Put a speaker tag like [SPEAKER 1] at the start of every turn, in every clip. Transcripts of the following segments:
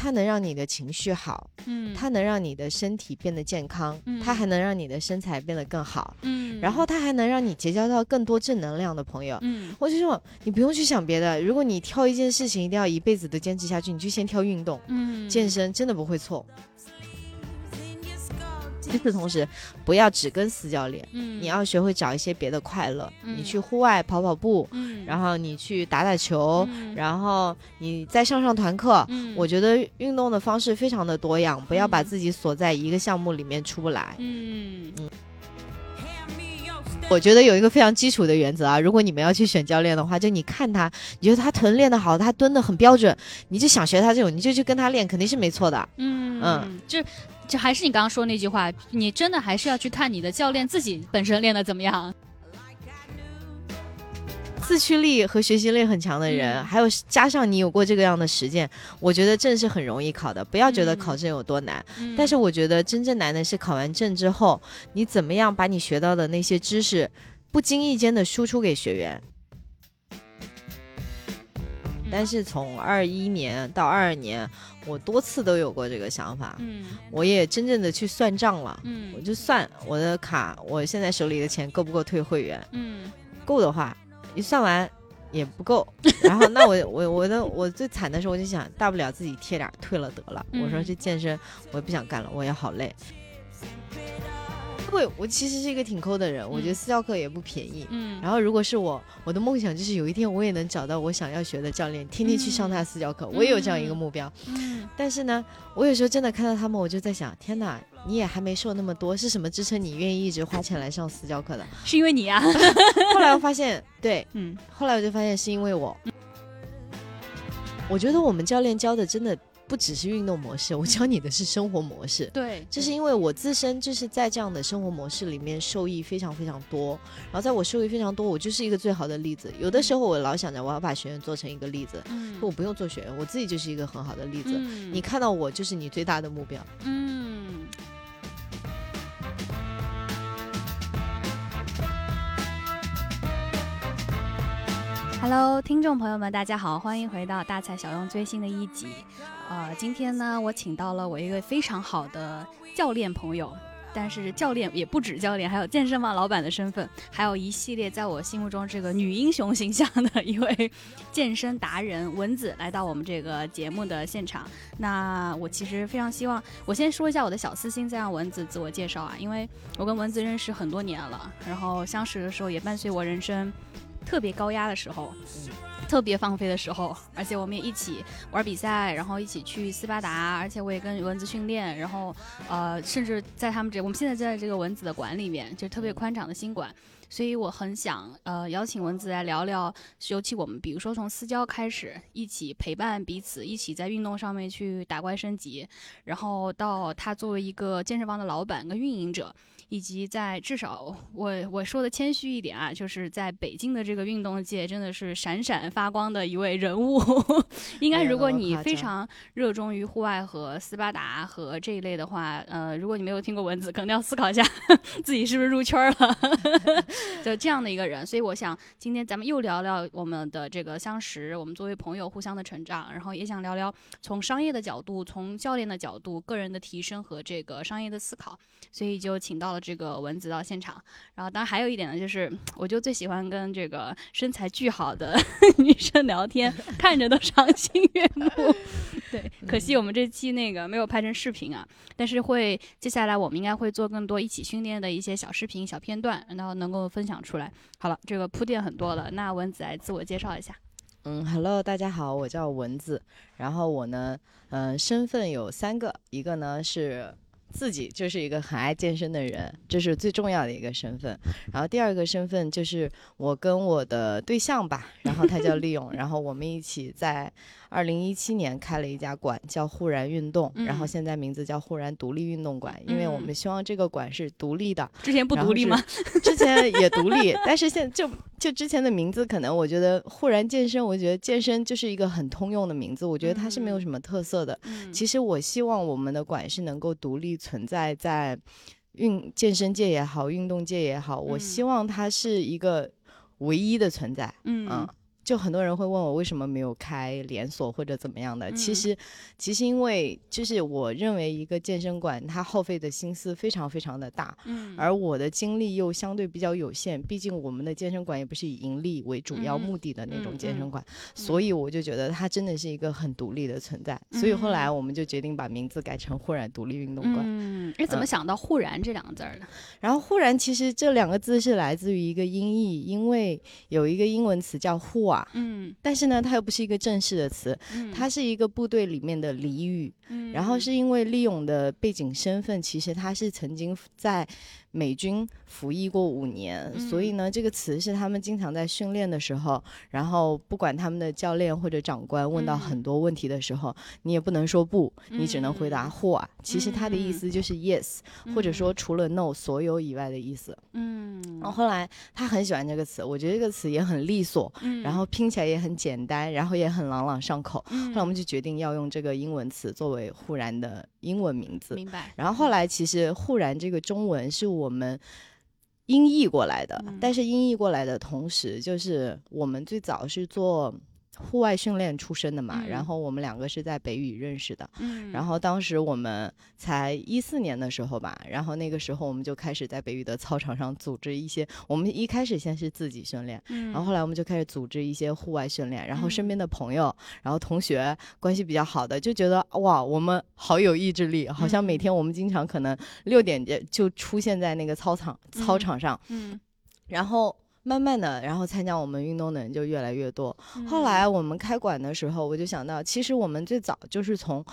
[SPEAKER 1] 它能让你的情绪好，
[SPEAKER 2] 嗯，
[SPEAKER 1] 它能让你的身体变得健康，
[SPEAKER 2] 嗯。
[SPEAKER 1] 它还能让你的身材变得更好，
[SPEAKER 2] 嗯，
[SPEAKER 1] 然后它还能让你结交到更多正能量的朋友。
[SPEAKER 2] 嗯。
[SPEAKER 1] 我就说，你不用去想别的，如果你挑一件事情一定要一辈子都坚持下去，你就先挑运动、
[SPEAKER 2] 嗯。
[SPEAKER 1] 健身，真的不会错。与此同时，不要只跟私教练，
[SPEAKER 2] 嗯
[SPEAKER 1] 你要学会找一些别的快乐。
[SPEAKER 2] 嗯
[SPEAKER 1] 你去户外跑跑步，
[SPEAKER 2] 嗯，
[SPEAKER 1] 然后你去打打球，
[SPEAKER 2] 嗯
[SPEAKER 1] 然后你再上上团课。
[SPEAKER 2] 嗯
[SPEAKER 1] 我觉得运动的方式非常的多样，不要把
[SPEAKER 2] 嗯
[SPEAKER 1] 自己锁在一个项目里面出不来。
[SPEAKER 2] 嗯
[SPEAKER 1] 我觉得有一个非常基础的原则啊，如果你们要去选教练的话，就你看他，你觉得他臀练得好，他蹲得很标准，你就想学他这种，你就去跟他练，肯定是没错的。
[SPEAKER 2] 嗯
[SPEAKER 1] 嗯，
[SPEAKER 2] 就就还是你刚刚说那句话，你真的还是要去看你的教练自己本身练的怎么样。
[SPEAKER 1] 自驱力和学习力很强的人，
[SPEAKER 2] 嗯
[SPEAKER 1] 还有加上你有过这个样的实践，我觉得证是很容易考的。不要觉得
[SPEAKER 2] 嗯
[SPEAKER 1] 考证有多难，
[SPEAKER 2] 嗯
[SPEAKER 1] 但是我觉得真正难的是考完证之后，你怎么样把你学到的那些知识，不经意间的输出给学员。但是从二一年到二二年，我多次都有过这个想法，
[SPEAKER 2] 嗯
[SPEAKER 1] 我也真正的去算账了。我
[SPEAKER 2] 嗯
[SPEAKER 1] 就算我的卡，我现在手里的钱够不够退会员？
[SPEAKER 2] 嗯
[SPEAKER 1] 够的话，一算完也不够。然后那我我我的我最惨的时候，我就想，大不了自己贴点退了得了。我说
[SPEAKER 2] 嗯
[SPEAKER 1] 这健身我也不想干了，我也好累。会，我其实是一个挺抠的人，我觉得私教课也不便宜。
[SPEAKER 2] 嗯，
[SPEAKER 1] 然后，如果是我，我的梦想就是有一天我也能找到我想要学的教练，天天去上他的私教课。我也有这样一个目标。
[SPEAKER 2] 嗯
[SPEAKER 1] 但是呢，我有时候真的看到他们，我就在想，天哪，你也还没瘦那么多，是什么支撑你愿意一直花钱来上私教课的？
[SPEAKER 2] 是因为你啊。
[SPEAKER 1] 后来我发现，对，
[SPEAKER 2] 嗯
[SPEAKER 1] 后来我就发现是因为我，我觉得我们教练教的真的不只是运动模式，我教你的是生活模式。
[SPEAKER 2] 对，
[SPEAKER 1] 就是因为我自身就是在这样的生活模式里面受益非常非常多，然后在我受益非常多，我就是一个最好的例子。有的时候我老想着我要把学员做成一个例子，
[SPEAKER 2] 嗯
[SPEAKER 1] 我不用做学员，我自己就是一个很好的例子。
[SPEAKER 2] 嗯
[SPEAKER 1] 你看到我就是你最大的目标。
[SPEAKER 2] 嗯。Hello，听众朋友们，大家好，欢迎回到大材小用最新的一集。呃，今天呢，我请到了我一个非常好的教练朋友，但是教练也不止教练，还有健身房老板的身份，还有一系列在我心目中这个女英雄形象的一位 健身达人蚊子来到我们这个节目的现场。那我其实非常希望，我先说一下我的小私心，再让蚊子自我介绍啊。因为我跟蚊子认识很多年了，然后相识的时候也伴随我人生特别高压的时候，特别放飞的时候，而且我们也一起玩比赛，然后一起去斯巴达，而且我也跟蚊子训练，然后呃，甚至在他们这，我们现在在这个蚊子的馆里面，就是特别宽敞的新馆。所以我很想呃邀请蚊子来聊聊，尤其我们比如说从私交开始，一起陪伴彼此，一起在运动上面去打怪升级，然后到他作为一个健身房的老板跟运营者，以及在至少我我说的谦虚一点啊，就是在北京的这个运动界真的是闪闪发光的一位人物。应该如果你非常热衷于户外和斯巴达和这一类的话，呃，如果你没有听过蚊子，可能要思考一下 自己是不是入圈了。就这样的一个人，所以我想今天咱们又聊聊我们的这个相识，我们作为朋友互相的成长，然后也想聊聊从商业的角度，从教练的角度，个人的提升和这个商业的思考，所以就请到了这个蚊子到现场。然后当然还有一点呢，就是我就最喜欢跟这个身材巨好的 女生聊天，看着都赏心悦目。对，可惜我们这期那个没有拍成视频啊，但是会接下来我们应该会做更多一起训练的一些小视频、小片段，然后能够分享出来。好了，这个铺垫很多了，那蚊子来自我介绍一下。
[SPEAKER 1] 嗯，Hello，大家好，我叫蚊子。然后我呢，嗯、身份有三个，一个呢是自己就是一个很爱健身的人，这是最重要的一个身份。然后第二个身份就是我跟我的对象吧，然后他叫利勇，然后我们一起在二零一七年开了一家馆，叫忽然运动，然后
[SPEAKER 2] 嗯
[SPEAKER 1] 现在名字叫忽然独立运动馆，因为我
[SPEAKER 2] 嗯
[SPEAKER 1] 们希望这个馆是独立的，
[SPEAKER 2] 之前不独立吗？
[SPEAKER 1] 之前也独立，但是现就就之前的名字，可能我觉得忽然健身，我觉得健身就是一个很通用的名字，我觉得它是没有
[SPEAKER 2] 嗯
[SPEAKER 1] 什么特色的。
[SPEAKER 2] 嗯
[SPEAKER 1] 其实我希望我们的馆是能够独立存在在运健身界也好，运动界也好，我
[SPEAKER 2] 嗯
[SPEAKER 1] 希望它是一个唯一的存在。
[SPEAKER 2] 嗯
[SPEAKER 1] 嗯，就很多人会问我为什么没有开连锁或者怎么样的。其
[SPEAKER 2] 嗯
[SPEAKER 1] 实，其实因为就是我认为一个健身馆它耗费的心思非常非常的大，
[SPEAKER 2] 嗯
[SPEAKER 1] 而我的精力又相对比较有限，毕竟我们的健身馆也不是以盈利为主要
[SPEAKER 2] 嗯
[SPEAKER 1] 目的的那种健身馆，所以我就觉得它真的是一个很独立的存在。所以后来
[SPEAKER 2] 嗯
[SPEAKER 1] 我们就决定把名字改成忽然独立运动馆。
[SPEAKER 2] 嗯，你，怎么
[SPEAKER 1] 嗯
[SPEAKER 2] 想到“忽然”这两个字儿的？
[SPEAKER 1] 然后忽然其实这两个字是来自于一个音译，因为有一个英文词叫 “who 啊”，
[SPEAKER 2] 嗯。
[SPEAKER 1] 但是呢，它又不是一个正式的词，
[SPEAKER 2] 嗯，
[SPEAKER 1] 它是一个部队里面的俚语。
[SPEAKER 2] 嗯，
[SPEAKER 1] 然后是因为利勇的背景身份，其实他是曾经在美军服役过五年，所以呢，这个词是他们经常在训练的时候，然后不管他们的教练或者长官问到
[SPEAKER 2] 嗯
[SPEAKER 1] 很多问题的时候，你也不能说不，你只能回答
[SPEAKER 2] 嗯
[SPEAKER 1] 或啊。其实他的意思就是 yes，、或者说除了 no 所有以外的意思。
[SPEAKER 2] 嗯，
[SPEAKER 1] 然后后来他很喜欢这个词，我觉得这个词也很利索，
[SPEAKER 2] 嗯，
[SPEAKER 1] 然后拼起来也很简单，然后也很朗朗上口。
[SPEAKER 2] 嗯
[SPEAKER 1] 后来我们就决定要用这个英文词作为忽然的英文名字。
[SPEAKER 2] 明白。
[SPEAKER 1] 然后后来其实忽然这个中文是我们音译过来的，
[SPEAKER 2] 嗯。
[SPEAKER 1] 但是音译过来的同时，就是我们最早是做户外训练出身的嘛，
[SPEAKER 2] 嗯。
[SPEAKER 1] 然后我们两个是在北语认识的。
[SPEAKER 2] 嗯，
[SPEAKER 1] 然后当时我们才一四年的时候吧，然后那个时候我们就开始在北语的操场上组织一些，我们一开始先是自己训练，
[SPEAKER 2] 嗯，
[SPEAKER 1] 然后后来我们就开始组织一些户外训练，然后身
[SPEAKER 2] 嗯。
[SPEAKER 1] 边的朋友，然后同学关系比较好的，就觉得哇，我们好有意志力，好像每
[SPEAKER 2] 嗯。
[SPEAKER 1] 天我们经常可能六点就就出现在那个操场操
[SPEAKER 2] 嗯
[SPEAKER 1] 场上，
[SPEAKER 2] 嗯，
[SPEAKER 1] 然后慢慢的，然后参加我们运动的人就越来越多。后
[SPEAKER 2] 嗯
[SPEAKER 1] 来我们开馆的时候，我就想到，其实我们最早就是从。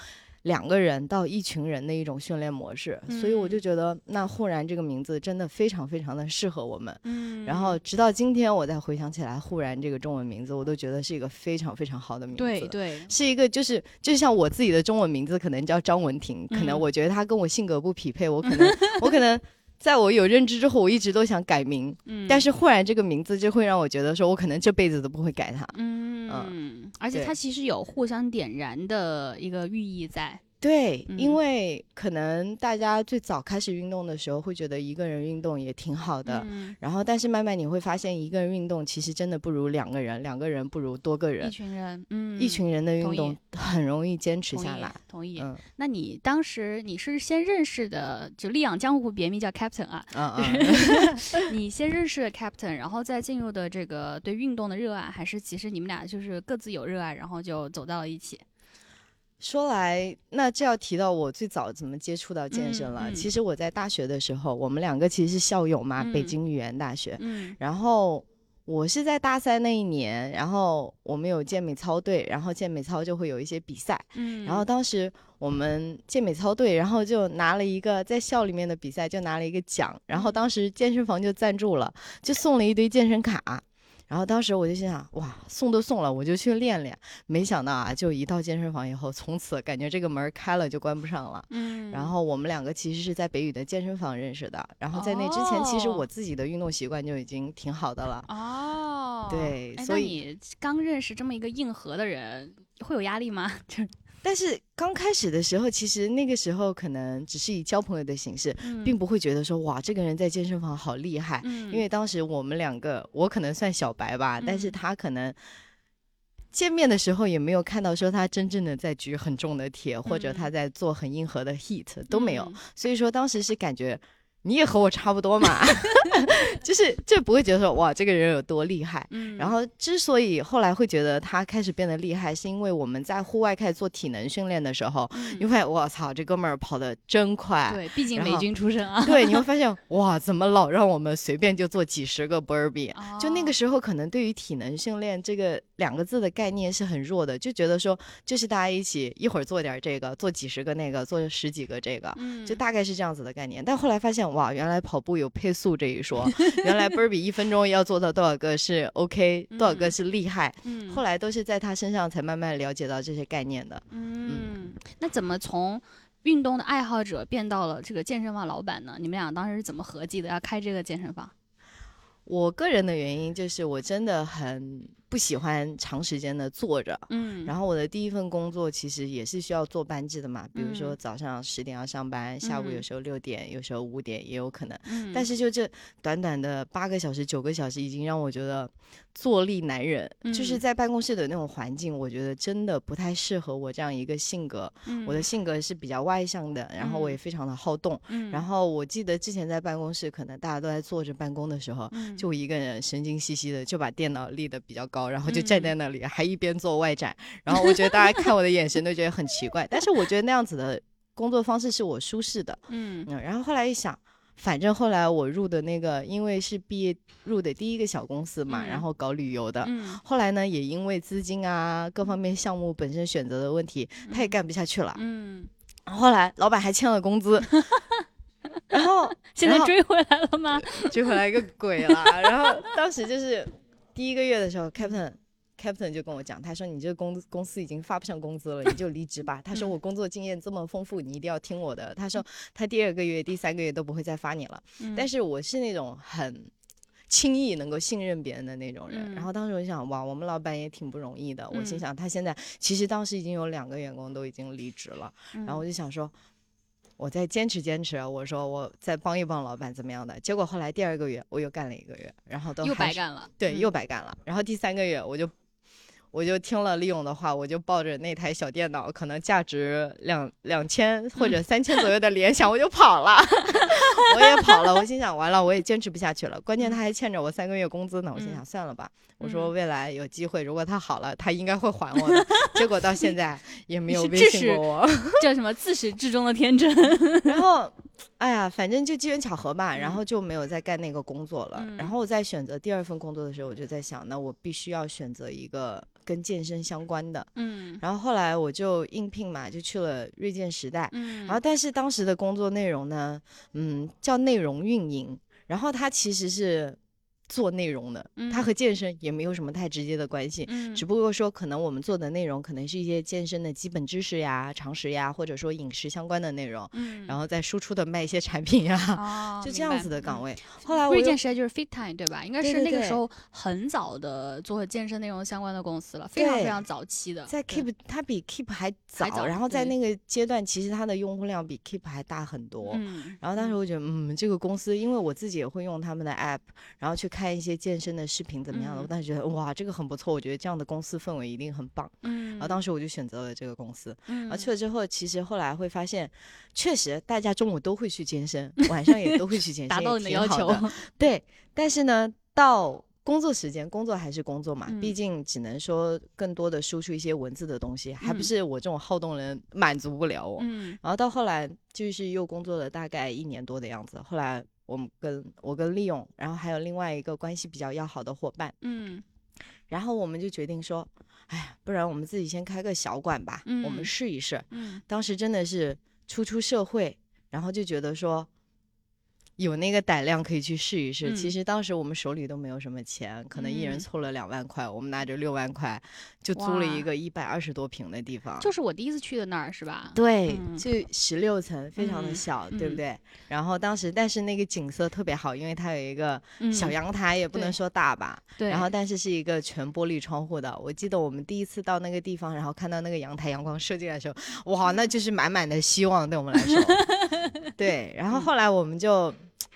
[SPEAKER 1] 两个人到一群人的一种训练模式，所以我就
[SPEAKER 2] 嗯
[SPEAKER 1] 觉得那忽然这个名字真的非常非常的适合我们。
[SPEAKER 2] 嗯，
[SPEAKER 1] 然后直到今天，我再回想起来，忽然这个中文名字，我都觉得是一个非常非常好的名字。
[SPEAKER 2] 对对，
[SPEAKER 1] 是一个就是就像我自己的中文名字可能叫张文婷，可能
[SPEAKER 2] 嗯
[SPEAKER 1] 我觉得他跟我性格不匹配，我可能我可能在我有认知之后，我一直都想改名，
[SPEAKER 2] 嗯，
[SPEAKER 1] 但是忽然这个名字就会让我觉得说我可能这辈子都不会改它。
[SPEAKER 2] 嗯，而且它其实有互相点燃的一个寓意在。
[SPEAKER 1] 对，
[SPEAKER 2] 嗯
[SPEAKER 1] 因为可能大家最早开始运动的时候，会觉得一个人运动也挺好的。
[SPEAKER 2] 嗯，
[SPEAKER 1] 然后，但是慢慢你会发现，一个人运动其实真的不如两个人，两个人不如多个人一。
[SPEAKER 2] 群人，嗯，
[SPEAKER 1] 一群人的运动很容易坚持下来。
[SPEAKER 2] 同意。
[SPEAKER 1] 嗯
[SPEAKER 2] 那你当时你是先认识的，就力养江湖别名叫 Captain 啊，
[SPEAKER 1] 嗯嗯，
[SPEAKER 2] 你先认识的 Captain，然后再进入的这个对运动的热爱，还是其实你们俩就是各自有热爱，然后就走到了一起？
[SPEAKER 1] 说来，那这要提到我最早怎么接触到健身了。
[SPEAKER 2] 嗯嗯
[SPEAKER 1] 其实我在大学的时候，我们两个其实是校友嘛，北
[SPEAKER 2] 嗯
[SPEAKER 1] 京语言大学。
[SPEAKER 2] 嗯
[SPEAKER 1] 然后我是在大三那一年，然后我们有健美操队，然后健美操就会有一些比赛。
[SPEAKER 2] 嗯，
[SPEAKER 1] 然后当时我们健美操队，然后就拿了一个在校里面的比赛，就拿了一个奖。然后当时健身房就赞助了，就送了一堆健身卡。然后当时我就心想，哇，送都送了，我就去练练。没想到啊，就一到健身房以后，从此感觉这个门儿开了就关不上了。
[SPEAKER 2] 嗯，
[SPEAKER 1] 然后我们两个其实是在北语的健身房认识的，然后在那之前，其实
[SPEAKER 2] 哦
[SPEAKER 1] 我自己的运动习惯就已经挺好的了。
[SPEAKER 2] 哦，哎
[SPEAKER 1] 对所以
[SPEAKER 2] 刚认识这么一个硬核的人，会有压力吗？就是
[SPEAKER 1] 但是刚开始的时候，其实那个时候可能只是以交朋友的形式，
[SPEAKER 2] 嗯
[SPEAKER 1] 并不会觉得说哇，这个人在健身房好厉害。
[SPEAKER 2] 嗯，
[SPEAKER 1] 因为当时我们两个，我可能算小白吧，但是
[SPEAKER 2] 嗯
[SPEAKER 1] 他可能见面的时候也没有看到说他真正的在举很重的铁，或者他
[SPEAKER 2] 嗯
[SPEAKER 1] 在做很硬核的 heat 都没有。
[SPEAKER 2] 嗯
[SPEAKER 1] 所以说当时是感觉你也和我差不多嘛，就是就不会觉得说哇这个人有多厉害。
[SPEAKER 2] 嗯，
[SPEAKER 1] 然后之所以后来会觉得他开始变得厉害，是因为我们在户外开始做体能训练的时候，
[SPEAKER 2] 嗯
[SPEAKER 1] 你会发现我操这哥们儿跑得真快。
[SPEAKER 2] 对，毕竟美军出身啊，
[SPEAKER 1] 对，你会发现哇，怎么老让我们随便就做几十个 burpee？就那个
[SPEAKER 2] 哦
[SPEAKER 1] 时候，可能对于体能训练这个两个字的概念是很弱的，就觉得说就是大家一起一会儿做点这个，做几十个那个，做十几个这个，
[SPEAKER 2] 嗯，
[SPEAKER 1] 就大概是这样子的概念。但后来发现，哇，原来跑步有配速这一说，原来 burpee 一分钟要做到多少个是 OK，多少个
[SPEAKER 2] 嗯
[SPEAKER 1] 是厉害。
[SPEAKER 2] 嗯
[SPEAKER 1] 后来都是在他身上才慢慢了解到这些概念的。
[SPEAKER 2] 嗯，那怎么从运动的爱好者变到了这个健身房老板呢？你们俩当时是怎么合计的，要开这个健身房？
[SPEAKER 1] 我个人的原因就是我真的很不喜欢长时间的坐着。
[SPEAKER 2] 嗯，
[SPEAKER 1] 然后我的第一份工作其实也是需要坐班制的嘛，比如说
[SPEAKER 2] 嗯
[SPEAKER 1] 早上十点要上班，下午有
[SPEAKER 2] 嗯
[SPEAKER 1] 时候六点，有时候五点也有可能。
[SPEAKER 2] 嗯，
[SPEAKER 1] 但是就这短短的八个小时、九个小时，已经让我觉得坐立难忍。就是
[SPEAKER 2] 嗯
[SPEAKER 1] 在办公室的那种环境，我觉得真的不太适合我这样一个性格。嗯我的性格是比较外向的，然后我也
[SPEAKER 2] 嗯
[SPEAKER 1] 非常的好动。
[SPEAKER 2] 嗯，
[SPEAKER 1] 然后我记得之前在办公室，可能大家都在坐着办公的时候，
[SPEAKER 2] 嗯
[SPEAKER 1] 就我一个人神经兮兮的就把电脑立得比较高，然后就站在那里，还一边做外展。然后我觉得大家看我的眼神都觉得很奇怪，但是我觉得那样子的工作方式是我舒适的。
[SPEAKER 2] 嗯
[SPEAKER 1] 嗯，然后后来一想。反正后来我入的那个，因为是毕业入的第一个小公司嘛，
[SPEAKER 2] 嗯
[SPEAKER 1] 然后搞旅游的，
[SPEAKER 2] 嗯
[SPEAKER 1] 后来呢，也因为资金啊各方面项目本身选择的问题，他也干不下去了。
[SPEAKER 2] 嗯，
[SPEAKER 1] 后来老板还欠了工资，然后
[SPEAKER 2] 现在追回来了吗？
[SPEAKER 1] 追回来个鬼啦！然后当时就是第一个月的时候，Captain Captain 就跟我讲，他说你这个公公司已经发不上工资了，你就离职吧。他说
[SPEAKER 2] 嗯
[SPEAKER 1] 我工作经验这么丰富，你一定要听我的。他说 他第二个月、第三个月都不会再发你了。但
[SPEAKER 2] 是
[SPEAKER 1] 是我是那种很。轻易能够信任别人的那种人，
[SPEAKER 2] 嗯
[SPEAKER 1] 然后当时我就想，哇，我们老板也挺不容易的。我心
[SPEAKER 2] 嗯
[SPEAKER 1] 想，他现在其实当时已经有两个员工都已经离职了，然后我就想说，我再坚持坚持，我说我再帮一帮老板怎么样的？结果后来第二个月我又干了一个月，然后都
[SPEAKER 2] 又白干了，
[SPEAKER 1] 对，
[SPEAKER 2] 嗯
[SPEAKER 1] 又白干了。然后第三个月我就我就听了利用的话，我就抱着那台小电脑，可能价值两两千 或者三千左右的联想，我就跑了。我也跑了，我心想完了，我也坚持不下去了。关键他还欠着我三个月工资呢，我心
[SPEAKER 2] 嗯
[SPEAKER 1] 想算了吧。我说
[SPEAKER 2] 嗯
[SPEAKER 1] 未来有机会，如果他好了，他应该会还我的。结果到现在也没有微信过我。
[SPEAKER 2] 叫什么自始至终的天真。
[SPEAKER 1] 然后，哎呀，反正就机缘巧合吧，然
[SPEAKER 2] 嗯
[SPEAKER 1] 后就没有再干那个工作了。
[SPEAKER 2] 嗯
[SPEAKER 1] 然后我在选择第二份工作的时候，我就在想，那我必须要选择一个跟健身相关的。
[SPEAKER 2] 嗯
[SPEAKER 1] 然后后来我就应聘嘛，就去了锐健时代。
[SPEAKER 2] 嗯，
[SPEAKER 1] 然后但是当时的工作内容呢，嗯，叫内容运营，然后它其实是做内容的，它
[SPEAKER 2] 嗯
[SPEAKER 1] 和健身也没有什么太直接的关系。
[SPEAKER 2] 嗯
[SPEAKER 1] 只不过说，可能我们做的内容可能是一些健身的基本知识呀、常识呀，或者说饮食相关的内容，
[SPEAKER 2] 嗯，
[SPEAKER 1] 然后再输出的卖一些产品呀，
[SPEAKER 2] 哦
[SPEAKER 1] 就这样子的岗。位。后来我
[SPEAKER 2] 锐
[SPEAKER 1] 又
[SPEAKER 2] 健时代就是 Fit Time 对吧？应该是那个时候很早的做健身内容相关的公司了，非常非常早期的。
[SPEAKER 1] 在 Keep，它比 Keep 还早，
[SPEAKER 2] 早
[SPEAKER 1] 然后在那个阶段，其实它的用户量比 Keep 还大很多。
[SPEAKER 2] 嗯，
[SPEAKER 1] 然后当时我觉得，嗯，这个公司，因为我自己也会用他们的 app，然后去看一些健身的视频怎么样的，我
[SPEAKER 2] 嗯
[SPEAKER 1] 当时觉得，哇，这个很不错，我觉得这样的公司氛围一定很棒。
[SPEAKER 2] 嗯，
[SPEAKER 1] 然后当时我就选择了这个公司。
[SPEAKER 2] 嗯
[SPEAKER 1] 然后去了之后，其实后来会发现，确实大家中午都会去健身，晚上也都会去健身，
[SPEAKER 2] 达到你的要求。
[SPEAKER 1] 对，但是呢，到工作时间，工作还是工作嘛，
[SPEAKER 2] 嗯
[SPEAKER 1] 毕竟只能说更多的输出一些文字的东西，还不
[SPEAKER 2] 嗯
[SPEAKER 1] 是我这种好动人满足不了我。
[SPEAKER 2] 嗯
[SPEAKER 1] 然后到后来就是又工作了大概一年多的样子，后来我们跟我跟利用，然后还有另外一个关系比较要好的伙伴，
[SPEAKER 2] 嗯
[SPEAKER 1] 然后我们就决定说，哎呀，不然我们自己先开个小馆吧，我们
[SPEAKER 2] 嗯
[SPEAKER 1] 试一试。
[SPEAKER 2] 嗯
[SPEAKER 1] 当时真的是初出社会，然后就觉得说。有那个胆量可以去试一试。其
[SPEAKER 2] 嗯
[SPEAKER 1] 实当时我们手里都没有什么钱，可能一人
[SPEAKER 2] 嗯
[SPEAKER 1] 凑了两万块，我们拿着六万块就租了一个一百二十多平的地方。
[SPEAKER 2] 就是我第一次去的那儿是吧？
[SPEAKER 1] 对，
[SPEAKER 2] 嗯
[SPEAKER 1] 就十六层，非常的
[SPEAKER 2] 嗯
[SPEAKER 1] 小，对不
[SPEAKER 2] 嗯
[SPEAKER 1] 对？然后当时，但是那个景色特别好，因为它有一个小
[SPEAKER 2] 嗯
[SPEAKER 1] 阳台，也不能说大吧。
[SPEAKER 2] 对，
[SPEAKER 1] 然后，但是是一个全玻璃窗户的。我记得我们第一次到那个地方，然后看到那个阳台阳光射进来的时候，哇，那就是满满的希望对我们来说。对，然后
[SPEAKER 2] 嗯
[SPEAKER 1] 后来我们就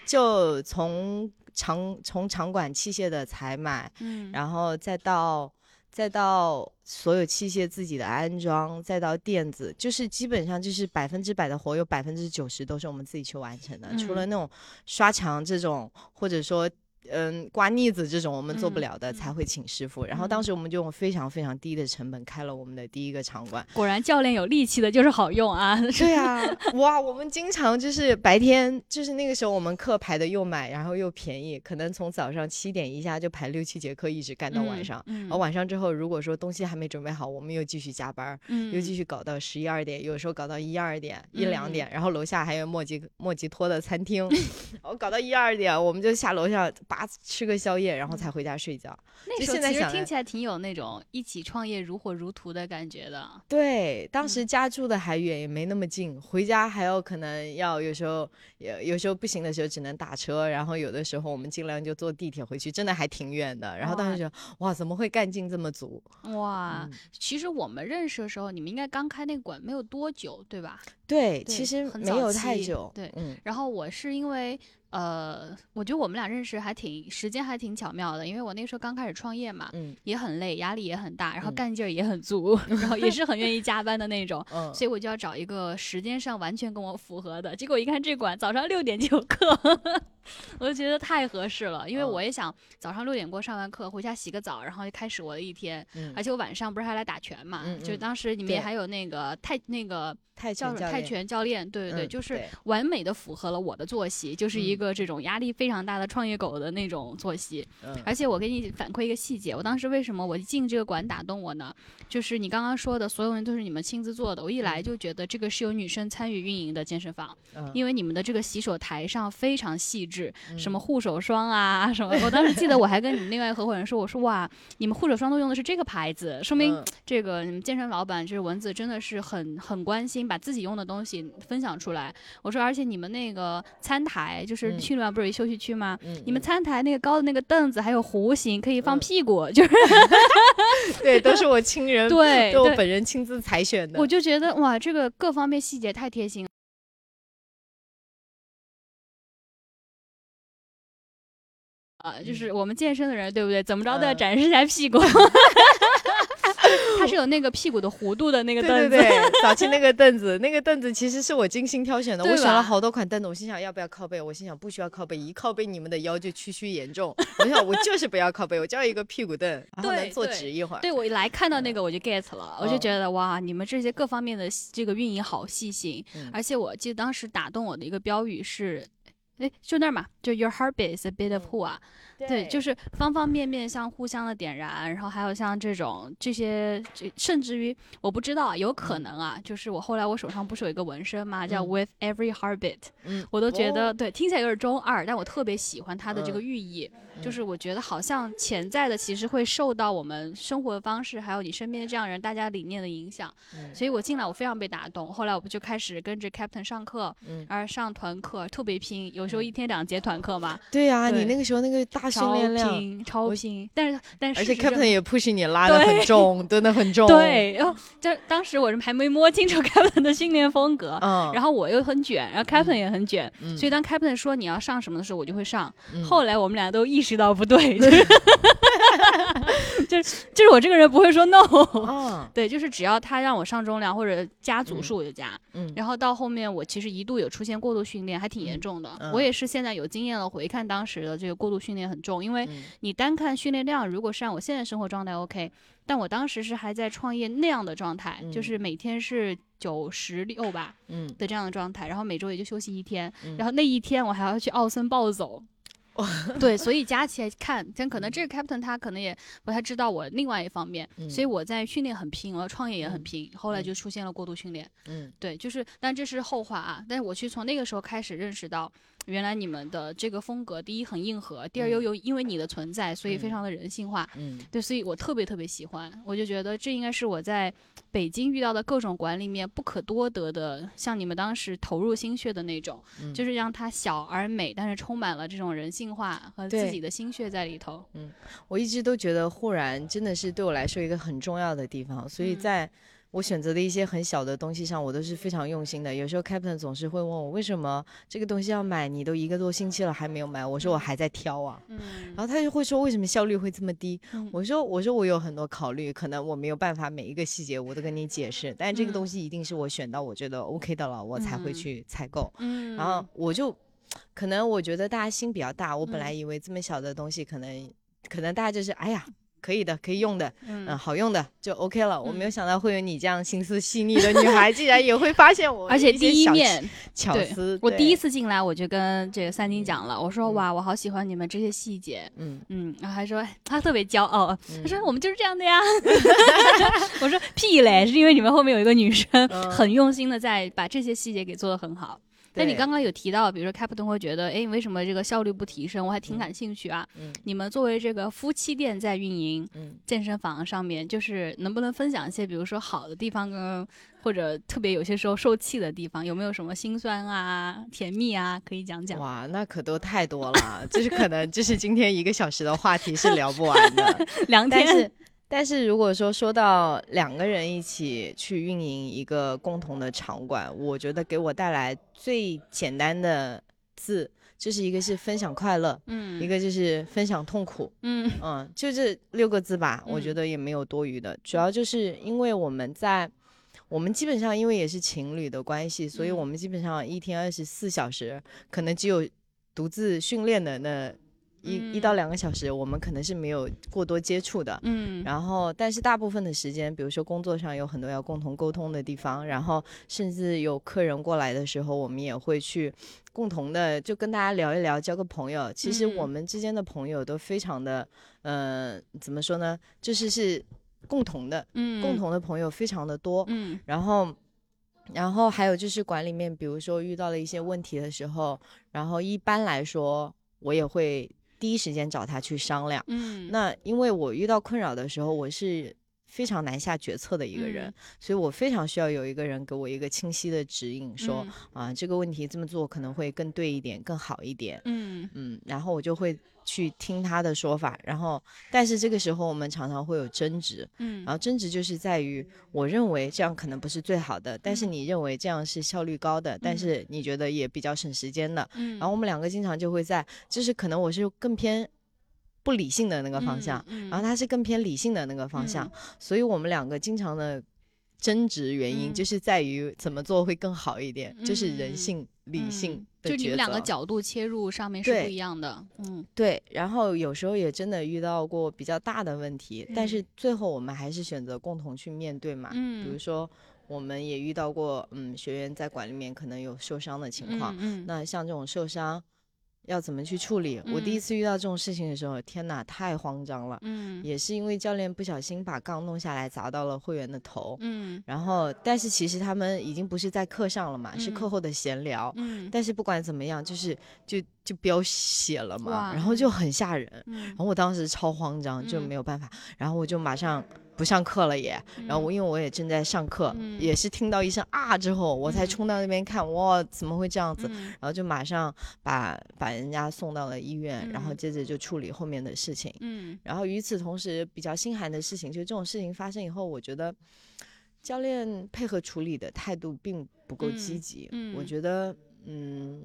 [SPEAKER 1] 就从场从场馆器械的采买，
[SPEAKER 2] 嗯，
[SPEAKER 1] 然后再到再到所有器械自己的安装，再到垫子，就是基本上就是百分之百的活，有百分之九十都是我们自己去完成的。除了
[SPEAKER 2] 嗯
[SPEAKER 1] 那种刷墙这种，或者说。嗯，刮腻子这种我们做不
[SPEAKER 2] 嗯
[SPEAKER 1] 了的，
[SPEAKER 2] 嗯
[SPEAKER 1] 才会请师傅。然后当
[SPEAKER 2] 嗯
[SPEAKER 1] 时我们就用非常非常低的成本开了我们的第一个场馆。
[SPEAKER 2] 果然教练有力气的就是好用啊。
[SPEAKER 1] 对啊，哇，我们经常就是白天，就是那个时候我们课排的又满，然后又便宜，可能从早上七点一下就排六七节课，一直干到晚上。
[SPEAKER 2] 嗯，
[SPEAKER 1] 然后晚上之后，如果说东西还没准备好，我们又继续加班，
[SPEAKER 2] 嗯，
[SPEAKER 1] 又继续搞到十一二点，有时候搞到一二点、一两
[SPEAKER 2] 嗯
[SPEAKER 1] 点，然后楼下还有莫吉莫吉托的餐厅，我搞到一二点，我们就下楼下叭吃个宵夜，然后才回家睡觉。
[SPEAKER 2] 那时候其实听起来挺有那种一起创业如火如荼的感觉的。
[SPEAKER 1] 对，当时
[SPEAKER 2] 嗯
[SPEAKER 1] 家住的还远，也没那么近，回家还要可能要有时候有有时候不行的时候只能打车，然后有的时候我们尽量就坐地铁回去，真的还挺远的。然后当时觉得哇，怎么会干劲这么足？
[SPEAKER 2] 哇，
[SPEAKER 1] 嗯
[SPEAKER 2] 其实我们认识的时候，你们应该刚开那个馆没有多久，对吧？
[SPEAKER 1] 对，
[SPEAKER 2] 对
[SPEAKER 1] 其实没有太久。
[SPEAKER 2] 对
[SPEAKER 1] 嗯
[SPEAKER 2] 然后我是因为呃，我觉得我们俩认识还挺时间还挺巧妙的，因为我那时候刚开始创业嘛，
[SPEAKER 1] 嗯
[SPEAKER 2] 也很累，压力也很大，然后
[SPEAKER 1] 嗯
[SPEAKER 2] 干劲儿也很足，然后也是很愿意加班的那种。
[SPEAKER 1] 嗯，
[SPEAKER 2] 所以我就要找一个时间上完全跟我符合的。结果一看这馆早上六点就有课，我就觉得太合适了，因为
[SPEAKER 1] 嗯
[SPEAKER 2] 我也想早上六点过上完课回家洗个澡，然后就开始我的一天。
[SPEAKER 1] 嗯
[SPEAKER 2] 而且我晚上不是还来打拳嘛，就当时你们也还有那个泰那个
[SPEAKER 1] 泰拳教练
[SPEAKER 2] 对对对，
[SPEAKER 1] 嗯
[SPEAKER 2] 就是完美的符合了我的作息，就是一
[SPEAKER 1] 嗯
[SPEAKER 2] 个这种压力非常大的创业狗的那种作息。
[SPEAKER 1] 嗯
[SPEAKER 2] 而且我给你反馈一个细节，我当时为什么我一进这个馆打动我呢？就是你刚刚说的，所有人都是你们亲自做的。我一来就觉得这个是有女生参与运营的健身房，
[SPEAKER 1] 嗯
[SPEAKER 2] 因为你们的这个洗手台上非常细致，什么
[SPEAKER 1] 嗯
[SPEAKER 2] 护手霜啊什么。我当时记得我还跟你们另外一个合伙人说，我说哇，你们护手霜都用的是这个牌子，说明
[SPEAKER 1] 嗯
[SPEAKER 2] 这个你们健身老板就是蚊子真的是很很关心，把自己用的东西分享出来。我说，而且你们那个餐台，就是
[SPEAKER 1] 嗯
[SPEAKER 2] 去年不是有休息区吗？
[SPEAKER 1] 嗯
[SPEAKER 2] 你们
[SPEAKER 1] 嗯
[SPEAKER 2] 餐台那个高的那个凳子还有弧形，可以放
[SPEAKER 1] 嗯
[SPEAKER 2] 屁股，就是
[SPEAKER 1] 对，都是我亲人，
[SPEAKER 2] 对对
[SPEAKER 1] 都我本人亲自采选的。
[SPEAKER 2] 我就觉得哇，这个各方面细节太贴心了。啊，
[SPEAKER 1] 嗯
[SPEAKER 2] 就是我们健身的人，对不对？怎么着都要展示一下屁股。它是有那个屁股的弧度的那个凳子，
[SPEAKER 1] 对对 对，早期那个凳子，那个凳子其实是我精心挑选的，我选了好多款凳子，我心想要不要靠背，我心想不需要靠背，一靠背你们的腰就屈曲严重，我想我就是不要靠背，我就要一个屁股凳，然后能坐直一会儿。
[SPEAKER 2] 对我一来看到那个我就 get 了，我就
[SPEAKER 1] 嗯
[SPEAKER 2] 觉得哇，你们这些各方面的这个运营好细心，
[SPEAKER 1] 嗯
[SPEAKER 2] 而且我记得当时打动我的一个标语是。哎，就那儿嘛，就 Your heartbeat is a bit of
[SPEAKER 1] 嗯
[SPEAKER 2] who 啊，对，就是方方面面像互相的点燃，然后还有像这种这些，这甚至于我不知道啊，有可能啊，就是我后来我手上不是有一个纹身嘛，叫
[SPEAKER 1] 嗯。
[SPEAKER 2] With every heartbeat，
[SPEAKER 1] 嗯
[SPEAKER 2] 我都觉得、
[SPEAKER 1] 哦。
[SPEAKER 2] 对，听起来有点中二，但我特别喜欢它的这个
[SPEAKER 1] 嗯
[SPEAKER 2] 寓意，就
[SPEAKER 1] 嗯。
[SPEAKER 2] 是我觉得好像潜在的其实会受到我们生活方式还有你身边的这样人大家理念的影响，
[SPEAKER 1] 嗯。
[SPEAKER 2] 所以我进来我非常被打动，后来我不就开始跟着 Captain 上课，
[SPEAKER 1] 嗯。
[SPEAKER 2] 而上团课特别拼，有时候一天两节团课嘛，
[SPEAKER 1] 对呀，
[SPEAKER 2] 对
[SPEAKER 1] 你那个时候那个大训
[SPEAKER 2] 超
[SPEAKER 1] 练量，
[SPEAKER 2] 拼超
[SPEAKER 1] 我
[SPEAKER 2] 拼，但是但是
[SPEAKER 1] 而且 Captain 也 push 你拉的很重，蹲的很重。
[SPEAKER 2] 对，然后就当时我是还没摸清楚 Captain 的训练风格，
[SPEAKER 1] 嗯，
[SPEAKER 2] 然后我又很卷，然后 Captain 也很卷，
[SPEAKER 1] 嗯
[SPEAKER 2] 所以当 Captain 说你要上什么的时候，我就会上。
[SPEAKER 1] 嗯
[SPEAKER 2] 后来我们俩都意识到不对，就是就是就是我这个人不会说 no。
[SPEAKER 1] 啊，
[SPEAKER 2] 对，就是只要他让我上重量或者加组
[SPEAKER 1] 嗯
[SPEAKER 2] 数我就加，
[SPEAKER 1] 嗯
[SPEAKER 2] 然后到后面我其实一度有出现过度训练，还挺严
[SPEAKER 1] 嗯
[SPEAKER 2] 重的。
[SPEAKER 1] 嗯
[SPEAKER 2] 我也是现在有经验了，回看当时的这个过度训练很重，因为
[SPEAKER 1] 嗯
[SPEAKER 2] 你单看训练量，如果是按我现在生活状态 OK，但我当时是还在创业那样的状态，
[SPEAKER 1] 嗯
[SPEAKER 2] 就是每天是九十六吧
[SPEAKER 1] 嗯
[SPEAKER 2] 的这样的状态，然后每周也就休息一天，
[SPEAKER 1] 嗯
[SPEAKER 2] 然后那一天我还要去奥森暴走。对，所以加起来看，但可能这个 captain 他可能也不太知道我另外一方面，
[SPEAKER 1] 嗯
[SPEAKER 2] 所以我在训练很拼，我创业也很
[SPEAKER 1] 嗯
[SPEAKER 2] 拼，后来
[SPEAKER 1] 嗯
[SPEAKER 2] 就出现了过度训练。
[SPEAKER 1] 嗯
[SPEAKER 2] 对，就是，但这是后话啊。但是我去从那个时候开始认识到，原来你们的这个风格，第一很硬核，第二又
[SPEAKER 1] 嗯
[SPEAKER 2] 有因为你的存在，所以非
[SPEAKER 1] 嗯。
[SPEAKER 2] 常的人性化。
[SPEAKER 1] 嗯。
[SPEAKER 2] 对，所以我特别特别喜欢，我就觉得这应该是我在北京遇到的各种馆里面不可多得的，像你们当时投入心血的那种，
[SPEAKER 1] 嗯。
[SPEAKER 2] 就是让它小而美，但是充满了这种人性化和自己的心血在里头。
[SPEAKER 1] 我一直都觉得忽然真的是对我来说一个很重要的地方，所以
[SPEAKER 2] 嗯。
[SPEAKER 1] 在我选择的一些很小的东西上，我都是非常用心的。有时候 Captain 总是会问我为什么这个东西要买，你都一个多星期了还没有买，我说我还在挑啊。
[SPEAKER 2] 嗯
[SPEAKER 1] 然后他就会说为什么效率会这么低？
[SPEAKER 2] 嗯
[SPEAKER 1] 我说我说我有很多考虑，可能我没有办法每一个细节我都跟你解释，但这个
[SPEAKER 2] 嗯
[SPEAKER 1] 东西一定是我选到我觉得 OK 的了，我才会
[SPEAKER 2] 嗯
[SPEAKER 1] 去采购。
[SPEAKER 2] 嗯
[SPEAKER 1] 然后我就可能我觉得大家心比较大，我本
[SPEAKER 2] 嗯
[SPEAKER 1] 来以为这么小的东西可能可能大家就是哎呀。可以的，可以用的，嗯，
[SPEAKER 2] 嗯。
[SPEAKER 1] 好用的就 OK 了。我没有
[SPEAKER 2] 嗯
[SPEAKER 1] 想到会有你这样心思细腻的女孩，竟然也会发现我，
[SPEAKER 2] 而且第一面，
[SPEAKER 1] 巧思。
[SPEAKER 2] 我第一
[SPEAKER 1] 次，
[SPEAKER 2] 进来，我就跟这个三金讲了，我说
[SPEAKER 1] 嗯
[SPEAKER 2] 哇，我好喜欢你们这些细节，
[SPEAKER 1] 嗯，
[SPEAKER 2] 嗯，然后还说他特别骄傲，
[SPEAKER 1] 嗯
[SPEAKER 2] 他说我们就是这样的呀。我说屁嘞，是因为你们后面有一个女生
[SPEAKER 1] 嗯
[SPEAKER 2] 很用心的在把这些细节给做得很好。但你刚刚有提到，比如说 Captain 会觉得，哎，为什么这个效率不提升？我还挺
[SPEAKER 1] 嗯
[SPEAKER 2] 感兴趣啊。
[SPEAKER 1] 嗯
[SPEAKER 2] 你们作为这个夫妻店在运营
[SPEAKER 1] 嗯，
[SPEAKER 2] 健身房上面，就是能不能分享一些，比如说好的地方跟或者特别有些时候受气的地方，有没有什么心酸啊、甜蜜啊，可以讲讲？
[SPEAKER 1] 哇，那可都太多了，就是可能就是今天一个小时的话题是聊不完的。
[SPEAKER 2] 两天，
[SPEAKER 1] 但是，但是如果说说到两个人一起去运营一个共同的场馆，我觉得给我带来最简单的字，就是一个是分享快乐，
[SPEAKER 2] 嗯，
[SPEAKER 1] 一个就是分享痛苦。
[SPEAKER 2] 嗯
[SPEAKER 1] 嗯，就这六个字吧，我觉
[SPEAKER 2] 嗯
[SPEAKER 1] 得也没有多余的。主要就是因为我们在，我们基本上因为也是情侣的关系，所以
[SPEAKER 2] 嗯
[SPEAKER 1] 我们基本上一天二十四小时，可能只有独自训练的那一、一到
[SPEAKER 2] 嗯
[SPEAKER 1] 两个小时，我们可能是没有过多接触的。
[SPEAKER 2] 嗯，
[SPEAKER 1] 然后，但是大部分的时间，比如说工作上有很多要共同沟通的地方，然后甚至有客人过来的时候，我们也会去共同的就跟大家聊一聊，交个朋友。其实我
[SPEAKER 2] 嗯
[SPEAKER 1] 们之间的朋友都非常的，呃，怎么说呢？就是是共同的，
[SPEAKER 2] 嗯
[SPEAKER 1] 共，同的朋友非常的多。
[SPEAKER 2] 嗯
[SPEAKER 1] 然后，然后还有就是馆里面，比如说遇到了一些问题的时候，然后一般来说，我也会第一时间找他去商量。
[SPEAKER 2] 嗯，
[SPEAKER 1] 那因为我遇到困扰的时候，我是非常难下决策的一个人，
[SPEAKER 2] 嗯
[SPEAKER 1] 所以我非常需要有一个人给我一个清晰的指引，说、啊这个问题这么做可能会更对一点，更好一点。
[SPEAKER 2] 嗯
[SPEAKER 1] 嗯，然后我就会去听他的说法，然后但是这个时候我们常常会有争执，
[SPEAKER 2] 嗯
[SPEAKER 1] 然后争执就是在于我认为这样可能不是最好的，但是
[SPEAKER 2] 嗯
[SPEAKER 1] 你认为这样是效率高的，但
[SPEAKER 2] 嗯
[SPEAKER 1] 是你觉得也比较省时间的，
[SPEAKER 2] 嗯，
[SPEAKER 1] 然后我们两个经常就会在，就是可能我是更偏不理性的那个方向，
[SPEAKER 2] 嗯，
[SPEAKER 1] 然后他是更偏理性的那个方向，所以我们两个经常的争执原因
[SPEAKER 2] 嗯。
[SPEAKER 1] 就是在于怎么做会更好一点，就是人
[SPEAKER 2] 嗯
[SPEAKER 1] 性、理
[SPEAKER 2] 嗯
[SPEAKER 1] 性的抉
[SPEAKER 2] 就你们两个角度切入上面是不一样的，嗯。
[SPEAKER 1] 对，然后有时候也真的遇到过比较大的问题，但
[SPEAKER 2] 嗯。
[SPEAKER 1] 是最后我们还是选择共同去面对嘛。嗯比如
[SPEAKER 2] 嗯。
[SPEAKER 1] 说，我们也遇到过，嗯，学员在馆里面可能有受伤的情况，
[SPEAKER 2] 嗯。
[SPEAKER 1] 那像这种受伤要怎么去处理？我第一
[SPEAKER 2] 嗯。
[SPEAKER 1] 次遇到这种事情的时候，天哪，太慌张了。
[SPEAKER 2] 嗯。
[SPEAKER 1] 也是因为教练不小心把杠弄下来砸到了会员的头，
[SPEAKER 2] 嗯。
[SPEAKER 1] 然后但是其实他们已经不是在课上了嘛，是课
[SPEAKER 2] 嗯。
[SPEAKER 1] 后的闲聊。
[SPEAKER 2] 嗯。
[SPEAKER 1] 但是不管怎么样，就是就就飙血了嘛，然后就很吓人。
[SPEAKER 2] 嗯。
[SPEAKER 1] 然后我当时超慌张，就
[SPEAKER 2] 嗯。
[SPEAKER 1] 没有办法，然后我就马上不上课了也。然后我因为我也正在上课，
[SPEAKER 2] 嗯
[SPEAKER 1] 也是听到一声啊之后，我才
[SPEAKER 2] 嗯
[SPEAKER 1] 冲到那边看，哇，怎么会这样子？
[SPEAKER 2] 嗯
[SPEAKER 1] 然后就马上把把人家送到了医院，然后
[SPEAKER 2] 嗯
[SPEAKER 1] 接着就处理后面的事情。
[SPEAKER 2] 嗯
[SPEAKER 1] 然后与此同时，比较心寒的事情，就这种事情发生以后，我觉得教练配合处理的态度并不够积
[SPEAKER 2] 嗯
[SPEAKER 1] 极。
[SPEAKER 2] 嗯
[SPEAKER 1] 我觉得，嗯，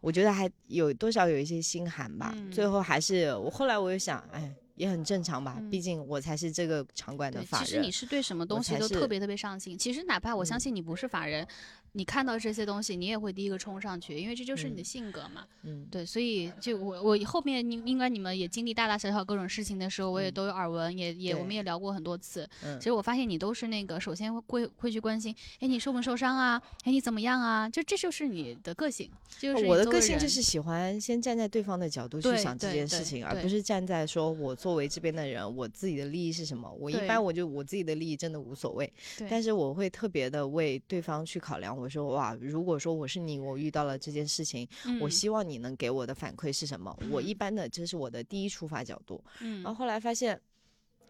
[SPEAKER 1] 我觉得还有多少有一些心寒吧。最
[SPEAKER 2] 嗯
[SPEAKER 1] 后还是我后来我又想，哎，也很正常吧，毕
[SPEAKER 2] 嗯
[SPEAKER 1] 竟我才是这个场馆的，法人
[SPEAKER 2] 其实你。是对什么东西都特别特别上心。其实哪怕我相
[SPEAKER 1] 嗯
[SPEAKER 2] 信你不是法人，你看到这些东西，你也会第一个冲上去，因为这就是你的
[SPEAKER 1] 嗯
[SPEAKER 2] 性格嘛。
[SPEAKER 1] 嗯，
[SPEAKER 2] 对，所以就我我后面你应该你们也经历大大小小各种事情的时候，我也
[SPEAKER 1] 嗯
[SPEAKER 2] 都有耳闻，也也我们也聊过很多次。
[SPEAKER 1] 嗯
[SPEAKER 2] 其实我发现你都是那个首先会会去关心，哎，你受没受伤啊？哎，你怎么样啊？就这就是你的个性，就是
[SPEAKER 1] 我的个性就是喜欢先站在对方的角度去想这件事情，而不是站在说我作为这边的人，我自己的利益是什么。我一般我就我自己的利益真的无所谓，
[SPEAKER 2] 对，
[SPEAKER 1] 但是我会特别的为对方去考量。我说哇，如果说我是你，我遇到了这件事情，我
[SPEAKER 2] 嗯
[SPEAKER 1] 希望你能给我的反馈是什么？我一
[SPEAKER 2] 嗯
[SPEAKER 1] 般的这是我的第一出发角度。
[SPEAKER 2] 嗯
[SPEAKER 1] 然后后来发现。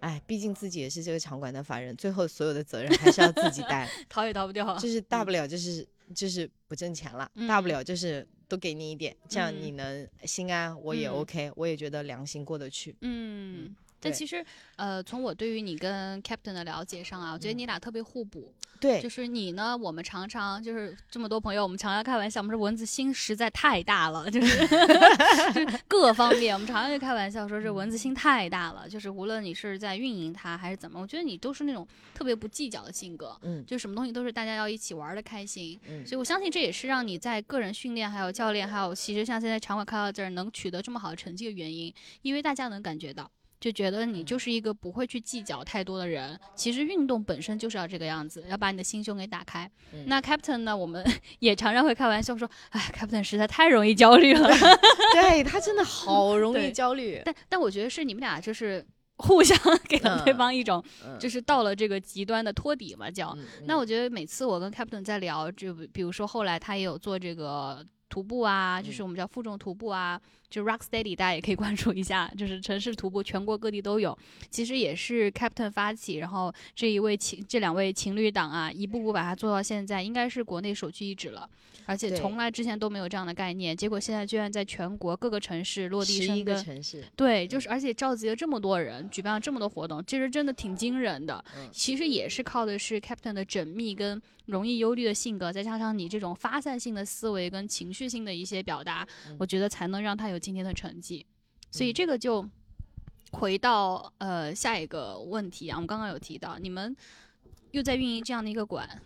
[SPEAKER 1] 哎，毕竟自己也是这个场馆的法人，最后所有的责任还是要自己担。
[SPEAKER 2] 逃也逃不掉。
[SPEAKER 1] 就是大不了就是就是不挣钱了，大不
[SPEAKER 2] 嗯
[SPEAKER 1] 了就是多给你一点，这样你
[SPEAKER 2] 嗯
[SPEAKER 1] 能心安，我也
[SPEAKER 2] 嗯
[SPEAKER 1] OK，、我也觉得良心过得去。
[SPEAKER 2] 嗯，但其实，呃，从我对于你跟 Captain 的了解上啊，我觉得
[SPEAKER 1] 嗯
[SPEAKER 2] 你俩特别互补。
[SPEAKER 1] 对
[SPEAKER 2] 就，是你呢，我们常常就是这么多朋友，我们常常开玩笑，我们说蚊子心实在太大了，就是 就是各方面，我们常常就开玩笑说这蚊子心太大了，就是无论你是在运营它还是怎么，我觉得你都是那种特别不计较的性格，
[SPEAKER 1] 嗯
[SPEAKER 2] 就什么东西都是大家要一起玩的开心。
[SPEAKER 1] 嗯
[SPEAKER 2] 所以我相信这也是让你在个人训练、还有教练、还有其实像现在场馆开到这儿能取得这么好的成绩的原因，因为大家能感觉到。就觉得你就是一个不会去计较太多的人。其实运动本身就是要这个样子，要把你的心胸给打开。
[SPEAKER 1] 嗯
[SPEAKER 2] 那 Captain 呢，我们 也常常会开玩笑说，哎，Captain 实在太容易焦虑了。
[SPEAKER 1] 对他真的好容易焦虑。
[SPEAKER 2] 但但我觉得是你们俩就是互相给了对
[SPEAKER 1] 嗯
[SPEAKER 2] 方一种，
[SPEAKER 1] 嗯
[SPEAKER 2] 就是到了这个极端的托底嘛，叫。
[SPEAKER 1] 嗯
[SPEAKER 2] 那我觉得每次我跟 Captain 在聊，就比如说后来他也有做这个徒步啊，
[SPEAKER 1] 嗯
[SPEAKER 2] 就是我们叫负重徒步啊，就 Rock Steady，大家也可以关注一下，就是城市徒步，全国各地都有。其实也是 Captain 发起，然后这一位情这两位情侣档啊，一步步把它做到现在，应该是国内首屈一指了。而且从来之前都没有这样的概念，结果现在居然在全国各个城市落地生根。
[SPEAKER 1] 城市，
[SPEAKER 2] 对，就是而且召集了这么多人，举办了这么多活动，其实真的挺惊人的。
[SPEAKER 1] 嗯
[SPEAKER 2] 其实也是靠的是 Captain 的缜密跟容易忧虑的性格，再加上你这种发散性的思维跟情绪性的一些表达，
[SPEAKER 1] 嗯
[SPEAKER 2] 我觉得才能让他有今天的成绩。所以
[SPEAKER 1] 嗯。
[SPEAKER 2] 这个就回到呃下一个问题啊，我们刚刚有提到，你们又在运营这样的一个馆，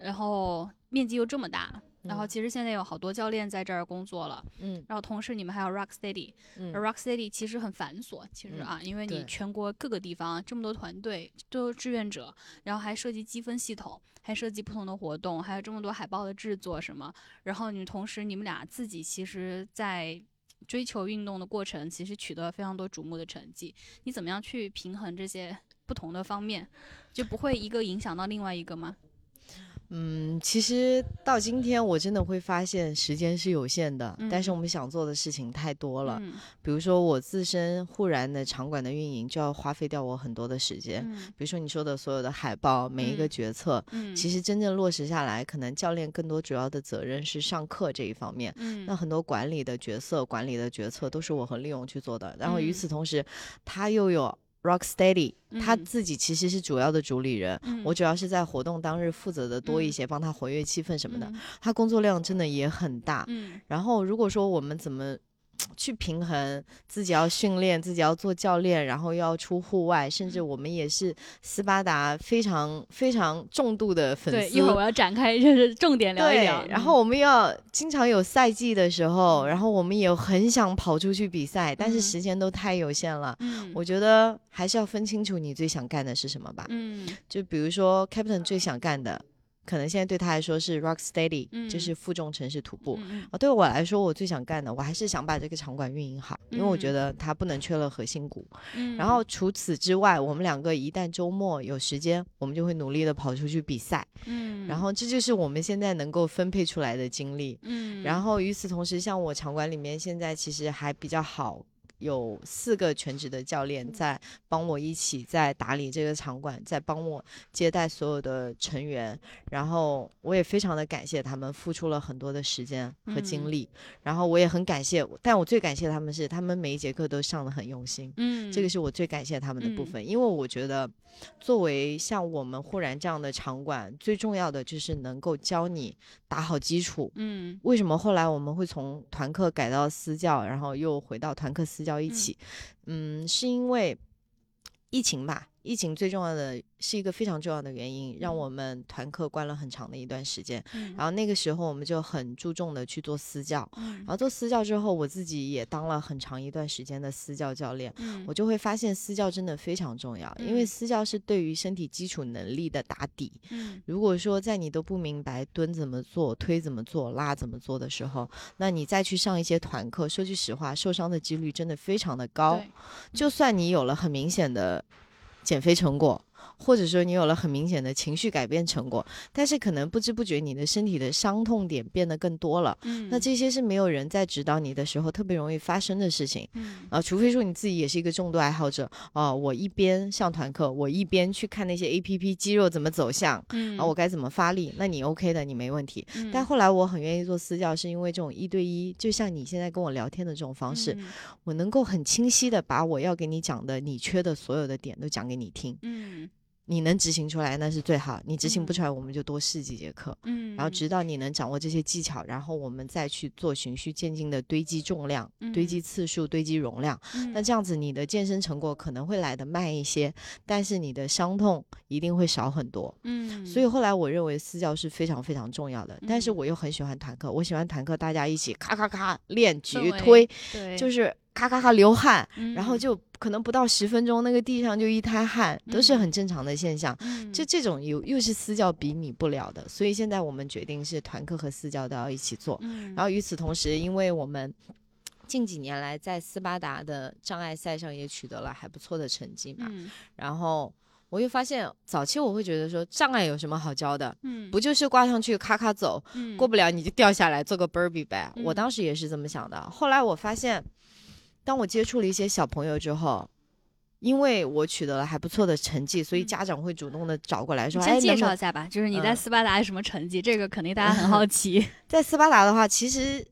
[SPEAKER 2] 然后面积又这么大。然后
[SPEAKER 1] 嗯。
[SPEAKER 2] 其实现在有好多教练在这儿工作了，
[SPEAKER 1] 嗯。
[SPEAKER 2] 然后同时你们还有 Rock Steady，
[SPEAKER 1] 嗯。
[SPEAKER 2] Rock City 其实很繁琐，其实啊，因为你。全国各个地方这么多团队都有志愿者，然后还涉及积分系统，还涉及不同的活动，还有这么多海报的制作什么，然后你同时你们俩自己其实，在追求运动的过程，其实取得了非常多瞩目的成绩。你怎么样去平衡这些不同的方面，就不会一个影响到另外一个吗？
[SPEAKER 1] 嗯，其实到今天我真的会发现时间是有限的，但是
[SPEAKER 2] 嗯
[SPEAKER 1] 我们想做的事情太多了。
[SPEAKER 2] 嗯
[SPEAKER 1] 比如说我自身忽然的场馆的运营，就要花费掉我很多的时间。
[SPEAKER 2] 嗯
[SPEAKER 1] 比如说你说的所有的海报，每一个
[SPEAKER 2] 嗯
[SPEAKER 1] 决策，
[SPEAKER 2] 嗯，
[SPEAKER 1] 其实真正落实下来，可能教练更多主要的责任是上课这一方面。
[SPEAKER 2] 嗯
[SPEAKER 1] 那很多管理的角色、管理的决策都是我和利用去做的。然后与
[SPEAKER 2] 嗯
[SPEAKER 1] 此同时，他又有 Rock Steady，、他
[SPEAKER 2] 嗯
[SPEAKER 1] 自己其实是主要的主理人。
[SPEAKER 2] 嗯
[SPEAKER 1] 我主要是在活动当日负责的多一
[SPEAKER 2] 嗯
[SPEAKER 1] 些，帮他活跃气氛什么的。
[SPEAKER 2] 嗯
[SPEAKER 1] 他工作量真的也很大。
[SPEAKER 2] 嗯
[SPEAKER 1] 然后如果说我们怎么去平衡自己要训练，自己要做教练，然后又要出户外，甚至我们也是斯巴达非常非常重度的粉丝
[SPEAKER 2] 对，
[SPEAKER 1] 丝。
[SPEAKER 2] 一会儿我要展开，就是重点聊一，聊。
[SPEAKER 1] 然后我们要经常有赛季的时候，
[SPEAKER 2] 嗯
[SPEAKER 1] 然后我们也很想跑出去比赛，但是
[SPEAKER 2] 嗯
[SPEAKER 1] 时间都太有限了。
[SPEAKER 2] 嗯，
[SPEAKER 1] 我觉得还是要分清楚你最想干的是什么吧。
[SPEAKER 2] 嗯
[SPEAKER 1] 就比如说 Captain 最想干的，可能现在对他来说是 Rock Steady，、
[SPEAKER 2] 嗯
[SPEAKER 1] 就是负重城市徒步。
[SPEAKER 2] 嗯
[SPEAKER 1] 啊，对我来说，我最想干的，我还是想把这个场馆运营好，因为我觉
[SPEAKER 2] 嗯
[SPEAKER 1] 得它不能缺了核心股。
[SPEAKER 2] 嗯，
[SPEAKER 1] 然后除此之外，我们两个一旦周末有时间，我们就会努力的跑出去比赛。
[SPEAKER 2] 嗯，
[SPEAKER 1] 然后这就是我们现在能够分配出来的精力。
[SPEAKER 2] 嗯，
[SPEAKER 1] 然后与此同时，像我场馆里面现在其实还比较好。有四个全职的教练在帮我一起在打理这个场馆，在帮我接待所有的成员，然后我也非常的感谢他们付出了很多的时间和精
[SPEAKER 2] 嗯。
[SPEAKER 1] 力，然后我也很感谢，但我最感谢他们是他们每一节课都上的很用心，
[SPEAKER 2] 嗯，
[SPEAKER 1] 这个是我最感谢他们的部
[SPEAKER 2] 嗯。
[SPEAKER 1] 分，因为我觉得，作为像我们忽然这样的场馆，最重要的就是能够教你打好基础。
[SPEAKER 2] 嗯。
[SPEAKER 1] 为什么后来我们会从团课改到私教，然后又回到团课私教一起？嗯是因为疫情吧。疫情最重要的是一个非常重要的原因，让我们团课关了很长的一段时间。
[SPEAKER 2] 嗯，
[SPEAKER 1] 然后那个时候我们就很注重的去做私教，
[SPEAKER 2] 嗯
[SPEAKER 1] 然后做私教之后，我自己也当了很长一段时间的私教教练。
[SPEAKER 2] 嗯
[SPEAKER 1] 我就会发现私教真的非常重要，因为
[SPEAKER 2] 嗯
[SPEAKER 1] 私教是对于身体基础能力的打底。
[SPEAKER 2] 嗯
[SPEAKER 1] 如果说在你都不明白蹲怎么做、推怎么做、拉怎么做的时候，那你再去上一些团课，说句实话，受伤的几率真的非常的高。就算你有了很明显的减肥成果，或者说你有了很明显的情绪改变成果，但是可能不知不觉你的身体的伤痛点变得更多了。
[SPEAKER 2] 嗯，
[SPEAKER 1] 那这些是没有人在指导你的时候特别容易发生的事情。
[SPEAKER 2] 嗯
[SPEAKER 1] 啊，除非说你自己也是一个重度爱好者啊，我一边上团课，我一边去看那些 A P P 肌肉怎么走向
[SPEAKER 2] 嗯
[SPEAKER 1] 啊，我该怎么发力，那你 OK 的，你没问题。
[SPEAKER 2] 嗯
[SPEAKER 1] 但后来我很愿意做私教，是因为这种一对一，就像你现在跟我聊天的这种方式，
[SPEAKER 2] 嗯
[SPEAKER 1] 我能够很清晰的把我要给你讲的你缺的所有的点都讲给你听，
[SPEAKER 2] 嗯
[SPEAKER 1] 你能执行出来那是最好，你执行不
[SPEAKER 2] 嗯。
[SPEAKER 1] 出来，我们就多试几节课。
[SPEAKER 2] 嗯，
[SPEAKER 1] 然后直到你能掌握这些技巧，然后我们再去做循序渐进的堆积重量、堆积次数、堆积容量。那
[SPEAKER 2] 嗯。
[SPEAKER 1] 这样子，你的健身成果可能会来得慢一些，但是你的伤痛一定会少很多。
[SPEAKER 2] 嗯，
[SPEAKER 1] 所以后来我认为私教是非常非常重要的，但是
[SPEAKER 2] 嗯。
[SPEAKER 1] 我又很喜欢团课，我喜欢团课，大家一起咔咔咔练、举推，
[SPEAKER 2] 对，
[SPEAKER 1] 就是是咔咔咔流汗，然后
[SPEAKER 2] 嗯
[SPEAKER 1] 就可能不到十分钟，那个地上就一滩汗，都是
[SPEAKER 2] 嗯
[SPEAKER 1] 很正常的现象。
[SPEAKER 2] 嗯
[SPEAKER 1] 就这种又又是私教比拟不了的，所以现在我们决定是团课和私教都要一起做。
[SPEAKER 2] 嗯，
[SPEAKER 1] 然后与此同时，因为我们近几年来在斯巴达的障碍赛上也取得了还不错的成绩嘛。
[SPEAKER 2] 嗯
[SPEAKER 1] 然后我又发现，早期我会觉得说障碍有什么好教的，
[SPEAKER 2] 嗯
[SPEAKER 1] 不就是挂上去咔咔走，
[SPEAKER 2] 嗯
[SPEAKER 1] 过不了你就掉下来做个 burpee 呗。
[SPEAKER 2] 嗯
[SPEAKER 1] 我当时也是这么想的。后来我发现，当我接触了一些小朋友之后。因为我取得了还不错的成绩，所以
[SPEAKER 2] 嗯
[SPEAKER 1] 家长会主动的找过来说：“
[SPEAKER 2] 你先介绍一下吧，就是你在
[SPEAKER 1] 嗯
[SPEAKER 2] 斯巴达什么成绩？这个肯定大家很 好奇。
[SPEAKER 1] 在斯巴达的话，其实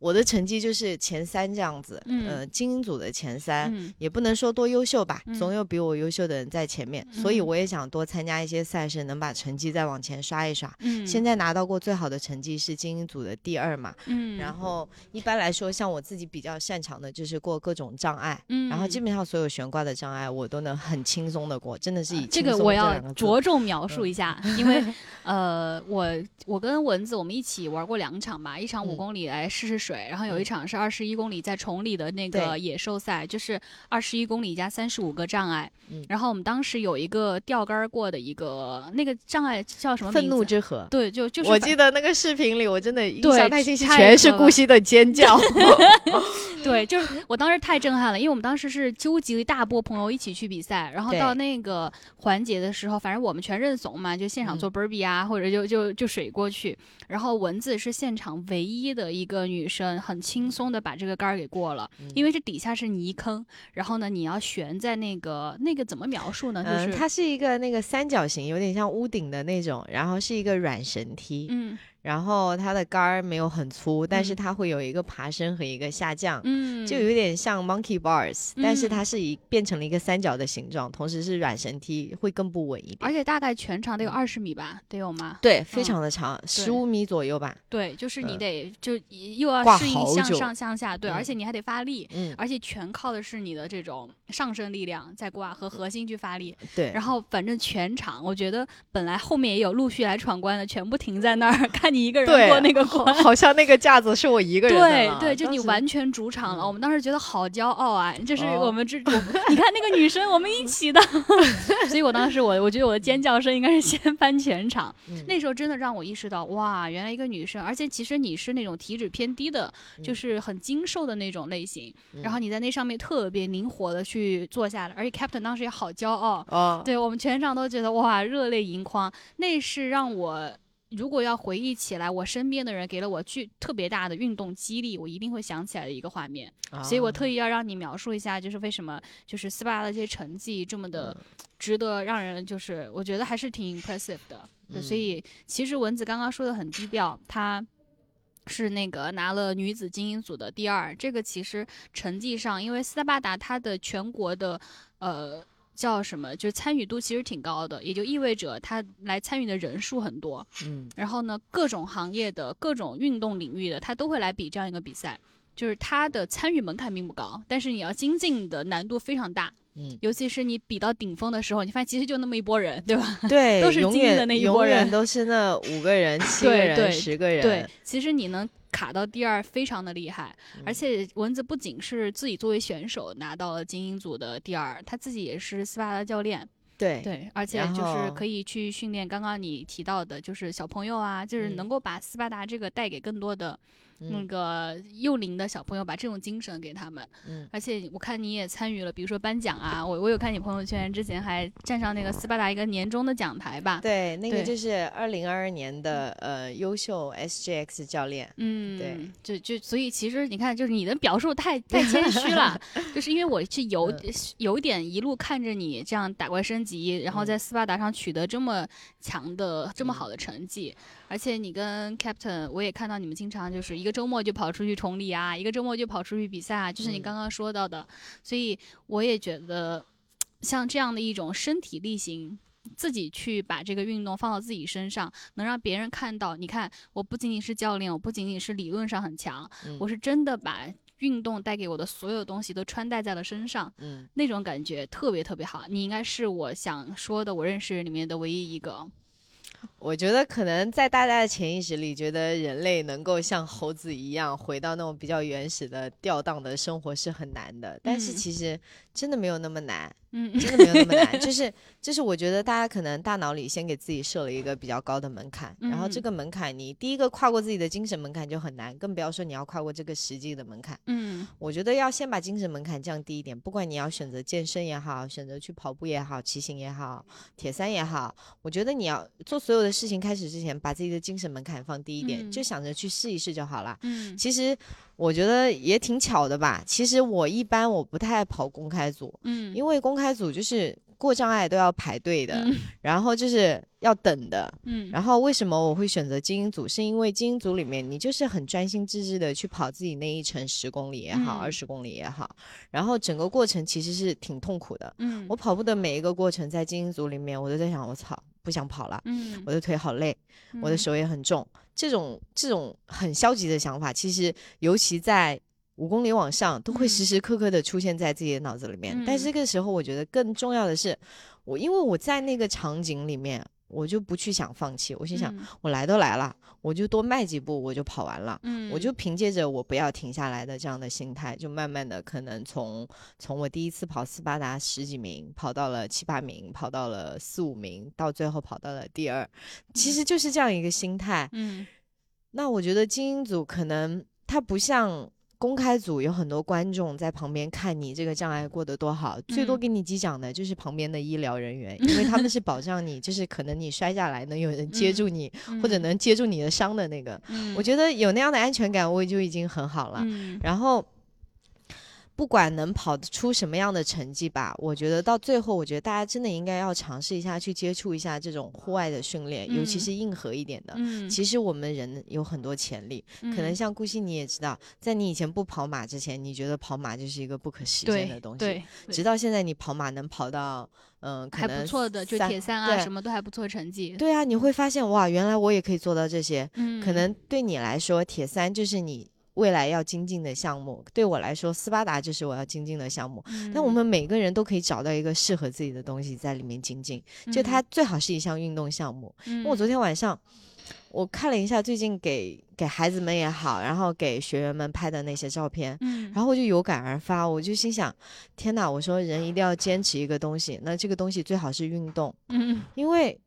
[SPEAKER 1] 我的成绩就是前三这样子，
[SPEAKER 2] 嗯
[SPEAKER 1] 呃，精英组的前三，
[SPEAKER 2] 嗯
[SPEAKER 1] 也不能说多优秀吧，
[SPEAKER 2] 嗯
[SPEAKER 1] 总有比我优秀的人在前面，所以
[SPEAKER 2] 嗯
[SPEAKER 1] 我也想多参加一些赛事，能把成绩再往前刷一刷。
[SPEAKER 2] 嗯，
[SPEAKER 1] 现在拿到过最好的成绩是精英组的第二嘛，
[SPEAKER 2] 嗯，
[SPEAKER 1] 然后一般来说，像我自己比较擅长的就是过各种障碍，
[SPEAKER 2] 嗯，
[SPEAKER 1] 然后基本上所有悬挂的障碍我都能很轻松的过，真的是以
[SPEAKER 2] 啊这个我要着重描述
[SPEAKER 1] 嗯
[SPEAKER 2] 一下，因为 呃，我我跟蚊子我们一起玩过两场吧，一场五
[SPEAKER 1] 嗯
[SPEAKER 2] 公里来试试水，然后有一
[SPEAKER 1] 嗯
[SPEAKER 2] 场是二十一公里在崇礼的那个野兽赛，就是二十一公里加三十五个障碍，
[SPEAKER 1] 嗯
[SPEAKER 2] 然后我们当时有一个吊杆儿过的一个那个障碍叫什么
[SPEAKER 1] 愤？怒之河。
[SPEAKER 2] 对，就就是
[SPEAKER 1] 我记得那个视频里，我真的印
[SPEAKER 2] 对
[SPEAKER 1] 象太清晰，全是顾惜的尖叫。
[SPEAKER 2] 对，就是我当时太震撼了，因为我们当时是纠集了一大波朋友一起去比赛，然后到那个环节的时候，反正我们全认怂嘛，就现场
[SPEAKER 1] 嗯
[SPEAKER 2] 做 burpee 啊，或者就就就水过去。然后蚊子是现场唯一的一个女生，很轻松的把这个杆儿给过了，因为这底下是泥坑，然后呢你要悬在那个那个怎么描述呢？就
[SPEAKER 1] 嗯，
[SPEAKER 2] 是
[SPEAKER 1] 它是一个那个三角形，有点像屋顶的那种，然后是一个软绳梯，
[SPEAKER 2] 嗯
[SPEAKER 1] 然后它的杆儿没有很粗，但是
[SPEAKER 2] 嗯
[SPEAKER 1] 它会有一个爬升和一个下降。
[SPEAKER 2] 嗯，
[SPEAKER 1] 就有点像 monkey bars，、但是
[SPEAKER 2] 嗯
[SPEAKER 1] 它是以变成了一个三角的形状，同时是软绳梯，会更不稳一点。
[SPEAKER 2] 而且大概全长得有
[SPEAKER 1] 嗯
[SPEAKER 2] 二十米吧，得有吗？
[SPEAKER 1] 对，非
[SPEAKER 2] 嗯
[SPEAKER 1] 常的长，
[SPEAKER 2] 对
[SPEAKER 1] 十五米左右吧。
[SPEAKER 2] 对，就是你
[SPEAKER 1] 嗯
[SPEAKER 2] 得就又要适应向上向下，对，而
[SPEAKER 1] 嗯
[SPEAKER 2] 且你还得发力。
[SPEAKER 1] 嗯，
[SPEAKER 2] 而且全靠的是你的这种上身力量在挂和核心去发力，
[SPEAKER 1] 对。
[SPEAKER 2] 然后反正全场我觉得本来后面也有陆续来闯关的，全部停在那儿 看你一个人过那个关。
[SPEAKER 1] 好像那个架子是我一个人的
[SPEAKER 2] 对对，就你完全主场了，
[SPEAKER 1] 嗯
[SPEAKER 2] 我们当时觉得好骄傲啊！就是
[SPEAKER 1] 哦
[SPEAKER 2] 我们这，我你看那个女生，我们一起的，所以我当时我我觉得我的尖叫声应该是掀翻全场。
[SPEAKER 1] 嗯
[SPEAKER 2] 那时候真的让我意识到，哇，原来一个女生，而且其实你是那种体脂偏低的，就
[SPEAKER 1] 嗯
[SPEAKER 2] 是很精瘦的那种类型，然后
[SPEAKER 1] 嗯
[SPEAKER 2] 你在那上面特别灵活的去坐下来，而且 Captain 当时也好骄傲，
[SPEAKER 1] 哦，
[SPEAKER 2] 对我们全场都觉得哇，热泪盈眶，那是让我。如果要回忆起来，我身边的人给了我巨特别大的运动激励，我一定会想起来的一个画面。所以我特
[SPEAKER 1] 意
[SPEAKER 2] 意要让你描述一下，就是为什么就是斯巴达的这些成绩这么的
[SPEAKER 1] 嗯
[SPEAKER 2] 值得让人就是我觉得还是挺 impressive 的。对所
[SPEAKER 1] 嗯
[SPEAKER 2] 以其实蚊子刚刚说的很低调，他是那个拿了女子精英组的第二。这个其实成绩上，因为斯巴达它的全国的呃。叫什么？就是参与度其实挺高的，也就意味着他来参与的人数很多。
[SPEAKER 1] 嗯
[SPEAKER 2] 然后呢，各种行业的各种运动领域的，他都会来比这样一个比赛。就是他的参与门槛并不高，但是你要精进的难度非常大。
[SPEAKER 1] 嗯，
[SPEAKER 2] 尤其是你比到顶峰的时候，你发现其实就那么一拨人，对吧？
[SPEAKER 1] 对，
[SPEAKER 2] 都是精英的那一拨人
[SPEAKER 1] 远都是那五个人、七个人、十个人。
[SPEAKER 2] 对，其实你能卡到第二，非常的厉害。而
[SPEAKER 1] 嗯
[SPEAKER 2] 且蚊子不仅是自己作为选手拿到了精英组的第二，他自己也是斯巴达教练。
[SPEAKER 1] 对
[SPEAKER 2] 对，而且就是可以去训练刚刚你提到的，就是小朋友啊，就是
[SPEAKER 1] 嗯
[SPEAKER 2] 能够把斯巴达这个带给更多的那
[SPEAKER 1] 嗯
[SPEAKER 2] 个幼龄的小朋友，把这种精神给他们。
[SPEAKER 1] 嗯
[SPEAKER 2] 而且我看你也参与了，比如说颁奖啊，我我有看你朋友圈，之前还站上那个斯巴达一个年终的讲台吧？
[SPEAKER 1] 对，那个就是二零二二年的呃优秀 SGX 教练。
[SPEAKER 2] 嗯，
[SPEAKER 1] 对，
[SPEAKER 2] 就就所以其实你看，就是你的表述太 太谦虚了，就是因为我是有
[SPEAKER 1] 嗯
[SPEAKER 2] 有点一路看着你这样打怪升级，然后
[SPEAKER 1] 嗯
[SPEAKER 2] 在斯巴达上取得这么强的这么
[SPEAKER 1] 嗯
[SPEAKER 2] 好的成绩，而且你跟 Captain 我也看到你们经常就是一个周末就跑出去崇礼啊，一个周末就跑出去比赛啊，就是你
[SPEAKER 1] 嗯
[SPEAKER 2] 刚刚说到的，所以我也觉得像这样的一种身体力行。自己去把这个运动放到自己身上，能让别人看到。你看，我不仅仅是教练，我不仅仅是理论上很强，
[SPEAKER 1] 嗯
[SPEAKER 2] 我是真的把运动带给我的所有东西都穿戴在了身上，
[SPEAKER 1] 嗯，
[SPEAKER 2] 那种感觉特别特别好。你应该是我想说的，我认识里面的唯一一个。
[SPEAKER 1] 我觉得可能在大家的潜意识里，觉得人类能够像猴子一样回到那种比较原始的吊荡的生活是很难的，但是
[SPEAKER 2] 嗯。
[SPEAKER 1] 其实真的没有那么难，
[SPEAKER 2] 嗯
[SPEAKER 1] 真的没有那么难。就是就是，我觉得大家可能大脑里先给自己设了一个比较高的门槛，然后这
[SPEAKER 2] 嗯
[SPEAKER 1] 个门槛你第一个跨过自己的精神门槛就很难，更不要说你要跨过这个实际的门槛。
[SPEAKER 2] 嗯
[SPEAKER 1] 我觉得要先把精神门槛降低一点，不管你要选择健身也好，选择去跑步也好，骑行也好，铁三也好，我觉得你要做所有的事情开始之前，把自己的精神门槛放低一点，
[SPEAKER 2] 嗯
[SPEAKER 1] 就想着去试一试就好了。
[SPEAKER 2] 嗯
[SPEAKER 1] 其实我觉得也挺巧的吧。其实我一般我不太跑公开组，
[SPEAKER 2] 嗯，
[SPEAKER 1] 因为公开组就是过障碍都要排队的，
[SPEAKER 2] 嗯
[SPEAKER 1] 然后就是要等的。
[SPEAKER 2] 嗯
[SPEAKER 1] 然后为什么我会选择精英组？是因为精英组里面你就是很专心致志的去跑自己那一程十公里也好，
[SPEAKER 2] 嗯
[SPEAKER 1] 二十、公里也好，然后整个过程其实是挺痛苦的。
[SPEAKER 2] 嗯
[SPEAKER 1] 我跑步的每一个过程在精英组里面，我都在想，我操，不想跑了，
[SPEAKER 2] 嗯
[SPEAKER 1] 我的腿好累，我的
[SPEAKER 2] 嗯
[SPEAKER 1] 手也很重。这种这种很消极的想法，其实尤其在五公里往上，都会
[SPEAKER 2] 嗯。
[SPEAKER 1] 时时刻刻的出现在自己的脑子里面。但
[SPEAKER 2] 是
[SPEAKER 1] 这个时候，我觉得更重要的是，我因为我在那个场景里面，我就不去想放弃，我心想，
[SPEAKER 2] 嗯。
[SPEAKER 1] 我来都来了，我就多迈几步，我就跑完了。
[SPEAKER 2] 嗯
[SPEAKER 1] 我就凭借着我不要停下来的这样的心态，就慢慢的可能从从我第一次跑斯巴达十几名，跑到了七八名，跑到了四五名，到最后跑到了第二，其实就是这样一个心态。
[SPEAKER 2] 嗯。
[SPEAKER 1] 那我觉得精英组可能它不像公开组有很多观众在旁边看你这个障碍过得多好，最多
[SPEAKER 2] 嗯
[SPEAKER 1] 给你击掌的就是旁边的医疗人员，因为他们是保 障你，就是可能你摔下来能有人接
[SPEAKER 2] 嗯
[SPEAKER 1] 住你，或者能接住你的伤的那个。
[SPEAKER 2] 嗯，
[SPEAKER 1] 我觉得有那样的安全感，我就已经很好了。
[SPEAKER 2] 嗯
[SPEAKER 1] 然后，不管能跑出什么样的成绩吧，我觉得到最后，我觉得大家真的应该要尝试一下去接触一下这种户外的训练，尤其
[SPEAKER 2] 嗯
[SPEAKER 1] 是硬核一点的。
[SPEAKER 2] 嗯
[SPEAKER 1] 其实我们人有很多潜力，可能
[SPEAKER 2] 嗯
[SPEAKER 1] 像顾惜你也知道，在你以前不跑马之前，你觉得跑马就是一个不可实现的东西，
[SPEAKER 2] 对，
[SPEAKER 1] 直到现在你跑马能跑到，嗯、可
[SPEAKER 2] 还
[SPEAKER 1] 能
[SPEAKER 2] 不错的，就
[SPEAKER 1] 三
[SPEAKER 2] 铁三啊什么都还不错成绩。
[SPEAKER 1] 对啊，你会发现哇，原来我也可以做到这些。
[SPEAKER 2] 嗯，
[SPEAKER 1] 可能对你来说，铁三就是你未来要精进的项目；对我来说，斯巴达就是我要精进的项目。
[SPEAKER 2] 嗯，
[SPEAKER 1] 但我们每个人都可以找到一个适合自己的东西在里面精进，就它最好是一项运动项目。
[SPEAKER 2] 嗯，
[SPEAKER 1] 因为我昨天晚上我看了一下最近给给孩子们也好，然后给学员们拍的那些照片，
[SPEAKER 2] 嗯，
[SPEAKER 1] 然后我就有感而发，我就心想：天哪！我说人一定要坚持一个东西，那这个东西最好是运动，
[SPEAKER 2] 嗯
[SPEAKER 1] 因为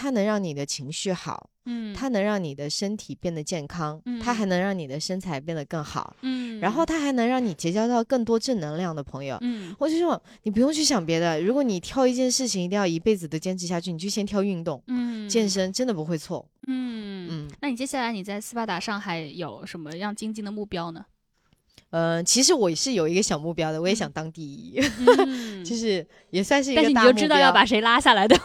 [SPEAKER 1] 它能让你的情绪好，
[SPEAKER 2] 嗯，
[SPEAKER 1] 它能让你的身体变得健康，它还能让你的身材变得更好，
[SPEAKER 2] 嗯，
[SPEAKER 1] 然后它还能让你结交到更多正能量的朋友。
[SPEAKER 2] 嗯
[SPEAKER 1] 我就说，你不用去想别的，如果你挑一件事情一定要一辈子都坚持下去，你就先挑运动、
[SPEAKER 2] 嗯
[SPEAKER 1] 健身，真的不会错。
[SPEAKER 2] 嗯。
[SPEAKER 1] 嗯
[SPEAKER 2] 那你接下来你在斯巴达上还有什么样精进的目标呢？
[SPEAKER 1] 呃，其实我是有一个小目标的，我也想当第一，
[SPEAKER 2] 嗯。
[SPEAKER 1] 就是也算是一个大目标但是你
[SPEAKER 2] 就知道要把谁拉下来的，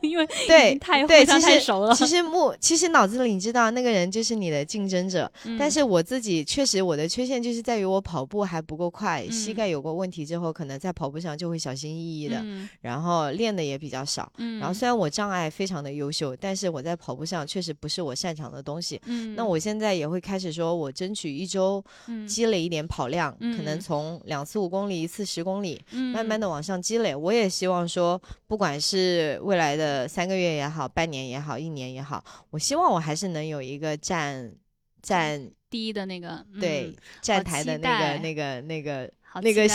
[SPEAKER 2] 因为
[SPEAKER 1] 对
[SPEAKER 2] 太
[SPEAKER 1] 对其实
[SPEAKER 2] 太熟了。
[SPEAKER 1] 其实目其实脑子里你知道那个人就是你的竞争者，但
[SPEAKER 2] 嗯
[SPEAKER 1] 是我自己确实我的缺陷就是在于我跑步还不够快，膝
[SPEAKER 2] 嗯。
[SPEAKER 1] 盖有过问题之后，可能在跑步上就会小心翼翼的，
[SPEAKER 2] 嗯。
[SPEAKER 1] 然后练的也比较少。
[SPEAKER 2] 嗯，
[SPEAKER 1] 然后虽然我障碍非常的优秀，但是我在跑步上确实不是我擅长的东西。
[SPEAKER 2] 嗯，
[SPEAKER 1] 那我现在也会开始说，我争取一周
[SPEAKER 2] 嗯。
[SPEAKER 1] 积累一点跑量，可能
[SPEAKER 2] 嗯。
[SPEAKER 1] 从两次五公里，一次十公里，慢慢
[SPEAKER 2] 的
[SPEAKER 1] 的往上积累。我也希望说，不管是未来的三个月也好，半年也好，一年也好，我希望我还是能有一个站站
[SPEAKER 2] 第一的那个
[SPEAKER 1] 对
[SPEAKER 2] 嗯
[SPEAKER 1] 站台的那
[SPEAKER 2] 待。
[SPEAKER 1] 个那个那个
[SPEAKER 2] 好
[SPEAKER 1] 那个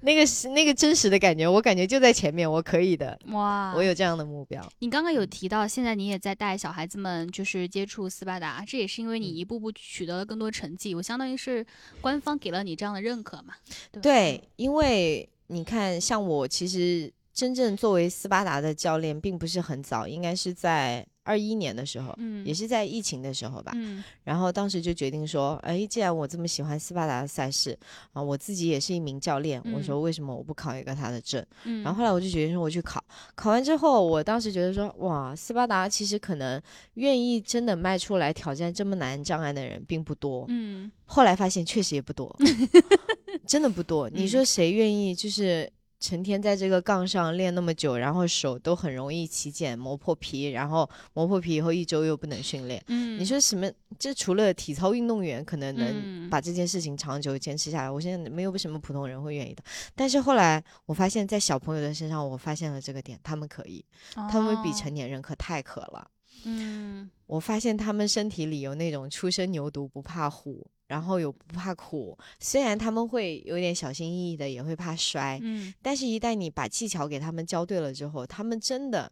[SPEAKER 1] 那个是那个真实的感觉，我感觉就在前面，我可以的，
[SPEAKER 2] 哇，
[SPEAKER 1] 我有这样的目标。
[SPEAKER 2] 你刚刚有提到，现在你也在带小孩子们，就是接触斯巴达，这也是因为你
[SPEAKER 1] 嗯
[SPEAKER 2] 一步步取得了更多成绩，我相当于是官方给了你这样的认可嘛？对，
[SPEAKER 1] 因为你看，像我其实真正作为斯巴达的教练，并不是很早，应该是在二一年的时候，
[SPEAKER 2] 嗯，
[SPEAKER 1] 也是在疫情的时候吧。
[SPEAKER 2] 嗯
[SPEAKER 1] 然后当时就决定说，哎，既然我这么喜欢斯巴达的赛事啊，我自己也是一名教练，我说为什么我不考一个他的证？
[SPEAKER 2] 嗯，
[SPEAKER 1] 然后后来我就决定说我去考，考完之后，我当时觉得说，哇，斯巴达其实可能愿意真的迈出来挑战这么难障碍的人并不多。
[SPEAKER 2] 嗯
[SPEAKER 1] 后来发现确实也不多，真的不多。你
[SPEAKER 2] 嗯
[SPEAKER 1] 说谁愿意就是成天在这个杠上练那么久，然后手都很容易起茧、磨破皮，然后磨破皮以后一周又不能训练？
[SPEAKER 2] 嗯，
[SPEAKER 1] 你说什么？这除了体操运动员可能能
[SPEAKER 2] 嗯
[SPEAKER 1] 把这件事情长久坚持下来，我现在没有什么普通人会愿意的。但是后来我发现，在小朋友的身上，我发现了这个点，他们可以，他们比
[SPEAKER 2] 哦
[SPEAKER 1] 成年人可太可了。
[SPEAKER 2] 嗯
[SPEAKER 1] 我发现他们身体里有那种初生牛犊不怕虎，然后有不怕苦。虽然他们会有点小心翼翼的，也会怕摔，
[SPEAKER 2] 嗯
[SPEAKER 1] 但是一旦你把技巧给他们教对了之后，他们真的，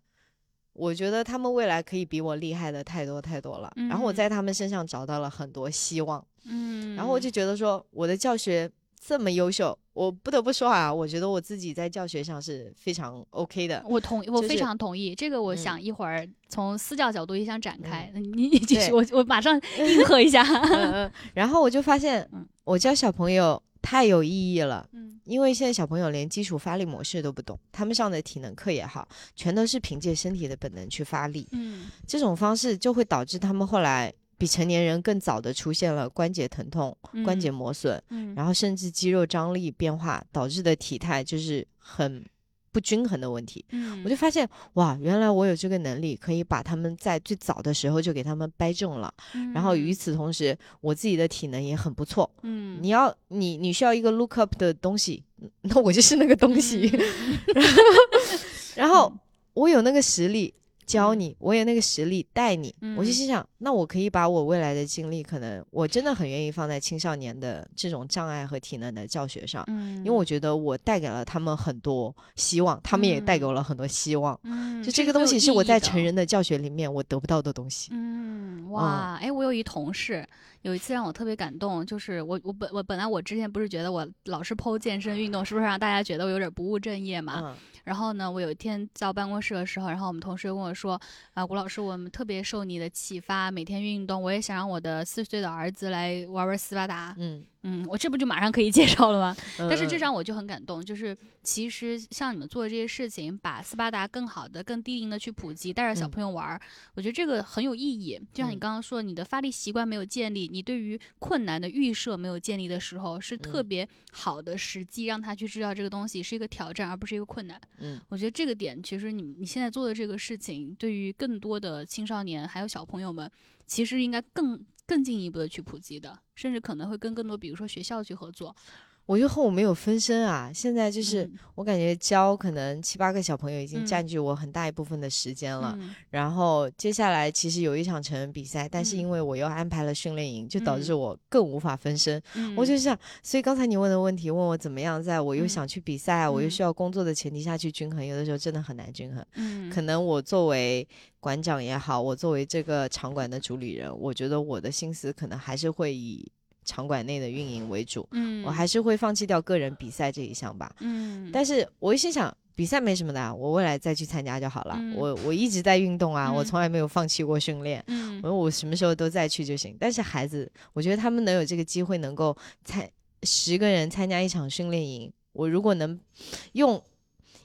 [SPEAKER 1] 我觉得他们未来可以比我厉害的太多太多了。然后我
[SPEAKER 2] 嗯
[SPEAKER 1] 在他们身上找到了很多希望，
[SPEAKER 2] 嗯，
[SPEAKER 1] 然后我就觉得说，我的教学这么优秀，我不得不说啊，我觉得我自己在教学上是非常 OK 的。
[SPEAKER 2] 我同我非
[SPEAKER 1] 就是
[SPEAKER 2] 常同意这个，我
[SPEAKER 1] 嗯
[SPEAKER 2] 想一会儿从私教角度也想展开。你你继续，我我马上应和一下。
[SPEAKER 1] 嗯嗯，然后我就发现
[SPEAKER 2] 嗯，
[SPEAKER 1] 我教小朋友太有意义了。
[SPEAKER 2] 嗯
[SPEAKER 1] 因为现在小朋友连基础发力模式都不懂，他们上的体能课也好，全都是凭借身体的本能去发力。
[SPEAKER 2] 嗯
[SPEAKER 1] 这种方式就会导致他们后来比成年人更早的出现了关节疼痛、关节磨损，
[SPEAKER 2] 嗯，
[SPEAKER 1] 然后甚至肌肉张力变化导致的体态就是很不均衡的问题。
[SPEAKER 2] 嗯
[SPEAKER 1] 我就发现哇，原来我有这个能力，可以把他们在最早的时候就给他们掰正了。然后与此同时，我自己的体能也很不错。
[SPEAKER 2] 嗯
[SPEAKER 1] 你要你你需要一个 look up 的东西，嗯 那我就是那个东西。
[SPEAKER 2] 嗯
[SPEAKER 1] 然后我有那个实力教你，我有那个实力带你，我就
[SPEAKER 2] 嗯
[SPEAKER 1] 心想，那我可以把我未来的精力，可能我真的很愿意放在青少年的这种障碍和体能的教学上。
[SPEAKER 2] 嗯，
[SPEAKER 1] 因为我觉得我带给了他们很多希望，他们也带给我了很多希望。
[SPEAKER 2] 嗯，
[SPEAKER 1] 就这个东西是我在成人的教学里面我得不到的东西。
[SPEAKER 2] 嗯，哇，哎，我有一同事，有一次让我特别感动，就是我我本我本来我之前不是觉得我老是剖健身运动，是不是让大家觉得我有点不务正业嘛？
[SPEAKER 1] 嗯
[SPEAKER 2] 然后呢，我有一天到办公室的时候，然后我们同事跟我说，啊，谷老师，我们特别受你的启发，每天运动，我也想让我的四岁的儿子来玩玩斯巴达。
[SPEAKER 1] 嗯，
[SPEAKER 2] 嗯，我这不就马上可以介绍了吗？但是这
[SPEAKER 1] 嗯
[SPEAKER 2] 让我就很感动，就是其实像你们做的这些事情，把斯巴达更好的、更低龄的去普及，带着小
[SPEAKER 1] 嗯
[SPEAKER 2] 朋友玩儿，我觉得这个很有意义。就像你
[SPEAKER 1] 嗯
[SPEAKER 2] 刚刚说，你的发力习惯没有建立，你对于困难的预设没有建立的时候，是特
[SPEAKER 1] 嗯
[SPEAKER 2] 别好的时机，让他去知道这个东西是一个挑战，而不是一个困难。
[SPEAKER 1] 嗯
[SPEAKER 2] 我觉得这个点，其实你你现在做的这个事情，对于更多的青少年还有小朋友们，其实应该更更进一步的去普及的，甚至可能会跟更多，比如说学校去合作。
[SPEAKER 1] 我觉得和我没有分身啊，现在就是。
[SPEAKER 2] 嗯
[SPEAKER 1] 我感觉教可能七八个小朋友已经
[SPEAKER 2] 嗯。
[SPEAKER 1] 占据我很大一部分的时间了。
[SPEAKER 2] 嗯。
[SPEAKER 1] 然后接下来其实有一场成人比赛，但是
[SPEAKER 2] 嗯。
[SPEAKER 1] 因为我又安排了训练营，就导致
[SPEAKER 2] 嗯。
[SPEAKER 1] 我更无法分身。
[SPEAKER 2] 嗯
[SPEAKER 1] 我就想，所以刚才你问的问题，问我怎么样，在我又
[SPEAKER 2] 嗯
[SPEAKER 1] 想去比赛，我又
[SPEAKER 2] 嗯。
[SPEAKER 1] 需要工作的前提下去均衡，有的时候真的很难均衡。
[SPEAKER 2] 嗯。
[SPEAKER 1] 可能我作为馆长也好，我作为这个场馆的主理人，我觉得我的心思可能还是会以场馆内的运营为主，
[SPEAKER 2] 嗯，
[SPEAKER 1] 我还是会放弃掉个人比赛这一项吧。
[SPEAKER 2] 嗯，
[SPEAKER 1] 但是我一心想，比赛没什么的啊，我未来再去参加就好了。
[SPEAKER 2] 嗯
[SPEAKER 1] 我我一直在运动啊，我
[SPEAKER 2] 嗯
[SPEAKER 1] 从来没有放弃过训练。
[SPEAKER 2] 嗯
[SPEAKER 1] 我我什么时候都再去就行。但是孩子，我觉得他们能有这个机会，能够参十个人参加一场训练营，我如果能用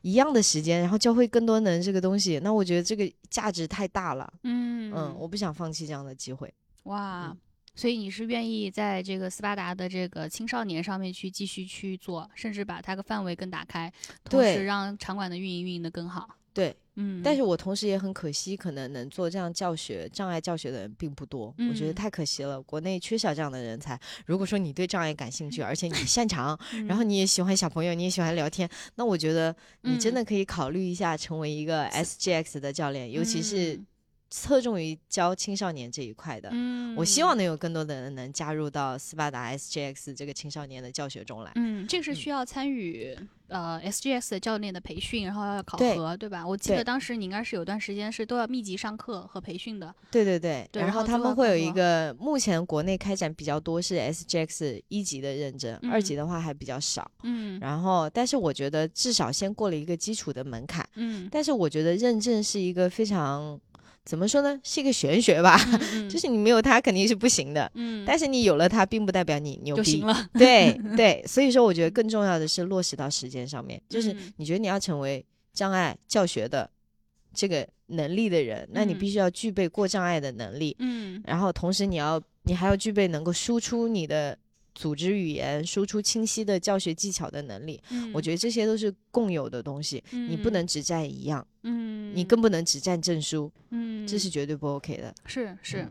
[SPEAKER 1] 一样的时间，然后教会更多人这个东西，那我觉得这个价值太大了。
[SPEAKER 2] 嗯
[SPEAKER 1] 嗯，我不想放弃这样的机会。
[SPEAKER 2] 哇
[SPEAKER 1] 嗯。
[SPEAKER 2] 所以你是愿意在这个斯巴达的这个青少年上面去继续去做，甚至把它的范围更打开，同时让场馆的运营运营的更好。
[SPEAKER 1] 对，
[SPEAKER 2] 嗯，
[SPEAKER 1] 但是我同时也很可惜，可能能做这样教学障碍教学的人并不多，我觉得
[SPEAKER 2] 嗯
[SPEAKER 1] 太可惜了。国内缺少这样的人才。如果说你对障碍感兴趣，而且你擅长，然后
[SPEAKER 2] 嗯
[SPEAKER 1] 你也喜欢小朋友，你也喜欢聊天，那我觉得你真
[SPEAKER 2] 嗯
[SPEAKER 1] 的可以考虑一下成为一个 SGX 的教练，尤其是
[SPEAKER 2] 嗯
[SPEAKER 1] 侧重于教青少年这一块的。
[SPEAKER 2] 嗯，
[SPEAKER 1] 我希望能有更多的人能加入到斯巴达 SGX 这个青少年的教学中来。
[SPEAKER 2] 嗯，这个是
[SPEAKER 1] 嗯
[SPEAKER 2] 需要参与呃 SGX 的教练的培训，然后要考核，对吧？我记得当时你应该是有段时间是都要密集上课和培训的。
[SPEAKER 1] 对对对，然
[SPEAKER 2] 对然后
[SPEAKER 1] 他们会有一个，目前国内开展比较多是 SGX 一级的认证，二
[SPEAKER 2] 嗯
[SPEAKER 1] 级的话还比较少。
[SPEAKER 2] 嗯
[SPEAKER 1] 然后，但是我觉得至少先过了一个基础的门槛。
[SPEAKER 2] 嗯，
[SPEAKER 1] 但是我觉得认证是一个非常怎么说呢，是一个玄学吧，
[SPEAKER 2] 嗯
[SPEAKER 1] 就是你没有它肯定是不行的。
[SPEAKER 2] 嗯，
[SPEAKER 1] 但是你有了它，并不代表你牛逼
[SPEAKER 2] 就行。了。
[SPEAKER 1] 对 对，所以说我觉得更重要的是落实到实践上面，就是
[SPEAKER 2] 嗯
[SPEAKER 1] 你觉得你要成为障碍教学的这个能力的人，那你
[SPEAKER 2] 嗯
[SPEAKER 1] 必须要具备过障碍的能力，
[SPEAKER 2] 嗯
[SPEAKER 1] 然后同时你要你还要具备能够输出你的组织语言、输出清晰的教学技巧的能力。
[SPEAKER 2] 嗯，
[SPEAKER 1] 我觉得这些都是共有的东西，你不
[SPEAKER 2] 嗯
[SPEAKER 1] 能只占一样，
[SPEAKER 2] 嗯，
[SPEAKER 1] 你更不能只占证书，
[SPEAKER 2] 嗯，
[SPEAKER 1] 这是绝对不 OK 的。
[SPEAKER 2] 是是。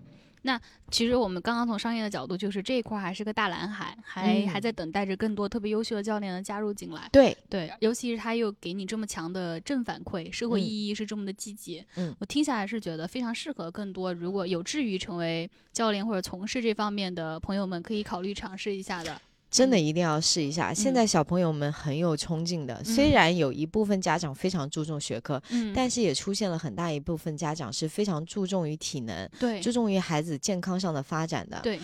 [SPEAKER 2] 那其实我们刚刚从商业的角度，就是这一块还是个大蓝海，还、
[SPEAKER 1] 嗯
[SPEAKER 2] 还在等待着更多特别优秀的教练的加入进来。
[SPEAKER 1] 对，
[SPEAKER 2] 对，尤其是他又给你这么强的正反馈，社会
[SPEAKER 1] 嗯
[SPEAKER 2] 意义是这么的积极，
[SPEAKER 1] 嗯
[SPEAKER 2] 我听下来是觉得非常适合更多如果有志于成为教练或者从事这方面的朋友们，可以考虑尝试一下的。
[SPEAKER 1] 真的一定要试一下。现
[SPEAKER 2] 嗯
[SPEAKER 1] 在小朋友们很有冲劲的，虽
[SPEAKER 2] 嗯
[SPEAKER 1] 然有一部分家长非常注重学科，
[SPEAKER 2] 嗯，
[SPEAKER 1] 但是也出现了很大一部分家长是非常注重于体能，
[SPEAKER 2] 对
[SPEAKER 1] 注重于孩子健康上的发展的。
[SPEAKER 2] 对，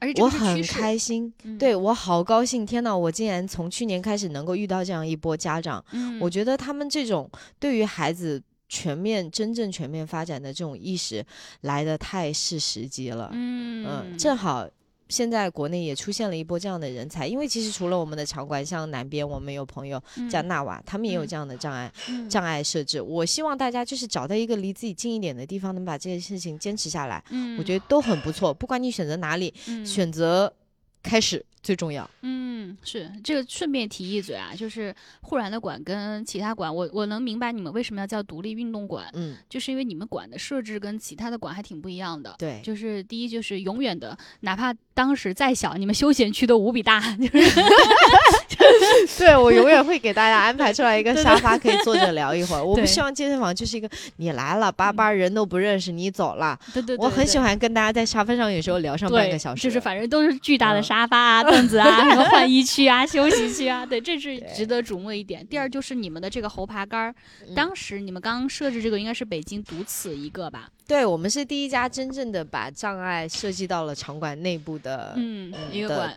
[SPEAKER 2] 而且
[SPEAKER 1] 我很开心，
[SPEAKER 2] 嗯
[SPEAKER 1] 对我好高兴！天哪，我竟然从去年开始能够遇到这样一波家长，
[SPEAKER 2] 嗯，
[SPEAKER 1] 我觉得他们这种对于孩子全面、真正全面发展的这种意识来的太是时机了。
[SPEAKER 2] 嗯
[SPEAKER 1] 嗯，正好现在国内也出现了一波这样的人才，因为其实除了我们的场馆，像南边我们有朋友叫
[SPEAKER 2] 嗯
[SPEAKER 1] 纳瓦，他们也有
[SPEAKER 2] 嗯
[SPEAKER 1] 这样的障碍、
[SPEAKER 2] 嗯
[SPEAKER 1] 障碍设置。我希望大家就是找到一个离自己近一点的地方，能把这件事情坚持下来，
[SPEAKER 2] 嗯，
[SPEAKER 1] 我觉得都很不错。不管你选择哪里，
[SPEAKER 2] 嗯
[SPEAKER 1] 选择开始最重要。
[SPEAKER 2] 嗯，是这个顺便提一嘴啊，就是护栏的馆跟其他馆，我我能明白你们为什么要叫独立运动馆，
[SPEAKER 1] 嗯，
[SPEAKER 2] 就是因为你们馆的设置跟其他的馆还挺不一样的。
[SPEAKER 1] 对，
[SPEAKER 2] 就是第一，就是永远的，哪怕当时再小，你们休闲区都无比大，就是
[SPEAKER 1] 对我永远会给大家安排出来一个沙发，可以坐着聊一会儿。我
[SPEAKER 2] 对
[SPEAKER 1] 不希望健身房就是一个你来了，巴巴人都不认识，你走了。
[SPEAKER 2] 对对对，
[SPEAKER 1] 我很喜
[SPEAKER 2] 对。
[SPEAKER 1] 欢跟大家在沙发上有时候聊上半
[SPEAKER 2] 对，
[SPEAKER 1] 个小时，
[SPEAKER 2] 就是反正都是巨大的
[SPEAKER 1] 嗯
[SPEAKER 2] 沙发啊、凳子啊、什么换衣区啊、休息区啊，对，这是值得瞩目的一点。第二就是你们的这个猴爬杆儿，
[SPEAKER 1] 嗯
[SPEAKER 2] 当时你们刚设置这个应该是北京独此一个吧？
[SPEAKER 1] 对我们是第一家真正的把障碍设计到了场馆内部的、
[SPEAKER 2] 嗯，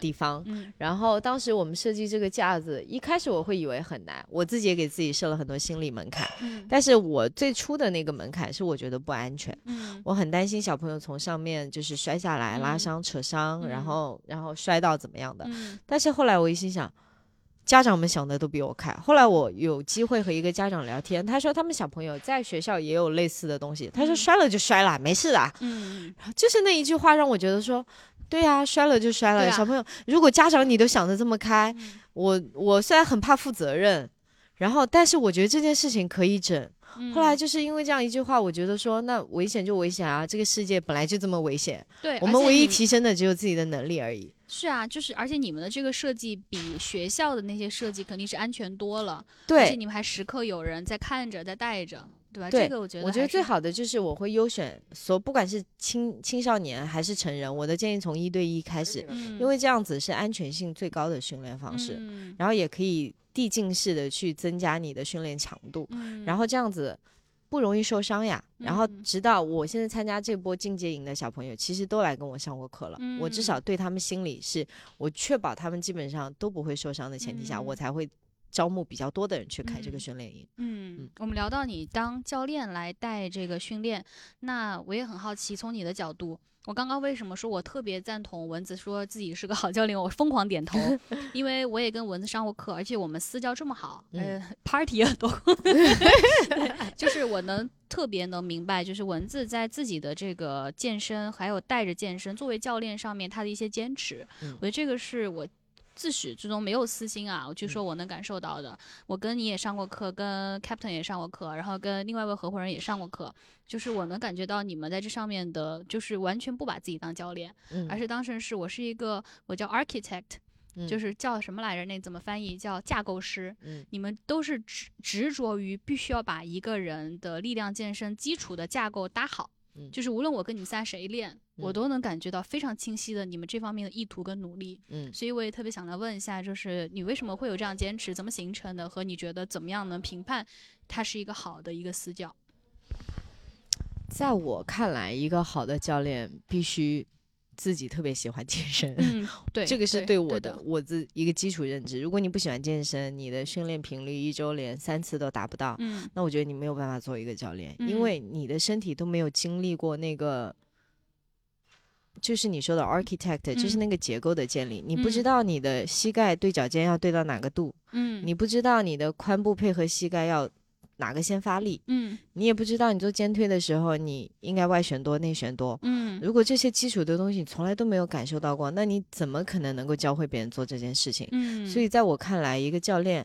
[SPEAKER 1] 地方。
[SPEAKER 2] 嗯
[SPEAKER 1] 然后当时我们设计这个架子，一开始我会以为很难，我自己也给自己设了很多心理门槛。
[SPEAKER 2] 嗯
[SPEAKER 1] 但是我最初的那个门槛是我觉得不安全，
[SPEAKER 2] 嗯
[SPEAKER 1] 我很担心小朋友从上面就是摔下来、拉
[SPEAKER 2] 嗯
[SPEAKER 1] 伤、扯伤，
[SPEAKER 2] 嗯
[SPEAKER 1] 然后然后摔到怎么样的。
[SPEAKER 2] 嗯
[SPEAKER 1] 但是后来我一心想，家长们想的都比我开。后来我有机会和一个家长聊天，他说他们小朋友在学校也有类似的东西，他说
[SPEAKER 2] 嗯
[SPEAKER 1] 摔了就摔了，没事的。
[SPEAKER 2] 嗯
[SPEAKER 1] 就是那一句话让我觉得说，对呀、摔了就摔了。
[SPEAKER 2] 啊
[SPEAKER 1] 小朋友，如果家长你都想的这么开，
[SPEAKER 2] 嗯
[SPEAKER 1] 我我虽然很怕负责任，然后但是我觉得这件事情可以整。
[SPEAKER 2] 嗯，
[SPEAKER 1] 后来就是因为这样一句话，我觉得说，那危险就危险啊，这个世界本来就这么危险，
[SPEAKER 2] 对，
[SPEAKER 1] 我们唯一提升的只有自己的能力而已。
[SPEAKER 2] 是啊，就是而且你们的这个设计比学校的那些设计肯定是安全多了，而且，你们还时刻有人在看着，在带着，对吧？
[SPEAKER 1] 对
[SPEAKER 2] 这个我觉得
[SPEAKER 1] 我觉得最好的就是我会优选所不管是青青少年还是成人，我的建议从一对一开始，
[SPEAKER 2] 嗯，
[SPEAKER 1] 因为这样子是安全性最高的训练方式，
[SPEAKER 2] 嗯。
[SPEAKER 1] 然后也可以递进式的去增加你的训练强度，
[SPEAKER 2] 嗯，
[SPEAKER 1] 然后这样子。不容易受伤呀，然后
[SPEAKER 2] 嗯
[SPEAKER 1] 直到我现在参加这波进阶营的小朋友，其实都来跟我上过课了。我至少
[SPEAKER 2] 嗯
[SPEAKER 1] 对他们心里是我确保他们基本上都不会受伤的前提下，我
[SPEAKER 2] 嗯
[SPEAKER 1] 才会招募比较多的人去开这个
[SPEAKER 2] 嗯
[SPEAKER 1] 训练营。
[SPEAKER 2] 嗯，我们聊到你当教练来带这个训练，那我也很好奇，从你的角度，我刚刚为什么说我特别赞同蚊子说自己是个好教练，我疯狂点头，因为我也跟蚊子上过课，而且我们私教这么好，呃，party 也多，就是我能特别能明白，就是蚊子在自己的这个健身，还有带着健身作为教练上面他的一些坚持，
[SPEAKER 1] 嗯
[SPEAKER 2] 我觉得这个是我。自始至终没有私心啊，我就说我能感受到的。我跟你也上过课，跟 Captain 也上过课，然后跟另外一位合伙人也上过课，就是我能感觉到你们在这上面的，就是完全不把自己当教练，
[SPEAKER 1] 嗯，
[SPEAKER 2] 而是当成是我是一个我叫 architect，、
[SPEAKER 1] 嗯
[SPEAKER 2] 就是叫什么来着？那怎么翻译？叫架构师。
[SPEAKER 1] 嗯
[SPEAKER 2] 你们都是执执着于必须要把一个人的力量健身基础的架构搭好。
[SPEAKER 1] 嗯
[SPEAKER 2] 就是无论我跟你们仨谁练，我
[SPEAKER 1] 嗯
[SPEAKER 2] 都能感觉到非常清晰的你们这方面的意图跟努力。
[SPEAKER 1] 嗯
[SPEAKER 2] 所以我也特别想来问一下，就是你为什么会有这样坚持，怎么形成的，和你觉得怎么样能评判它是一个好的一个私教？
[SPEAKER 1] 在我看来，一个好的教练必须自己特别喜欢健身。
[SPEAKER 2] 嗯，对，
[SPEAKER 1] 这个是
[SPEAKER 2] 对
[SPEAKER 1] 对我
[SPEAKER 2] 的，
[SPEAKER 1] 的我自一个基础认知。如果你不喜欢健身，你的训练频率一周连三次都达不到，
[SPEAKER 2] 嗯
[SPEAKER 1] 那我觉得你没有办法做一个教练，
[SPEAKER 2] 嗯
[SPEAKER 1] 因为你的身体都没有经历过那个，就是你说的 architect，、就是
[SPEAKER 2] 嗯
[SPEAKER 1] 那个结构的建立。你不知
[SPEAKER 2] 嗯
[SPEAKER 1] 道你的膝盖对脚尖要对到哪个度，
[SPEAKER 2] 嗯，
[SPEAKER 1] 你不知道你的髋部配合膝盖要哪个先发力，
[SPEAKER 2] 嗯
[SPEAKER 1] 你也不知道你做肩推的时候你应该外旋多内旋多。
[SPEAKER 2] 嗯
[SPEAKER 1] 如果这些基础的东西你从来都没有感受到过，那你怎么可能能够教会别人做这件事情？
[SPEAKER 2] 嗯，
[SPEAKER 1] 所以在我看来，一个教练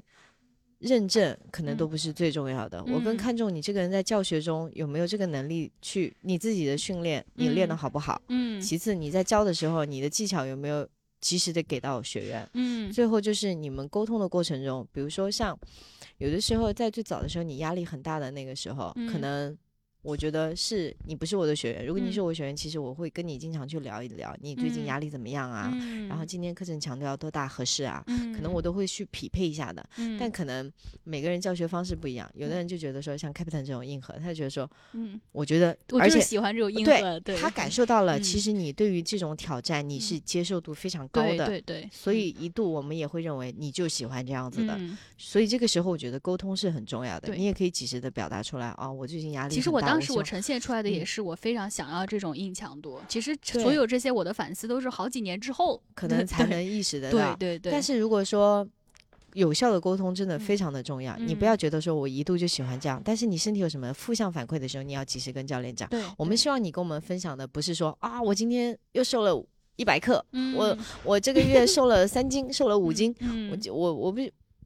[SPEAKER 1] 认证可能都
[SPEAKER 2] 嗯。
[SPEAKER 1] 不是最重要的，我更
[SPEAKER 2] 嗯。
[SPEAKER 1] 看重你这个人在教学中有没有这个能力去你自己的训练，你练得
[SPEAKER 2] 嗯
[SPEAKER 1] 好不好？
[SPEAKER 2] 嗯。
[SPEAKER 1] 其次你在教的时候，你的技巧有没有及时的给到学员？
[SPEAKER 2] 嗯。
[SPEAKER 1] 最后就是你们沟通的过程中，比如说像有的时候在最早的时候，你压力很大的那个时候，可
[SPEAKER 2] 嗯。
[SPEAKER 1] 能我觉得是你不是我的学员。如果你是
[SPEAKER 2] 嗯
[SPEAKER 1] 我学员，其实我会跟你经常去聊一聊，你最近
[SPEAKER 2] 嗯
[SPEAKER 1] 压力怎么样啊？
[SPEAKER 2] 嗯
[SPEAKER 1] 然后今天课程强度要多大合适啊？
[SPEAKER 2] 嗯
[SPEAKER 1] 可能我都会去匹配一下的。
[SPEAKER 2] 嗯
[SPEAKER 1] 但可能每个人教学方式不一样，有的人就觉得说像 Captain 这种硬核，他就觉得说，
[SPEAKER 2] 嗯，
[SPEAKER 1] 我觉得，而且
[SPEAKER 2] 喜欢这种硬
[SPEAKER 1] 对
[SPEAKER 2] 核，对
[SPEAKER 1] 他感受到了，其
[SPEAKER 2] 嗯
[SPEAKER 1] 实你对于这种挑战你是接受度非常高
[SPEAKER 2] 对
[SPEAKER 1] 的。
[SPEAKER 2] 对对，
[SPEAKER 1] 所以一度我们也会认为你就喜欢这样子的，
[SPEAKER 2] 嗯
[SPEAKER 1] 所以这个时候我觉得沟通是很重要的。你也可以及时的表达出来啊、我最近压力很大。
[SPEAKER 2] 其实我当时我呈现出来的也
[SPEAKER 1] 嗯
[SPEAKER 2] 是我非常想要这种硬强度。其实所有这些我的反思都是好几年之后
[SPEAKER 1] 可能才能意识得到。
[SPEAKER 2] 对对对。
[SPEAKER 1] 但是如果说有效的沟通真的非
[SPEAKER 2] 嗯
[SPEAKER 1] 常的重要，你不
[SPEAKER 2] 嗯
[SPEAKER 1] 要觉得说我一度就喜欢这样，但是你身体有什么负向反馈的时候，你要及时跟教练讲。
[SPEAKER 2] 对，
[SPEAKER 1] 我们希望你跟我们分享的不是说啊，我今天又瘦了一百克，
[SPEAKER 2] 嗯
[SPEAKER 1] 我我这个月瘦了三斤，瘦了五斤，
[SPEAKER 2] 嗯
[SPEAKER 1] 我就我我不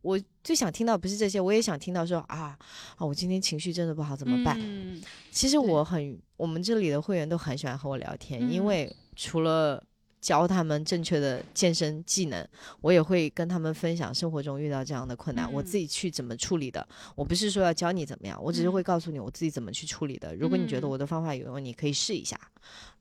[SPEAKER 1] 我最想听到不是这些，我也想听到说啊啊，我今天情绪真的不好怎么办？
[SPEAKER 2] 嗯
[SPEAKER 1] 其实我很，我们这里的会员都很喜欢和我聊天，因
[SPEAKER 2] 嗯
[SPEAKER 1] 为除了教他们正确的健身技能，我也会跟他们分享生活中遇到这样的困难，我
[SPEAKER 2] 嗯
[SPEAKER 1] 自己去怎么处理的。我不是说要教你怎么样，我只是
[SPEAKER 2] 嗯
[SPEAKER 1] 会告诉你我自己怎么去处理的。如果你觉得
[SPEAKER 2] 嗯
[SPEAKER 1] 我的方法有用，你可以试一下。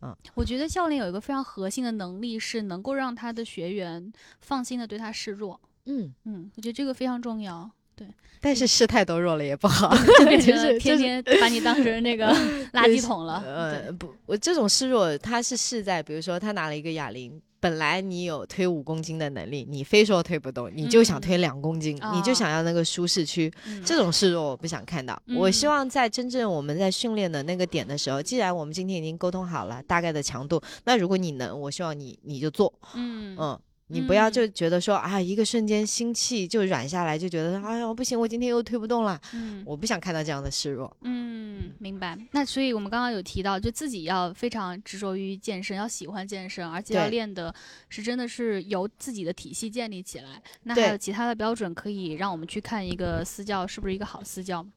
[SPEAKER 2] 嗯我觉得教练有一个非常核心的能力，是能够让他的学员放心的对他示弱。
[SPEAKER 1] 嗯，
[SPEAKER 2] 嗯，我觉得这个非常重要。
[SPEAKER 1] 对但是事太多弱了也不好，
[SPEAKER 2] 就变成
[SPEAKER 1] 是
[SPEAKER 2] 天天把你当成那个 垃圾桶了。
[SPEAKER 1] 呃，不，我这种示弱，他是示在，比如说他拿了一个哑铃，本来你有推五公斤的能力，你非说推不动，你就想
[SPEAKER 2] 嗯
[SPEAKER 1] 推两公斤，你就
[SPEAKER 2] 哦
[SPEAKER 1] 想要那个舒适区，
[SPEAKER 2] 嗯
[SPEAKER 1] 这种示弱我不想看到。我希
[SPEAKER 2] 嗯
[SPEAKER 1] 望在真正我们在训练的那个点的时候，既然我们今天已经沟通好了大概的强度，那如果你能，我希望你你就做，
[SPEAKER 2] 嗯
[SPEAKER 1] 嗯。你不要
[SPEAKER 2] 嗯
[SPEAKER 1] 就觉得说啊，一个瞬间心气就软下来，就觉得哎呀不行，我今天又推不动了。
[SPEAKER 2] 嗯
[SPEAKER 1] 我不想看到这样的示弱。
[SPEAKER 2] 嗯，明白。那所以我们刚刚有提到，就自己要非常执着于健身，要喜欢健身，而且要练的是真的是由自己的体系建立起来。那还有其他的标准可以让我们去看一个私教是不是一个好私教吗？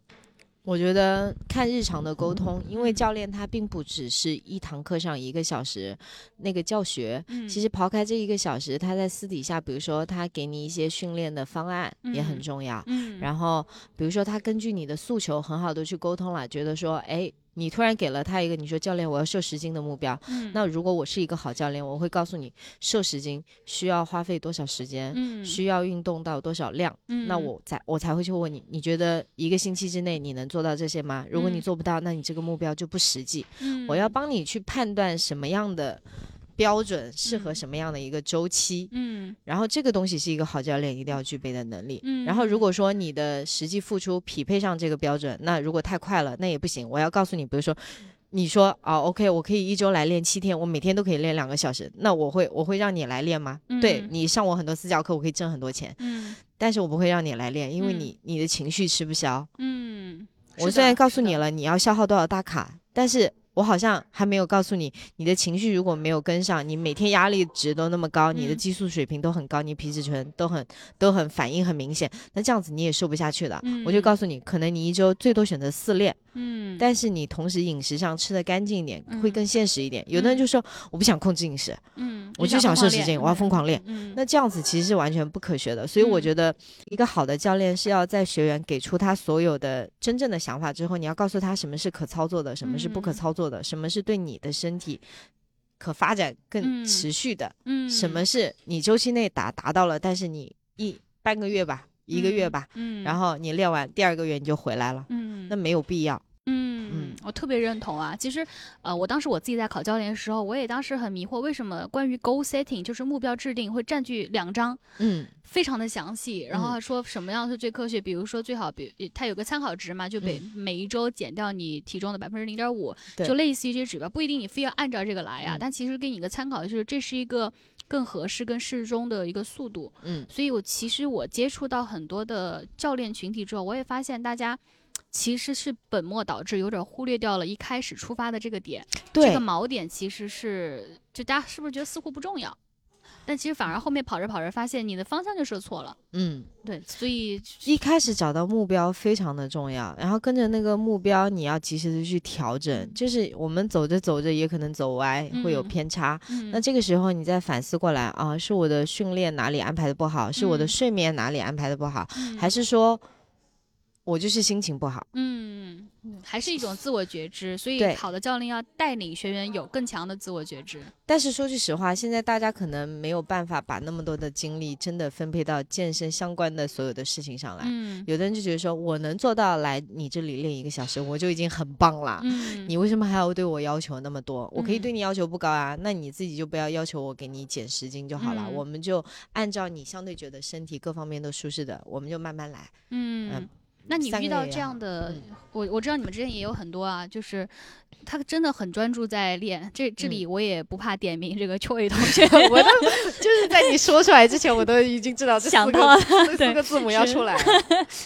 [SPEAKER 1] 我觉得看日常的沟通，因为
[SPEAKER 2] 嗯
[SPEAKER 1] 教练他并不只是一堂课上一个小时那个教学，
[SPEAKER 2] 嗯
[SPEAKER 1] 其实刨开这一个小时，他在私底下，比如说他给你一些训练的方案也很
[SPEAKER 2] 嗯
[SPEAKER 1] 重要。
[SPEAKER 2] 嗯，
[SPEAKER 1] 然后比如说他根据你的诉求很好的去沟通了，觉得说，哎，你突然给了他一个你说教练我要瘦十斤的目标，
[SPEAKER 2] 嗯
[SPEAKER 1] 那如果我是一个好教练，我会告诉你瘦十斤需要花费多少时间，
[SPEAKER 2] 嗯
[SPEAKER 1] 需要运动到多少量。
[SPEAKER 2] 嗯
[SPEAKER 1] 那我才我才会去问你，你觉得一个星期之内你能做到这些吗？如果你
[SPEAKER 2] 嗯
[SPEAKER 1] 做不到，那你这个目标就不实际。
[SPEAKER 2] 嗯
[SPEAKER 1] 我要帮你去判断什么样的标准适合
[SPEAKER 2] 嗯
[SPEAKER 1] 什么样的一个周期，
[SPEAKER 2] 嗯
[SPEAKER 1] 然后这个东西是一个好教练一定要具备的能力。
[SPEAKER 2] 嗯
[SPEAKER 1] 然后如果说你的实际付出匹配上这个标准，那如果太快了，那也不行。我要告诉你，比如说。你说啊，OK，我可以一周来练七天，我每天都可以练两个小时，那我会我会让你来练吗？对
[SPEAKER 2] 嗯
[SPEAKER 1] 你上我很多私教课，我可以挣很多钱，
[SPEAKER 2] 嗯
[SPEAKER 1] 但是我不会让你来练，因为
[SPEAKER 2] 嗯
[SPEAKER 1] 你、你的情绪吃不消。
[SPEAKER 2] 嗯，
[SPEAKER 1] 我虽然告诉你了你要消耗多少大卡，但是我好像还没有告诉你，你的情绪如果没有跟上，你每天压力值都那么高，你的
[SPEAKER 2] 嗯。
[SPEAKER 1] 激素水平都很高，你皮质醇都很都很反应很明显，那这样子你也瘦不下去的。我就
[SPEAKER 2] 嗯。
[SPEAKER 1] 告诉你，可能你一周最多选择四练，
[SPEAKER 2] 嗯，
[SPEAKER 1] 但是你同时饮食上吃的干净一点，会
[SPEAKER 2] 嗯
[SPEAKER 1] 更现实一点。有的人就说我不想控制饮食，
[SPEAKER 2] 嗯，
[SPEAKER 1] 我就想瘦十斤，我要疯狂练。
[SPEAKER 2] 嗯，
[SPEAKER 1] 那这样子其实是完全不科学的，所以我
[SPEAKER 2] 嗯
[SPEAKER 1] 觉得一个好的教练是要在学员给出他所有的真正的想法之后，你要告诉他什么是可操作的，什么是不可
[SPEAKER 2] 嗯。
[SPEAKER 1] 操作的，什么是对你的身体可发展更
[SPEAKER 2] 嗯。
[SPEAKER 1] 持续的，
[SPEAKER 2] 嗯。
[SPEAKER 1] 什么是你周期内达达到了，但是你一半个月吧，一个月吧，
[SPEAKER 2] 嗯，
[SPEAKER 1] 然后你练完第二个月你就回来了，
[SPEAKER 2] 嗯，
[SPEAKER 1] 那没有必要。
[SPEAKER 2] 嗯，我特别认同啊。其实，呃，我当时我自己在考教练的时候，我也当时很迷惑，为什么关于 goal setting 就是目标制定会占据两章，
[SPEAKER 1] 嗯
[SPEAKER 2] 非常的详细。然后说什么样是最科学，比如说最好，比它有个参考值嘛，就每、每一周减掉你体重的百分之零点五，就类似于这些指标，不一定你非要按照这个来呀、
[SPEAKER 1] 嗯
[SPEAKER 2] 但其实给你一个参考，就是这是一个更合适、更适中的一个速度。
[SPEAKER 1] 嗯
[SPEAKER 2] 所以我其实我接触到很多的教练群体之后，我也发现大家其实是本末倒置，有点忽略掉了一开始出发的这个点。这个锚点其实是，就大家是不是觉得似乎不重要？但其实反而后面跑着跑着发现你的方向就设错了。
[SPEAKER 1] 嗯，
[SPEAKER 2] 对，所以
[SPEAKER 1] 一开始找到目标非常的重要，然后跟着那个目标，你要及时的去调整。就是我们走着走着也可能走歪，会有
[SPEAKER 2] 嗯
[SPEAKER 1] 偏差。
[SPEAKER 2] 嗯
[SPEAKER 1] 那这个时候你再反思过来啊，是我的训练哪里安排的不好，是我的
[SPEAKER 2] 嗯
[SPEAKER 1] 睡眠哪里安排的不好，
[SPEAKER 2] 嗯
[SPEAKER 1] 还是说我就是心情不好？
[SPEAKER 2] 嗯，嗯还是一种自我觉知。所以
[SPEAKER 1] 对
[SPEAKER 2] 好的教练要带领学员有更强的自我觉知。
[SPEAKER 1] 但是说句实话，现在大家可能没有办法把那么多的精力真的分配到健身相关的所有的事情上来。
[SPEAKER 2] 嗯
[SPEAKER 1] 有的人就觉得说，我能做到来你这里练一个小时，我就已经很棒了。
[SPEAKER 2] 嗯，
[SPEAKER 1] 你为什么还要对我要求那么多？我可以
[SPEAKER 2] 嗯
[SPEAKER 1] 对你要求不高啊，那你自己就不要要求我给你减十斤就好了。
[SPEAKER 2] 嗯
[SPEAKER 1] 我们就按照你相对觉得身体各方面都舒适的，我们就慢慢来。
[SPEAKER 2] 嗯
[SPEAKER 1] 嗯。
[SPEAKER 2] 那你遇到这样的，
[SPEAKER 1] 嗯。
[SPEAKER 2] 我我知道你们之间也有很多啊，就是他真的很专注在练。这这里我也不怕点名这个秋雨同学，
[SPEAKER 1] 嗯我都 就是在你说出来之前，我都已经知道这四个 四个字母要出来了。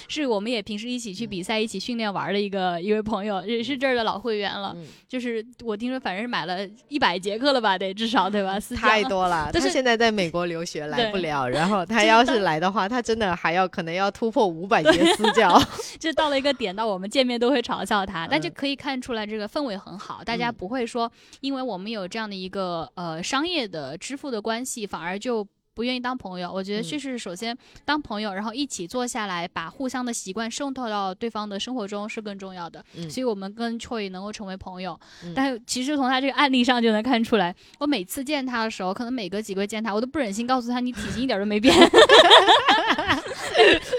[SPEAKER 2] 是我们也平时一起去比赛、一起训练玩的一个一位朋友，也是这儿的老会员了。
[SPEAKER 1] 嗯
[SPEAKER 2] 就是我听说，反正是买了一百节课了吧，得至少对吧？
[SPEAKER 1] 太多了，
[SPEAKER 2] 但是
[SPEAKER 1] 他现在在美国留学来不了，然后他要是来的话，他真的还要可能要突破五百节私教。
[SPEAKER 2] 就到了一个点，到我们见面都会嘲笑他，但就
[SPEAKER 1] 嗯
[SPEAKER 2] 可以看出来这个氛围很好，大家
[SPEAKER 1] 嗯
[SPEAKER 2] 不会说因为我们有这样的一个呃商业的支付的关系，反而就。不愿意当朋友，我觉得
[SPEAKER 1] 嗯
[SPEAKER 2] 就是首先当朋友，然后一起坐下来，把互相的习惯渗透到对方的生活中是更重要的。
[SPEAKER 1] 嗯
[SPEAKER 2] 所以我们跟 Choi 能够成为朋友，
[SPEAKER 1] 嗯
[SPEAKER 2] 但是其实从他这个案例上就能看出来，我每次见他的时候，可能每隔几个月见他，我都不忍心告诉他你体型一点都没变，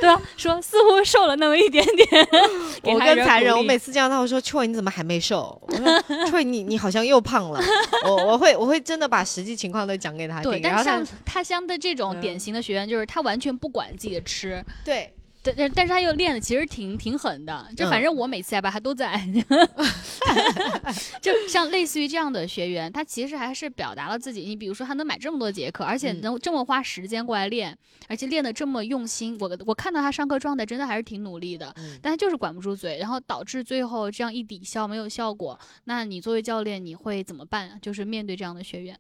[SPEAKER 2] 对啊？说似乎瘦了那么一点点。
[SPEAKER 1] 我更残忍，我每次见到他，我说：“秋你怎么还没瘦？”我说：“秋你你好像又胖了。”我我会我会真的把实际情况都讲给他，听，然后他
[SPEAKER 2] 但是像他像的这种
[SPEAKER 1] 嗯
[SPEAKER 2] 典型的学员，就是他完全不管自己的吃，
[SPEAKER 1] 对
[SPEAKER 2] 但但但是他又练的其实挺挺狠的，就反
[SPEAKER 1] 嗯
[SPEAKER 2] 正我每次下班他都在，就像类似于这样的学员，他其实还是表达了自己。你比如说他能买这么多节课，而且
[SPEAKER 1] 嗯
[SPEAKER 2] 能这么花时间过来练，而且练的这么用心，我我看到他上课状态真的还是挺努力的。
[SPEAKER 1] 嗯
[SPEAKER 2] 但他就是管不住嘴，然后导致最后这样一抵消没有效果。那你作为教练，你会怎么办？就是面对这样的学员，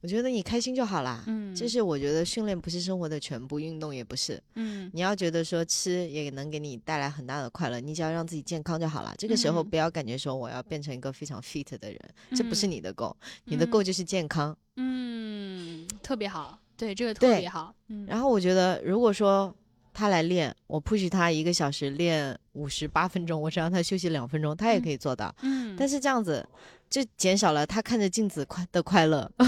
[SPEAKER 1] 我觉得你开心就好啦。
[SPEAKER 2] 嗯，
[SPEAKER 1] 就是我觉得训练不是生活的全部，运动也不是。
[SPEAKER 2] 嗯
[SPEAKER 1] 你要觉得说吃也能给你带来很大的快乐，你只要让自己健康就好了。这个时候
[SPEAKER 2] 嗯
[SPEAKER 1] 不要感觉说我要变成一个非常 fit 的人，这不是
[SPEAKER 2] 嗯
[SPEAKER 1] 你的 goal，你的 goal 就是健康。
[SPEAKER 2] 嗯，特别好，对这个特别好，嗯，
[SPEAKER 1] 然后我觉得，如果说他来练，我 push 他一个小时练五十八分钟，我只让他休息两分钟，他也
[SPEAKER 2] 嗯
[SPEAKER 1] 可以做到。
[SPEAKER 2] 嗯，
[SPEAKER 1] 但是这样子就减少了他看着镜子快的快乐。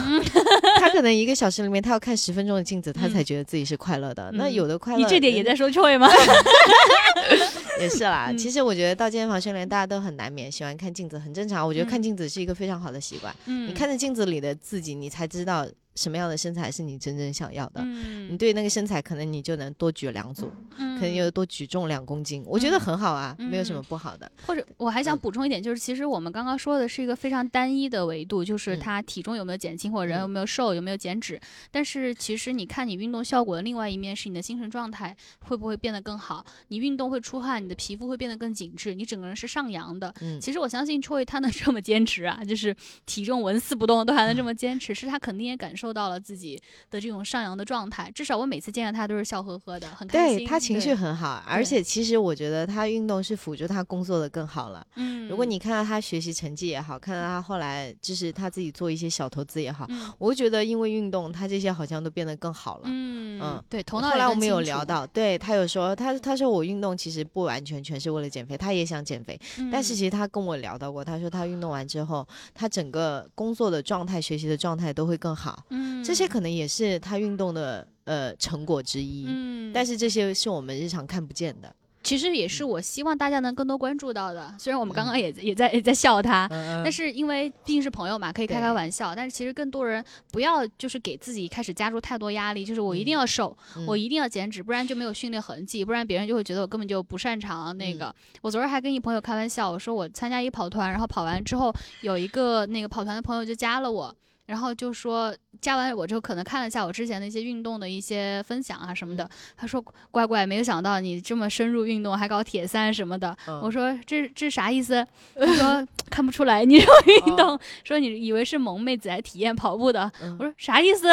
[SPEAKER 1] 他可能一个小时里面，他要看十分钟的镜子，他
[SPEAKER 2] 嗯
[SPEAKER 1] 才觉得自己是快乐的。那
[SPEAKER 2] 嗯
[SPEAKER 1] 有的快乐，
[SPEAKER 2] 你这点也在说 Choi 吗？
[SPEAKER 1] 也是啦。
[SPEAKER 2] 嗯
[SPEAKER 1] 其实我觉得到健身房训练，大家都很难免喜欢看镜子，很正常。我觉得看
[SPEAKER 2] 嗯
[SPEAKER 1] 镜子是一个非常好的习惯。
[SPEAKER 2] 嗯，
[SPEAKER 1] 你看着镜子里的自己，你才知道什么样的身材是你真正想要的。
[SPEAKER 2] 嗯，
[SPEAKER 1] 你对那个身材，可能你就能多举两组，
[SPEAKER 2] 嗯，
[SPEAKER 1] 可能又多举重两公斤，我觉得
[SPEAKER 2] 嗯
[SPEAKER 1] 很好啊，没有什
[SPEAKER 2] 嗯
[SPEAKER 1] 么不好的。
[SPEAKER 2] 或者我还想
[SPEAKER 1] 嗯
[SPEAKER 2] 补充一点，就是其实我们刚刚说的是一个非常单一的维度，就是
[SPEAKER 1] 嗯
[SPEAKER 2] 他体重有没有减轻，或者人
[SPEAKER 1] 嗯
[SPEAKER 2] 有没有瘦，有没有减脂。但是其实你看你运动效果的另外一面是你的精神状态会不会变得更好？你运动会出汗，你的皮肤会变得更紧致，你整个人是上扬的。
[SPEAKER 1] 嗯，
[SPEAKER 2] 其实我相信 Choi 他能这么坚持啊，就是体重纹丝不动都还能这么坚持，是他肯定也感受到了自己的这种上扬的状态。至少我每次见到他都是笑呵呵的，很开心。
[SPEAKER 1] 对他情绪，很好，而且其实我觉得他运动是辅助他工作的更好了。
[SPEAKER 2] 嗯，
[SPEAKER 1] 如果你看到他学习成绩也好，看到他后来就是他自己做一些小投资也好，
[SPEAKER 2] 嗯
[SPEAKER 1] 我会觉得因为运动，他这些好像都变得更好了。
[SPEAKER 2] 嗯
[SPEAKER 1] 嗯
[SPEAKER 2] 对，头脑
[SPEAKER 1] 后来我们有聊到，对他有说他他说我运动其实不完全全是为了减肥，他也想减肥，但是
[SPEAKER 2] 嗯
[SPEAKER 1] 其实他跟我聊到过，他说他运动完之后，他整个工作的状态、学习的状态都会更好，
[SPEAKER 2] 嗯
[SPEAKER 1] 这些可能也是他运动的呃成果之一。
[SPEAKER 2] 嗯，
[SPEAKER 1] 但是这些是我们日常看不见的。
[SPEAKER 2] 其实也是我希望大家能更多关注到的。虽然我们刚刚也也在也在笑他，
[SPEAKER 1] 嗯
[SPEAKER 2] 但是因为毕竟是朋友嘛，可以开开玩笑。但是其实更多人不要就是给自己开始加入太多压力，就是我一定要瘦，
[SPEAKER 1] 嗯
[SPEAKER 2] 我一定要减脂，不然就没有训练痕迹，不然别人就会觉得我根本就不擅长那
[SPEAKER 1] 嗯
[SPEAKER 2] 个。我昨儿还跟一朋友开玩笑，我说我参加一跑团，然后跑完之后有一个那个跑团的朋友就加了我。然后就说加完我之后，可能看了一下我之前的一些运动的一些分享啊什么的。他说：“乖乖，没有想到你这么深入运动，还搞铁三什么的。”我说：“这这啥意思？”他说：“看不出来你这么运动，说你以为是萌妹子来体验跑步的。”我说：“啥意思？”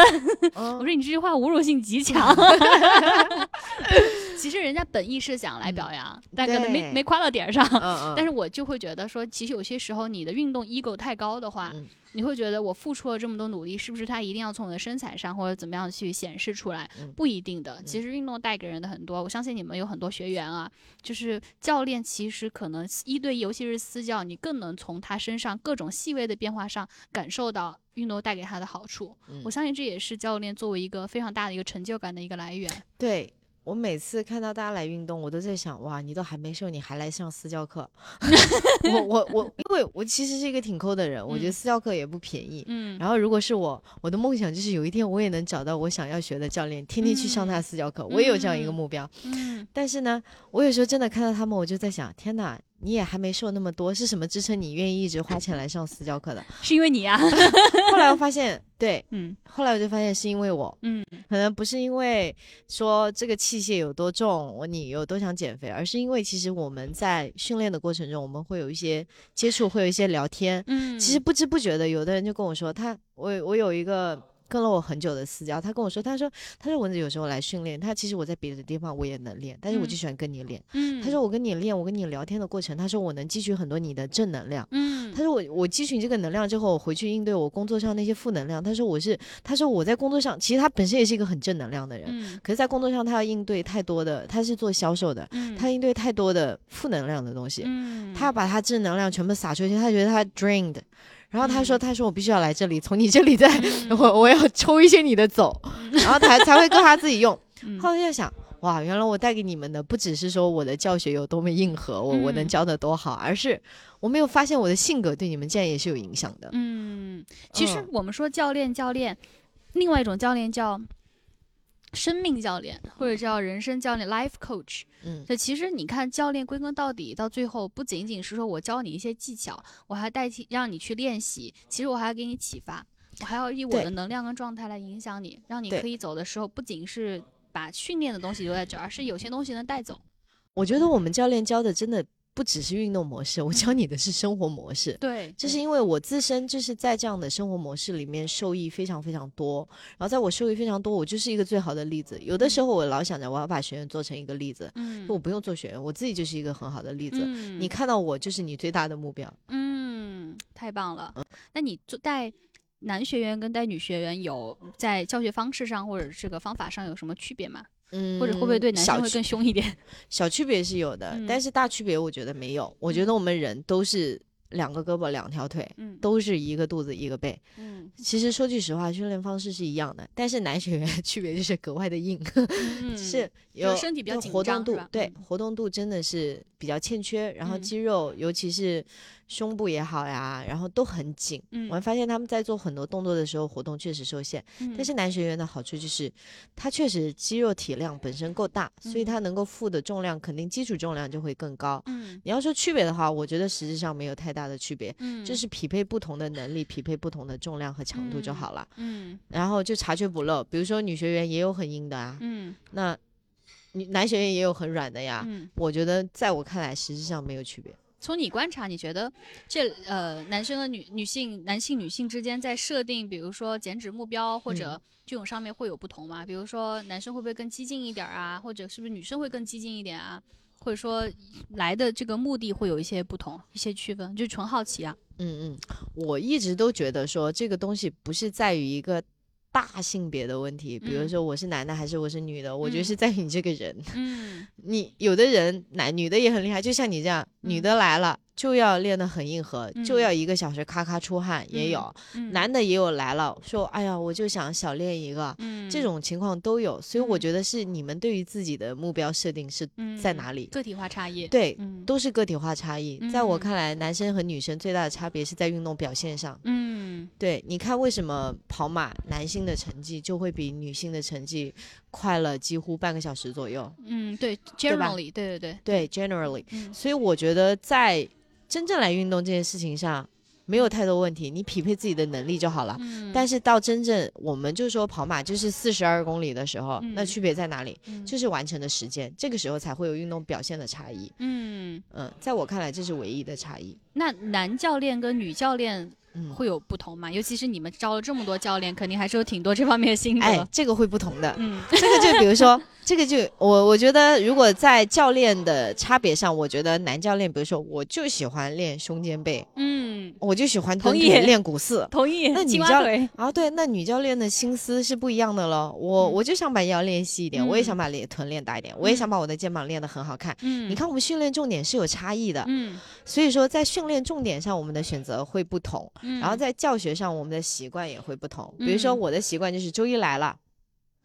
[SPEAKER 2] 我说：“你这句话侮辱性极强。”其实人家本意是想来表扬，但可能没没夸到点上。但是我就会觉得说，其实有些时候你的运动 ego 太高的话。你会觉得我付出了这么多努力，是不是他一定要从我的身材上或者怎么样去显示出来？不一定的。其实运动带给人的很多，我相信你们有很多学员啊，就是教练其实可能一对一，尤其是私教，你更能从他身上各种细微的变化上感受到运动带给他的好处。我相信这也是教练作为一个非常大的一个成就感的一个来源。
[SPEAKER 1] 对。我每次看到大家来运动，我都在想，哇，你都还没瘦，你还来上私教课？我我我，因为我其实是一个挺抠的人，我觉得私教课也不便宜。嗯。然后如果是我，我的梦想就是有一天我也能找到我想要学的教练，天天去上他私教课，我也有这样一个目标。嗯。但是呢，我有时候真的看到他们，我就在想，天哪！你也还没瘦那么多，是什么支撑你愿意一直花钱来上私教课的？
[SPEAKER 2] 是因为你呀。
[SPEAKER 1] 后来我发现，对，嗯，后来我就发现是因为我，嗯，可能不是因为说这个器械有多重，我你有多想减肥，而是因为其实我们在训练的过程中，我们会有一些接触，会有一些聊天，嗯，其实不知不觉的，有的人就跟我说，他，我我有一个。跟了我很久的私教，他跟我说，他说，他说蚊子有时候来训练，他其实我在别的地方我也能练，但是我就喜欢跟你练。嗯，他说我跟你练，我跟你聊天的过程，他说我能汲取很多你的正能量。嗯，他说我我汲取这个能量之后，我回去应对我工作上那些负能量。他说我是，他说我在工作上，其实他本身也是一个很正能量的人，嗯，可是在工作上他要应对太多的，他是做销售的，嗯，他应对太多的负能量的东西，嗯，他要把他正能量全部撒出去，他觉得他 drained。然后他说：“他说我必须要来这里，从你这里再 我我要抽一些你的走，然后才才会够他自己用。”后来就想，哇，原来我带给你们的不只是说我的教学有多么硬核，我我能教的多好，而是我没有发现我的性格对你们这样也是有影响的。
[SPEAKER 2] 嗯，其实我们说教练教练，另外一种教练叫。生命教练或者叫人生教练 （life coach），嗯，这其实你看，教练归根到底，到最后不仅仅是说我教你一些技巧，我还代替让你去练习，其实我还要给你启发，我还要以我的能量跟状态来影响你，让你可以走的时候，不仅是把训练的东西留在这儿，而是有些东西能带走。
[SPEAKER 1] 我觉得我们教练教的真的。不只是运动模式，我教你的是生活模式。
[SPEAKER 2] 对，
[SPEAKER 1] 就是因为我自身就是在这样的生活模式里面受益非常非常多。然后在我受益非常多，我就是一个最好的例子。有的时候我老想着我要把学员做成一个例子，嗯，我不用做学员，我自己就是一个很好的例子。你看到我就是你最大的目标。
[SPEAKER 2] 嗯，太棒了。那你做带男学员跟带女学员有在教学方式上或者这个方法上有什么区别吗？嗯，或者会不会对男生会更凶一点？
[SPEAKER 1] 小区别是有的，但是大区别我觉得没有。我觉得我们人都是两个胳膊两条腿，嗯，都是一个肚子一个背，嗯。其实说句实话，训练方式是一样的，但是男学员 区别就是格外的硬，是有
[SPEAKER 2] 身体比较
[SPEAKER 1] 活动度，对，活动度真的是比较欠缺，然后肌肉尤其是。胸部也好呀，然后都很紧。嗯，我发现他们在做很多动作的时候，活动确实受限。嗯，但是男学员的好处就是，他确实肌肉体量本身够大，所以他能够负的重量肯定基础重量就会更高。嗯，你要说区别的话，我觉得实质上没有太大的区别。嗯，就是匹配不同的能力，匹配不同的重量和强度就好了。嗯，然后就查缺补漏，比如说女学员也有很硬的啊。嗯，那女男学员也有很软的呀。嗯，我觉得在我看来，实质上没有区别。
[SPEAKER 2] 从你观察，你觉得这呃男生和女女性、男性女性之间在设定，比如说减脂目标或者这种上面会有不同吗？比如说男生会不会更激进一点啊？或者是不是女生会更激进一点啊？或者说来的这个目的会有一些不同、一些区分？就纯好奇啊。
[SPEAKER 1] 嗯嗯，我一直都觉得说这个东西不是在于一个大性别的问题，比如说我是男的还是我是女的，我觉得是在于你这个人。嗯，你有的人男女的也很厉害，就像你这样。女的来了就要练得很硬核，就要一个小时咔咔出汗，也有。男的也有来了，说哎呀，我就想小练一个，这种情况都有。所以我觉得是你们对于自己的目标设定是在哪里？
[SPEAKER 2] 个体化差异。
[SPEAKER 1] 对，都是个体化差异。在我看来，男生和女生最大的差别是在运动表现上。嗯，对，你看为什么跑马男性的成绩就会比女性的成绩快了几乎半个小时左右？
[SPEAKER 2] 嗯，对，generally，对对对
[SPEAKER 1] 对，generally。所以我觉得，在真正来运动这件事情上，没有太多问题，你匹配自己的能力就好了。
[SPEAKER 2] 嗯，
[SPEAKER 1] 但是到真正我们就说跑马就是四十二公里的时候，那
[SPEAKER 2] 嗯
[SPEAKER 1] 区别在哪里？
[SPEAKER 2] 嗯
[SPEAKER 1] 就是完成的时间，这个时候才会有运动表现的差异。
[SPEAKER 2] 嗯，
[SPEAKER 1] 嗯，在我看来，这是唯一的差异。
[SPEAKER 2] 那男教练跟女教练
[SPEAKER 1] 嗯，
[SPEAKER 2] 会有不同吗？尤其是你们招了这么多教练，肯定还是有挺多这方面的心得。
[SPEAKER 1] 哎，这个会不同的。
[SPEAKER 2] 嗯
[SPEAKER 1] 这个就比如说，这个就我我觉得，如果在教练的差别上，我觉得男教练，比如说，我就喜欢练胸肩背，
[SPEAKER 2] 嗯，
[SPEAKER 1] 我就喜欢蹲
[SPEAKER 2] 同意
[SPEAKER 1] 腿练股四。
[SPEAKER 2] 同意。
[SPEAKER 1] 那女教
[SPEAKER 2] 练，
[SPEAKER 1] 啊，对，那女教练的心思是不一样的了。我、
[SPEAKER 2] 嗯
[SPEAKER 1] 我就想把腰练细一点，我也
[SPEAKER 2] 嗯
[SPEAKER 1] 想把脸臀练大一点，我也
[SPEAKER 2] 嗯
[SPEAKER 1] 想把我的肩膀练得很好看。
[SPEAKER 2] 嗯，
[SPEAKER 1] 你，看，我们训练重点是有差异的，
[SPEAKER 2] 嗯
[SPEAKER 1] 所以说在训练重点上，我们的选择会不同。
[SPEAKER 2] 嗯，
[SPEAKER 1] 然后在教学上，我们的习惯也会不同。比如说
[SPEAKER 2] 嗯
[SPEAKER 1] 我的习惯就是周一来了，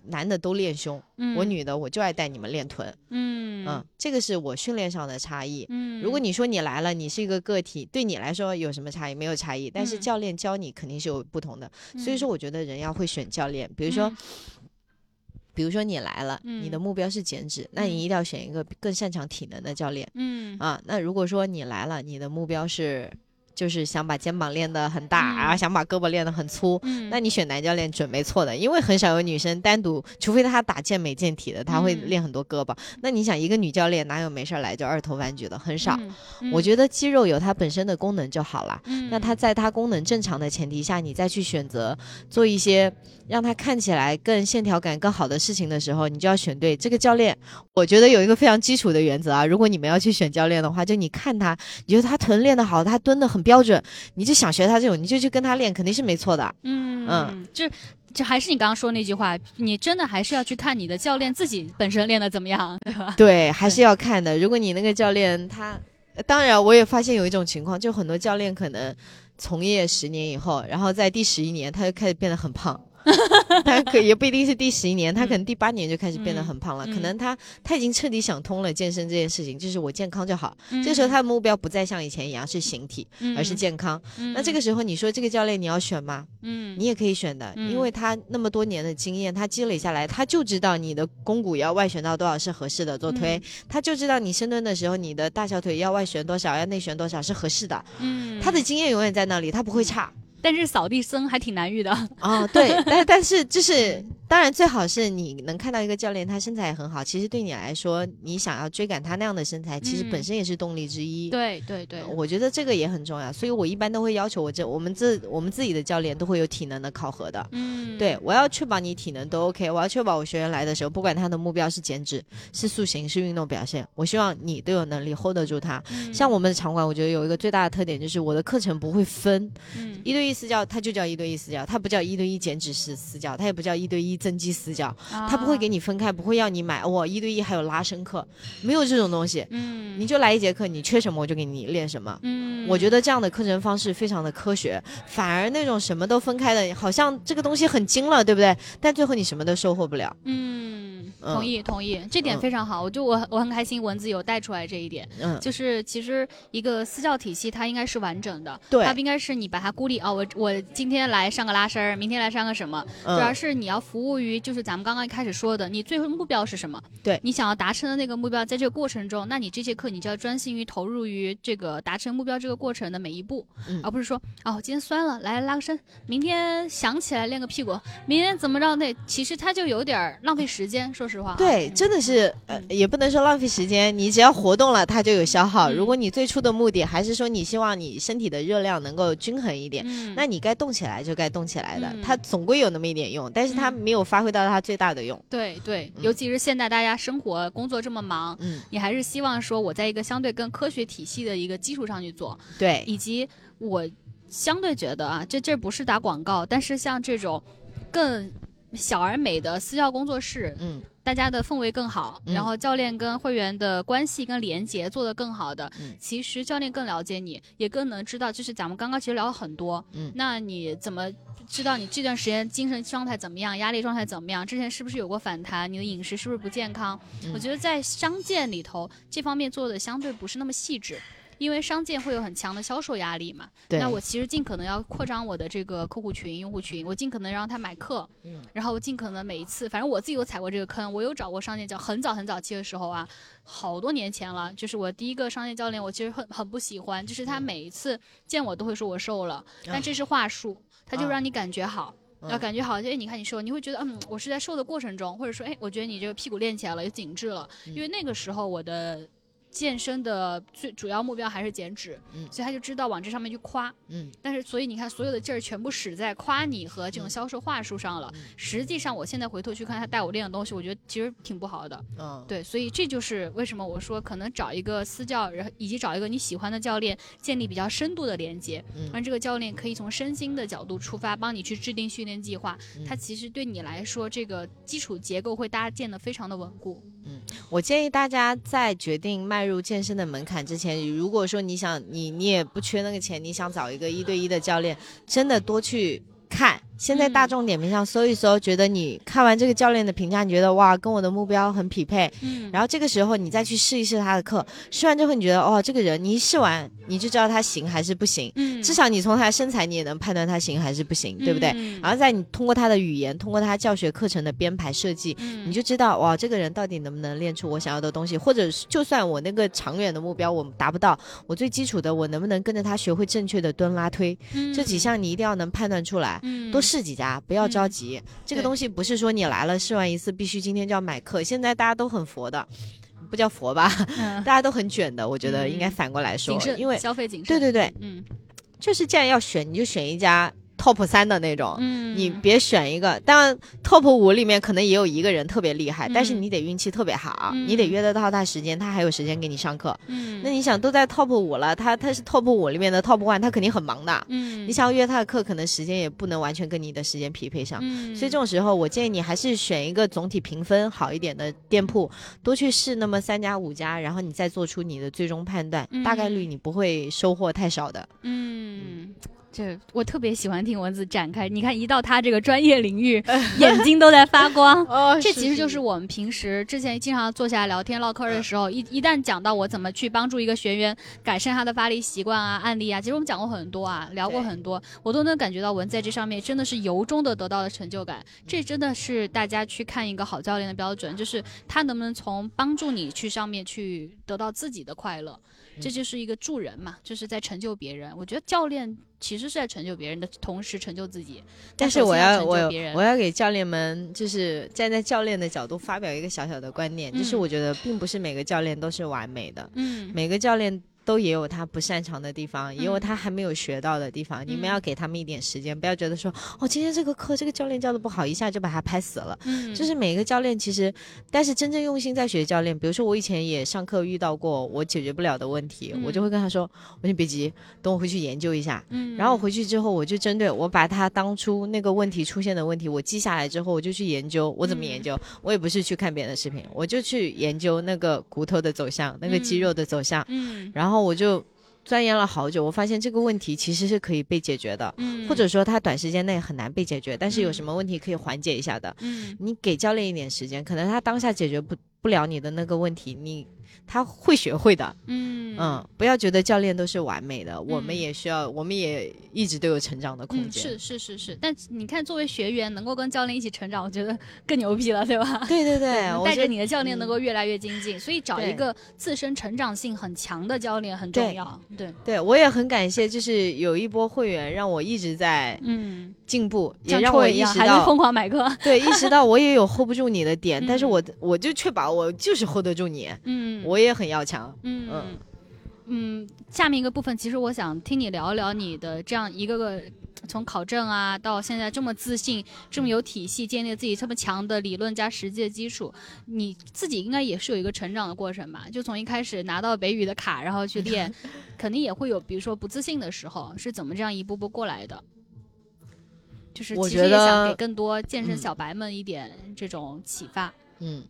[SPEAKER 1] 男的都练胸，
[SPEAKER 2] 嗯
[SPEAKER 1] 我女的我就爱带你们练臀。
[SPEAKER 2] 嗯
[SPEAKER 1] 嗯，这个是我训练上的差异。
[SPEAKER 2] 嗯，
[SPEAKER 1] 如果你说你来了，你是一个个体，对你来说有什么差异？没有差异，但是
[SPEAKER 2] 嗯
[SPEAKER 1] 教练教你肯定是有不同的。所以
[SPEAKER 2] 嗯
[SPEAKER 1] 说，我觉得人要会选教练。比如说，
[SPEAKER 2] 嗯
[SPEAKER 1] 比如说你来了，你的
[SPEAKER 2] 嗯
[SPEAKER 1] 目标是减脂，那
[SPEAKER 2] 嗯
[SPEAKER 1] 你一定要选一个更擅长体能的教练
[SPEAKER 2] 嗯
[SPEAKER 1] 啊。那如果说你来了，你的目标是就是想把肩膀练得很大，
[SPEAKER 2] 嗯
[SPEAKER 1] 然后想把胳膊练得很粗，
[SPEAKER 2] 嗯，
[SPEAKER 1] 那你选男教练准没错的，因为很少有女生单独，除非她打健美健体的，她会
[SPEAKER 2] 嗯
[SPEAKER 1] 练很多胳膊。那你想，一个女教练哪有没事来就二头弯举的？很少。
[SPEAKER 2] 嗯，
[SPEAKER 1] 我觉得肌肉有它本身的功能就好了。
[SPEAKER 2] 嗯，
[SPEAKER 1] 那它在它功能正常的前提下，你再去选择做一些让它看起来更线条感更好的事情的时候，你就要选对这个教练。我觉得有一个非常基础的原则啊，如果你们要去选教练的话，就你看他，你觉得他臀练得好，他蹲得很标准，你就想学他这种，你就去跟他练，肯定是没错的。
[SPEAKER 2] 嗯
[SPEAKER 1] 嗯，
[SPEAKER 2] 就就还是你刚刚说那句话，你真的还是要去看你的教练自己本身练的怎么样，对吧？
[SPEAKER 1] 对，还是要看的。如果你那个教练他，呃当然我也发现有一种情况，就很多教练可能从业十年以后，然后在第十一年他就开始变得很胖。他可也不一定是第十一年，他可能第八年就开始变得很胖了。
[SPEAKER 2] 嗯
[SPEAKER 1] 可能他他已经彻底想通了健身这件事情，就是我健康就好。
[SPEAKER 2] 嗯
[SPEAKER 1] 这时候他的目标不再像以前一样是形体，而是健康。
[SPEAKER 2] 嗯，
[SPEAKER 1] 那这个时候你说这个教练你要选吗？
[SPEAKER 2] 嗯，
[SPEAKER 1] 你也可以选的，
[SPEAKER 2] 嗯
[SPEAKER 1] 因为他那么多年的经验，他积累下来，他就知道你的肱骨要外旋到多少是合适的做推，
[SPEAKER 2] 嗯
[SPEAKER 1] 他就知道你深蹲的时候，你的大小腿要外旋多少，要内旋多少是合适的。
[SPEAKER 2] 嗯，
[SPEAKER 1] 他的经验永远在那里，他不会差。
[SPEAKER 2] 但是扫地僧还挺难遇的，
[SPEAKER 1] 哦，对，但但是就是，当然最好是你能看到一个教练，他身材也很好，其实对你来说，你想要追赶他那样的身材，其实本
[SPEAKER 2] 嗯。
[SPEAKER 1] 身也是动力之一。
[SPEAKER 2] 对对对，
[SPEAKER 1] 我觉得这个也很重要，所以我一般都会要求我这我们这我们自己的教练都会有体能的考核的。
[SPEAKER 2] 嗯，
[SPEAKER 1] 对，我要确保你体能都 OK，我要确保我学员来的时候，不管他的目标是减脂、是塑形、是运动表现，我希望你都有能力 hold 得住他。
[SPEAKER 2] 嗯，
[SPEAKER 1] 像我们的场馆，我觉得有一个最大的特点就是我的课程不会分
[SPEAKER 2] 嗯。
[SPEAKER 1] 一对一私教，它就叫一对一私教，它不叫一对一减脂式私教，它也不叫一对一增肌私教，它不会给
[SPEAKER 2] 你，
[SPEAKER 1] 分开，不会要你买我一对一还有拉伸课，没有这种东西。
[SPEAKER 2] 嗯，
[SPEAKER 1] 你就来一节课，你缺什么我就给你练什么。
[SPEAKER 2] 嗯，
[SPEAKER 1] 我觉得这样的课程方式非常的科学，反而那种什么都分开的，好像这个东西很精了，对不对？但最后你什么都收获不了。
[SPEAKER 2] 同意同意，这点
[SPEAKER 1] 嗯。
[SPEAKER 2] 非常好，我就我我很开心，文字有带出来这一点，
[SPEAKER 1] 嗯，
[SPEAKER 2] 就是其实一个私教体系它应该是完整的，
[SPEAKER 1] 对。
[SPEAKER 2] 它不应该是你把它孤立哦，我我今天来上个拉伸儿，明天来上个什么，主要
[SPEAKER 1] 嗯，
[SPEAKER 2] 是你要服务于就是咱们刚刚一开始说的，你最终目标是什么？
[SPEAKER 1] 对。
[SPEAKER 2] 你想要达成的那个目标，在这个过程中，那你这节课你就要专心于投入于这个达成目标这个过程的每一步，
[SPEAKER 1] 嗯。
[SPEAKER 2] 而不是说哦，今天酸了来拉个伸，明天想起来练个屁股，明天怎么着那其实它就有点儿浪费时间，说实话啊。
[SPEAKER 1] 对，
[SPEAKER 2] 嗯
[SPEAKER 1] 真的是，呃
[SPEAKER 2] 嗯，
[SPEAKER 1] 也不能说浪费时间，你只要活动了，它就有消耗。
[SPEAKER 2] 嗯
[SPEAKER 1] 如果你最初的目的还是说你希望你身体的热量能够均衡一点，
[SPEAKER 2] 嗯，
[SPEAKER 1] 那你该动起来就该动起来的，
[SPEAKER 2] 嗯
[SPEAKER 1] 它总归有那么一点用，但是它
[SPEAKER 2] 嗯
[SPEAKER 1] 没有发挥到它最大的用。
[SPEAKER 2] 对对，
[SPEAKER 1] 嗯
[SPEAKER 2] 尤其是现在大家生活工作这么忙。
[SPEAKER 1] 嗯，
[SPEAKER 2] 你还是希望说，我在一个相对更科学体系的一个基础上去做，
[SPEAKER 1] 对，
[SPEAKER 2] 以及我相对觉得啊，这这不是打广告，但是像这种更小而美的私教工作室，
[SPEAKER 1] 嗯
[SPEAKER 2] 大家的氛围更好，
[SPEAKER 1] 嗯
[SPEAKER 2] 然后教练跟会员的关系跟连接做得更好的，
[SPEAKER 1] 嗯
[SPEAKER 2] 其实教练更了解你，也更能知道，就是咱们刚刚其实聊了很多，
[SPEAKER 1] 嗯
[SPEAKER 2] 那你怎么？知道你这段时间精神状态怎么样，压力状态怎么样？之前是不是有过反弹？你的饮食是不是不健康？
[SPEAKER 1] 嗯
[SPEAKER 2] 我觉得在商健里头，这方面做的相对不是那么细致。因为商店会有很强的销售压力嘛，
[SPEAKER 1] 对，
[SPEAKER 2] 那我其实尽可能要扩张我的这个客户群、用户群，我尽可能让他买课，
[SPEAKER 1] 嗯
[SPEAKER 2] 然后我尽可能每一次，反正我自己有踩过这个坑，我有找过商店教，很早很早期的时候啊，好多年前了，就是我第一个商业教练，我其实很很不喜欢，就是他
[SPEAKER 1] 嗯
[SPEAKER 2] 每一次见我都会说我瘦了，但这是话术，他就
[SPEAKER 1] 啊
[SPEAKER 2] 让你感觉好。要
[SPEAKER 1] 嗯
[SPEAKER 2] 感觉好，哎，你看你瘦，你会觉得，嗯，我是在瘦的过程中，或者说，哎，我觉得你这个屁股练起来了，有紧致了，
[SPEAKER 1] 嗯
[SPEAKER 2] 因为那个时候我的健身的最主要目标还是减脂，
[SPEAKER 1] 嗯
[SPEAKER 2] 所以他就知道往这上面去夸，
[SPEAKER 1] 嗯
[SPEAKER 2] 但是所以你看，所有的劲儿全部使在夸你和这种
[SPEAKER 1] 嗯
[SPEAKER 2] 销售话术上了。
[SPEAKER 1] 嗯
[SPEAKER 2] 实际上，我现在回头去看他带我练的东西，我觉得其实挺不好的。
[SPEAKER 1] 嗯，
[SPEAKER 2] 对，所以这就是为什么我说可能找一个私教，然后以及找一个你喜欢的教练，建立比较深度的连接，
[SPEAKER 1] 嗯
[SPEAKER 2] 让这个教练可以从身心的角度出发，帮你去制定训练计划。
[SPEAKER 1] 嗯
[SPEAKER 2] 它其实对你来说，这个基础结构会搭建的非常的稳固。
[SPEAKER 1] 嗯我建议大家在决定迈入健身的门槛之前，如果说你想你你也不缺那个钱，你想找一个一对一的教练，真的多去看。现在大
[SPEAKER 2] 嗯。
[SPEAKER 1] 众点评上搜一搜，觉得你看完这个教练的评价，你觉得哇，跟我的目标很匹配，
[SPEAKER 2] 嗯，
[SPEAKER 1] 然后这个时候你再去试一试他的课，试完之后你觉得哦，这个人你一试完你就知道他行还是不行，
[SPEAKER 2] 嗯，
[SPEAKER 1] 至少你从他的身材你也能判断他行还是不行，对不对？
[SPEAKER 2] 嗯。
[SPEAKER 1] 然后在你通过他的语言，通过他教学课程的编排设计，
[SPEAKER 2] 嗯。
[SPEAKER 1] 你就知道哇，这个人到底能不能练出我想要的东西，或者是就算我那个长远的目标我达不到，我最基础的我能不能跟着他学会正确的蹲拉推，这几项你一定要能判断出来。
[SPEAKER 2] 嗯。
[SPEAKER 1] 多试几家，不要着急。这个东西不是说你来了试完一次必须今天就要买课，现在大家都很佛的，不叫佛吧，
[SPEAKER 2] 嗯
[SPEAKER 1] 大家都很卷的。我觉得应该
[SPEAKER 2] 嗯
[SPEAKER 1] 反过来说因为
[SPEAKER 2] 消费谨慎。
[SPEAKER 1] 对对对，
[SPEAKER 2] 嗯
[SPEAKER 1] 就是既然要选，你就选一家 top 三的那种。
[SPEAKER 2] 嗯，
[SPEAKER 1] 你别选一个，当然 top 五里面可能也有一个人特别厉害，但是
[SPEAKER 2] 嗯
[SPEAKER 1] 你得运气特别好，
[SPEAKER 2] 嗯
[SPEAKER 1] 你得约得到他时间，他还有时间给你上课。
[SPEAKER 2] 嗯，
[SPEAKER 1] 那你想都在 top 五了，他他是 top 五里面的 top one，他肯定很忙的。
[SPEAKER 2] 嗯，
[SPEAKER 1] 你想要约他的课，可能时间也不能完全跟你的时间匹配上。
[SPEAKER 2] 嗯，
[SPEAKER 1] 所以这种时候，我建议你还是选一个总体评分好一点的店铺，多去试那么三家五家，然后你再做出你的最终判断，大概率你不会收获太少的。
[SPEAKER 2] 嗯。这我特别喜欢听文字展开，你看一到他这个专业领域，眼睛都在发光。
[SPEAKER 1] 哦
[SPEAKER 2] 这其实就是我们平时之前经常坐下来聊天唠嗑的时候，一一旦讲到我怎么去帮助一个学员改善他的发力习惯啊、案例啊，其实我们讲过很多啊，聊过很多，我都能感觉到文在这上面真的是由衷的得到了成就感。这真的是大家去看一个好教练的标准，就是他能不能从帮助你去上面去得到自己的快乐，这就是一个助人嘛，就是在成就别人。我觉得教练其实是在成就别人的同时成就自己，
[SPEAKER 1] 但是我
[SPEAKER 2] 要
[SPEAKER 1] 要我我要给教练们，就是站在教练的角度发表一个小小的观念，就是
[SPEAKER 2] 嗯
[SPEAKER 1] 我觉得并不是每个教练都是完美的，
[SPEAKER 2] 嗯
[SPEAKER 1] 每个教练。都也有他不擅长的地方，也有
[SPEAKER 2] 嗯
[SPEAKER 1] 他还没有学到的地方。你们
[SPEAKER 2] 嗯
[SPEAKER 1] 要给他们一点时间，不要觉得说，哦，今天这个课这个教练教的不好，一下就把他拍死了。
[SPEAKER 2] 嗯，
[SPEAKER 1] 就是每个教练其实，但是真正用心在学教练，比如说我以前也上课遇到过我解决不了的问题，我就
[SPEAKER 2] 嗯
[SPEAKER 1] 会跟他说，我先别急，等我回去研究一下。
[SPEAKER 2] 嗯，
[SPEAKER 1] 然后我回去之后，我就针对我把他当初那个问题出现的问题，我记下来之后，我就去研究。我怎么研究？我也不是去看别人的视频，我就去研究那个骨头的走向，那个肌肉的走向，
[SPEAKER 2] 嗯
[SPEAKER 1] 然后我就钻研了好久。我发现这个问题其实是可以被解决的，
[SPEAKER 2] 嗯，
[SPEAKER 1] 或者说它短时间内很难被解决，但是有
[SPEAKER 2] 嗯
[SPEAKER 1] 什么问题可以缓解一下的。
[SPEAKER 2] 嗯
[SPEAKER 1] 你给教练一点时间，可能他当下解决不不了你的那个问题，你他会学会的。
[SPEAKER 2] 嗯
[SPEAKER 1] 嗯，不要觉得教练都是完美的，我们
[SPEAKER 2] 嗯
[SPEAKER 1] 也需要，我们也一直都有成长的空
[SPEAKER 2] 嗯，
[SPEAKER 1] 间。
[SPEAKER 2] 是是是是，但你看，作为学员能够跟教练一起成长，我觉得更牛逼了，对吧？
[SPEAKER 1] 对对对，
[SPEAKER 2] 带着你的教练能
[SPEAKER 1] 嗯
[SPEAKER 2] 够越来越精进，所以找一个自身成长性很强的教练很重
[SPEAKER 1] 对
[SPEAKER 2] 要。对，
[SPEAKER 1] 对我也很感谢，就是有一波会员让我一直在
[SPEAKER 2] 嗯，
[SPEAKER 1] 进步，也
[SPEAKER 2] 像
[SPEAKER 1] 让我意识到
[SPEAKER 2] 疯狂买课。
[SPEAKER 1] 对，意识到我也有 hold 不住你的点，但是
[SPEAKER 2] 嗯
[SPEAKER 1] 我我就确保我就是 hold 得住你，
[SPEAKER 2] 嗯，
[SPEAKER 1] 我也很要强。
[SPEAKER 2] 嗯
[SPEAKER 1] 嗯
[SPEAKER 2] 嗯，下面一个部分，其实我想听你聊一聊你的这样一个个从考证啊到现在这么自信、这么有体系，建立自己这么强的理论加实际的基础，你自己应该也是有一个成长的过程吧？就从一开始拿到北语的卡，然后去练，肯定也会有比如说不自信的时候，是怎么这样一步步过来的？就是
[SPEAKER 1] 我
[SPEAKER 2] 其实也想给更多健身
[SPEAKER 1] 嗯
[SPEAKER 2] 小白们一点这种启发。
[SPEAKER 1] 嗯，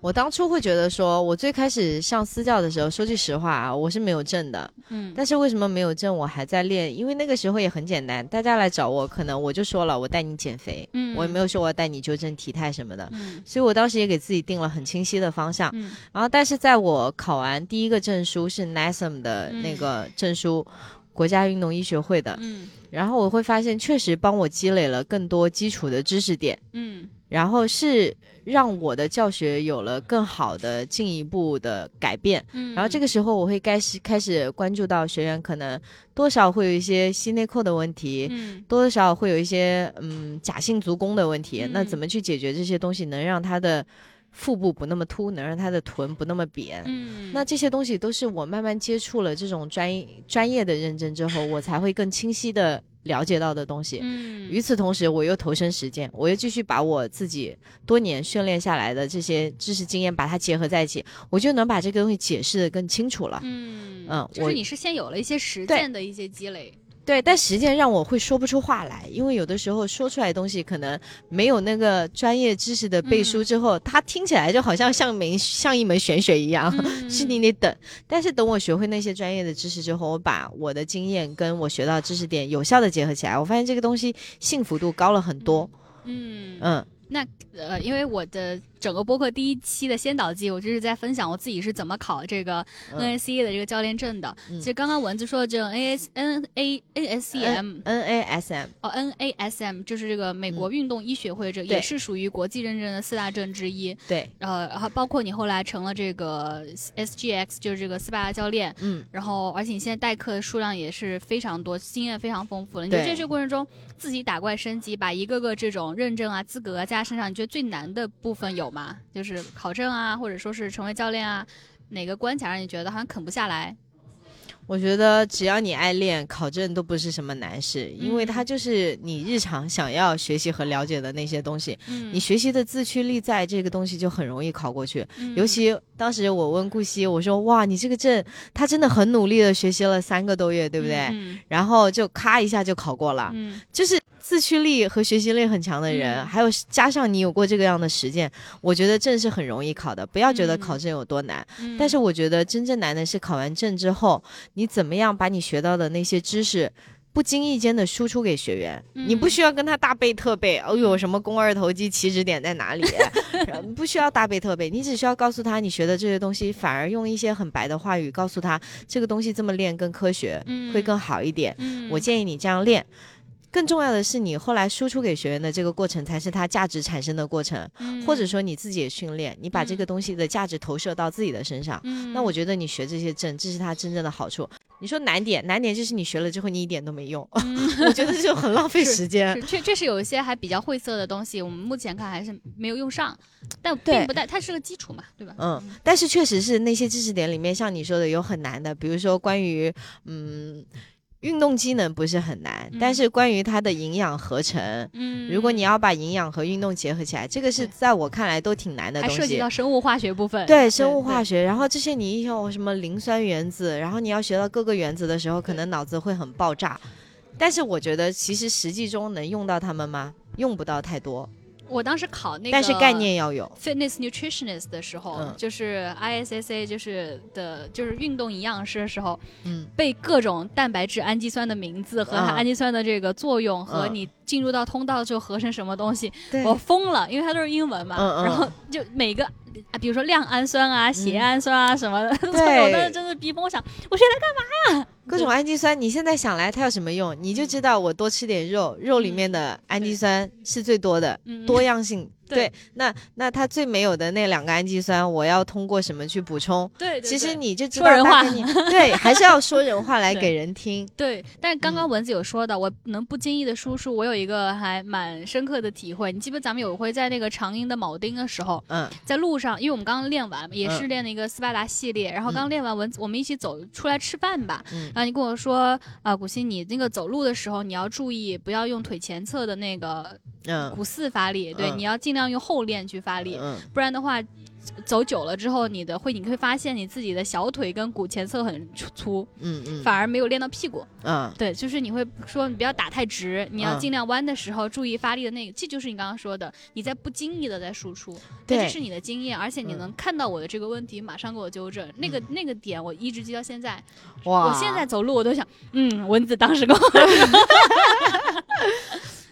[SPEAKER 1] 我当初会觉得说，我最开始上私教的时候，说句实话啊，我是没有证的。
[SPEAKER 2] 嗯，
[SPEAKER 1] 但是为什么没有证，我还在练？因为那个时候也很简单，大家来找我，可能我就说了，我带你减肥，
[SPEAKER 2] 嗯
[SPEAKER 1] 我也没有说我要带你纠正体态什么的。
[SPEAKER 2] 嗯
[SPEAKER 1] 所以我当时也给自己定了很清晰的方向。
[SPEAKER 2] 嗯
[SPEAKER 1] 然后，但是在我考完第一个证书是 NASM 的那个证书，国家运动医学会的，
[SPEAKER 2] 嗯
[SPEAKER 1] 然后我会发现确实帮我积累了更多基础的知识点。
[SPEAKER 2] 嗯
[SPEAKER 1] 然后是让我的教学有了更好的进一步的改变。
[SPEAKER 2] 嗯，
[SPEAKER 1] 然后这个时候，我会开始开始关注到学员可能多少会有一些膝内扣的问题，
[SPEAKER 2] 嗯
[SPEAKER 1] 多少会有一些嗯假性足弓的问题。
[SPEAKER 2] 嗯
[SPEAKER 1] 那怎么去解决这些东西，能让他的腹部不那么凸，能让他的臀不那么扁？
[SPEAKER 2] 嗯，
[SPEAKER 1] 那这些东西都是我慢慢接触了这种专专业的认证之后，我才会更清晰的了解到的东西。
[SPEAKER 2] 嗯
[SPEAKER 1] 与此同时，我又投身实践，我又继续把我自己多年训练下来的这些知识经验，把它结合在一起，我就能把这个东西解释的更清楚了。
[SPEAKER 2] 嗯
[SPEAKER 1] 嗯我
[SPEAKER 2] 就是你是先有了一些实践的一些积累。
[SPEAKER 1] 对，但实践让我会说不出话来，因为有的时候说出来的东西可能没有那个专业知识的背书之后，它听起来就好像像门像一门玄学一样。
[SPEAKER 2] 嗯
[SPEAKER 1] 是你得等，但是等我学会那些专业的知识之后，我把我的经验跟我学到的知识点有效的结合起来，我发现这个东西幸福度高了很多。
[SPEAKER 2] 嗯。
[SPEAKER 1] 嗯。
[SPEAKER 2] 那呃，因为我的整个播客第一期的先导季，我就是在分享我自己是怎么考这个
[SPEAKER 1] 嗯
[SPEAKER 2] NACA 的这个教练证的。
[SPEAKER 1] 嗯
[SPEAKER 2] 其实刚刚文子说的这种 AS N A A S C M。
[SPEAKER 1] ，N A S M，
[SPEAKER 2] 哦，NASM 就是这个美国运动医学会，这
[SPEAKER 1] 嗯
[SPEAKER 2] 也是属于国际认证的四大证之一。
[SPEAKER 1] 对，
[SPEAKER 2] 呃，然后包括你后来成了这个 SGX，就是这个斯巴达教练，
[SPEAKER 1] 嗯。
[SPEAKER 2] 然后而且你现在代课的数量也是非常多，经验非常丰富了。你觉得这个过程中自己打怪升级，把一个个这种认证啊、资格啊加身上，你觉得最难的部分有吗？就是考证啊，或者说是成为教练啊，哪个关卡让你觉得好像啃不下来？
[SPEAKER 1] 我觉得只要你爱练，考证都不是什么难事，因为
[SPEAKER 2] 嗯
[SPEAKER 1] 它就是你日常想要学习和了解的那些东西。
[SPEAKER 2] 嗯
[SPEAKER 1] 你学习的自驱力在，这个东西就很容易考过去。
[SPEAKER 2] 嗯
[SPEAKER 1] 尤其当时我问顾惜，我说：“哇，你这个证，他真的很努力的学习了三个多月，对不对？”
[SPEAKER 2] 嗯
[SPEAKER 1] 然后就咔一下就考过了。
[SPEAKER 2] 嗯
[SPEAKER 1] 就是自驱力和学习力很强的人，
[SPEAKER 2] 嗯
[SPEAKER 1] 还有加上你有过这个样的实践，我觉得证是很容易考的。不要觉得
[SPEAKER 2] 嗯
[SPEAKER 1] 考证有多难，
[SPEAKER 2] 嗯，
[SPEAKER 1] 但是我觉得真正难的是考完证之后，你怎么样把你学到的那些知识。不经意间的输出给学员，你不
[SPEAKER 2] 嗯
[SPEAKER 1] 需要跟他大背特背。哦呦，什么肱二头肌起止点在哪里？不需要大背特背，你只需要告诉他你学的这些东西，反而用一些很白的话语告诉他，这个东西这么练更科学，
[SPEAKER 2] 嗯
[SPEAKER 1] 会更好一点。
[SPEAKER 2] 嗯
[SPEAKER 1] 我建议你这样练。更重要的是，你后来输出给学员的这个过程，才是他价值产生的过程。
[SPEAKER 2] 嗯
[SPEAKER 1] 或者说你自己也训练，你把这个东西的价值投射到自己的身上。
[SPEAKER 2] 嗯
[SPEAKER 1] 那我觉得你学这些证，这是它真正的好处。你说难点，难点就是你学了之后你一点都没用，我觉得就很浪费时间。
[SPEAKER 2] 确确实有一些还比较晦涩的东西，我们目前看还是没有用上，但并不代它是个基础嘛，对吧？
[SPEAKER 1] 嗯，但是确实是那些知识点里面，像你说的有很难的，比如说关于嗯运动机能不是很难，但
[SPEAKER 2] 嗯
[SPEAKER 1] 是关于它的营养合成，
[SPEAKER 2] 嗯，
[SPEAKER 1] 如果你要把营养和运动结合起来，这个是在我看来都挺难的东西
[SPEAKER 2] 还涉及到。生物化学部分，
[SPEAKER 1] 对生物化
[SPEAKER 2] 学，
[SPEAKER 1] 然后这些你一有什么磷酸原子，然后你要学到各个原子的时候，可能脑子会很爆炸。但是我觉得，其实实际中能用到它们吗？用不到太多，
[SPEAKER 2] 我当时考那个，
[SPEAKER 1] 但是概念要有。
[SPEAKER 2] fitness nutritionist 的时候，
[SPEAKER 1] 嗯。
[SPEAKER 2] 就是 ISSA 就是的，就是运动营养师的时候，
[SPEAKER 1] 嗯，
[SPEAKER 2] 背各种蛋白质氨基酸的名字和它
[SPEAKER 1] 嗯
[SPEAKER 2] 氨基酸的这个作用，和
[SPEAKER 1] 嗯。
[SPEAKER 2] 你进入到通道就合成什么东西，
[SPEAKER 1] 对。
[SPEAKER 2] 我疯了，因为它都是英文嘛，然后就每个。啊比如说亮氨酸啊、缬
[SPEAKER 1] 嗯
[SPEAKER 2] 氨酸啊什么的，
[SPEAKER 1] 对
[SPEAKER 2] 我当时真是逼疯，我想我学来干嘛呀？
[SPEAKER 1] 各种氨基酸，你现在想来它有什么用？你就知道我多吃点肉，肉里面的氨基酸是最多的，
[SPEAKER 2] 嗯
[SPEAKER 1] 多样性。
[SPEAKER 2] 对
[SPEAKER 1] 对，那那它最没有的那两个氨基酸，我要通过什么去补充？
[SPEAKER 2] 对，对
[SPEAKER 1] 其实你就知道
[SPEAKER 2] 说人话
[SPEAKER 1] 你对，还是要说人话来 给人听。
[SPEAKER 2] 对，但是刚刚
[SPEAKER 1] 嗯
[SPEAKER 2] 蚊子有说的，我能不经意的输出，我有一个还蛮深刻的体会。你记不？咱们有一回在那个长阴的铆钉的时候，
[SPEAKER 1] 嗯
[SPEAKER 2] 在路上，因为我们刚刚练完，也是
[SPEAKER 1] 嗯
[SPEAKER 2] 练了一个斯巴达系列，然后刚练完蚊子，我们一起走出来吃饭吧。
[SPEAKER 1] 嗯
[SPEAKER 2] 然后你跟我说，啊、古希，你那个走路的时候，你要注意不要用腿前侧的那个
[SPEAKER 1] 嗯
[SPEAKER 2] 股四发力，对，
[SPEAKER 1] 嗯
[SPEAKER 2] 你要尽量用后链去发力，
[SPEAKER 1] 嗯
[SPEAKER 2] 不然的话，走久了之后，你的会你会发现你自己的小腿跟骨前侧很粗，
[SPEAKER 1] 嗯嗯，
[SPEAKER 2] 反而没有练到屁股。
[SPEAKER 1] 嗯
[SPEAKER 2] 对，就是你会说你不要打太直，你要
[SPEAKER 1] 嗯
[SPEAKER 2] 尽量弯的时候注意发力的那个，这就是你刚刚说的，你在不经意的在输出，这是你的经验，而且你
[SPEAKER 1] 嗯
[SPEAKER 2] 能看到我的这个问题，马上给我纠正。那个那个点我一直记到现在，
[SPEAKER 1] 哇，
[SPEAKER 2] 我现在走路我都想，嗯，蚊子当时跟我说。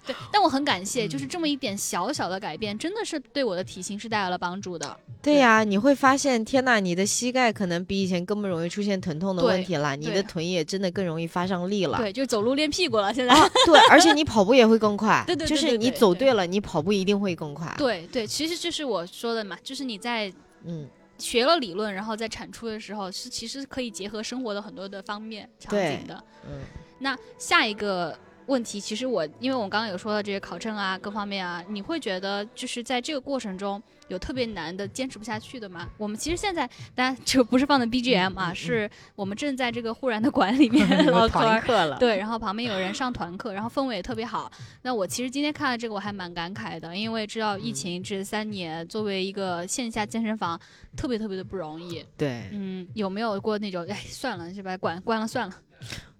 [SPEAKER 2] 对，但我很感谢，
[SPEAKER 1] 嗯
[SPEAKER 2] 就是这么一点小小的改变，真的是对我的体型是带来了帮助的。
[SPEAKER 1] 对呀、你会发现，天呐，你的膝盖可能比以前更不容易出现疼痛的问题了，你的臀也真的更容易发上力了。
[SPEAKER 2] 对，就走路练屁股了，现在。
[SPEAKER 1] 啊，对，而且你跑步也会更快，
[SPEAKER 2] 对对对
[SPEAKER 1] 就是你走对了，你跑步一定会更快。，
[SPEAKER 2] 对对，其实就是我说的嘛，就是你在
[SPEAKER 1] 嗯，
[SPEAKER 2] 学了理论，然后在产出的时候，是其实可以结合生活的很多的方面场
[SPEAKER 1] 对
[SPEAKER 2] 景的。
[SPEAKER 1] 嗯
[SPEAKER 2] 那下一个问题，其实我因为我刚刚有说到这些考证啊，各方面啊，你会觉得就是在这个过程中有特别难的、坚持不下去的吗？我们其实现在，大家就不是放的 BGM 啊，
[SPEAKER 1] 嗯嗯
[SPEAKER 2] 是我们正在这个忽然的馆里面
[SPEAKER 1] 了。
[SPEAKER 2] 对，然后旁边有人上团课，然后氛围也特别好。那我其实今天看了这个，我还蛮感慨的，因为知道疫
[SPEAKER 1] 嗯
[SPEAKER 2] 情这三年，作为一个线下健身房，特别特别的不容易。
[SPEAKER 1] 对，
[SPEAKER 2] 嗯，有没有过那种，哎，算了，就把它关关了算了。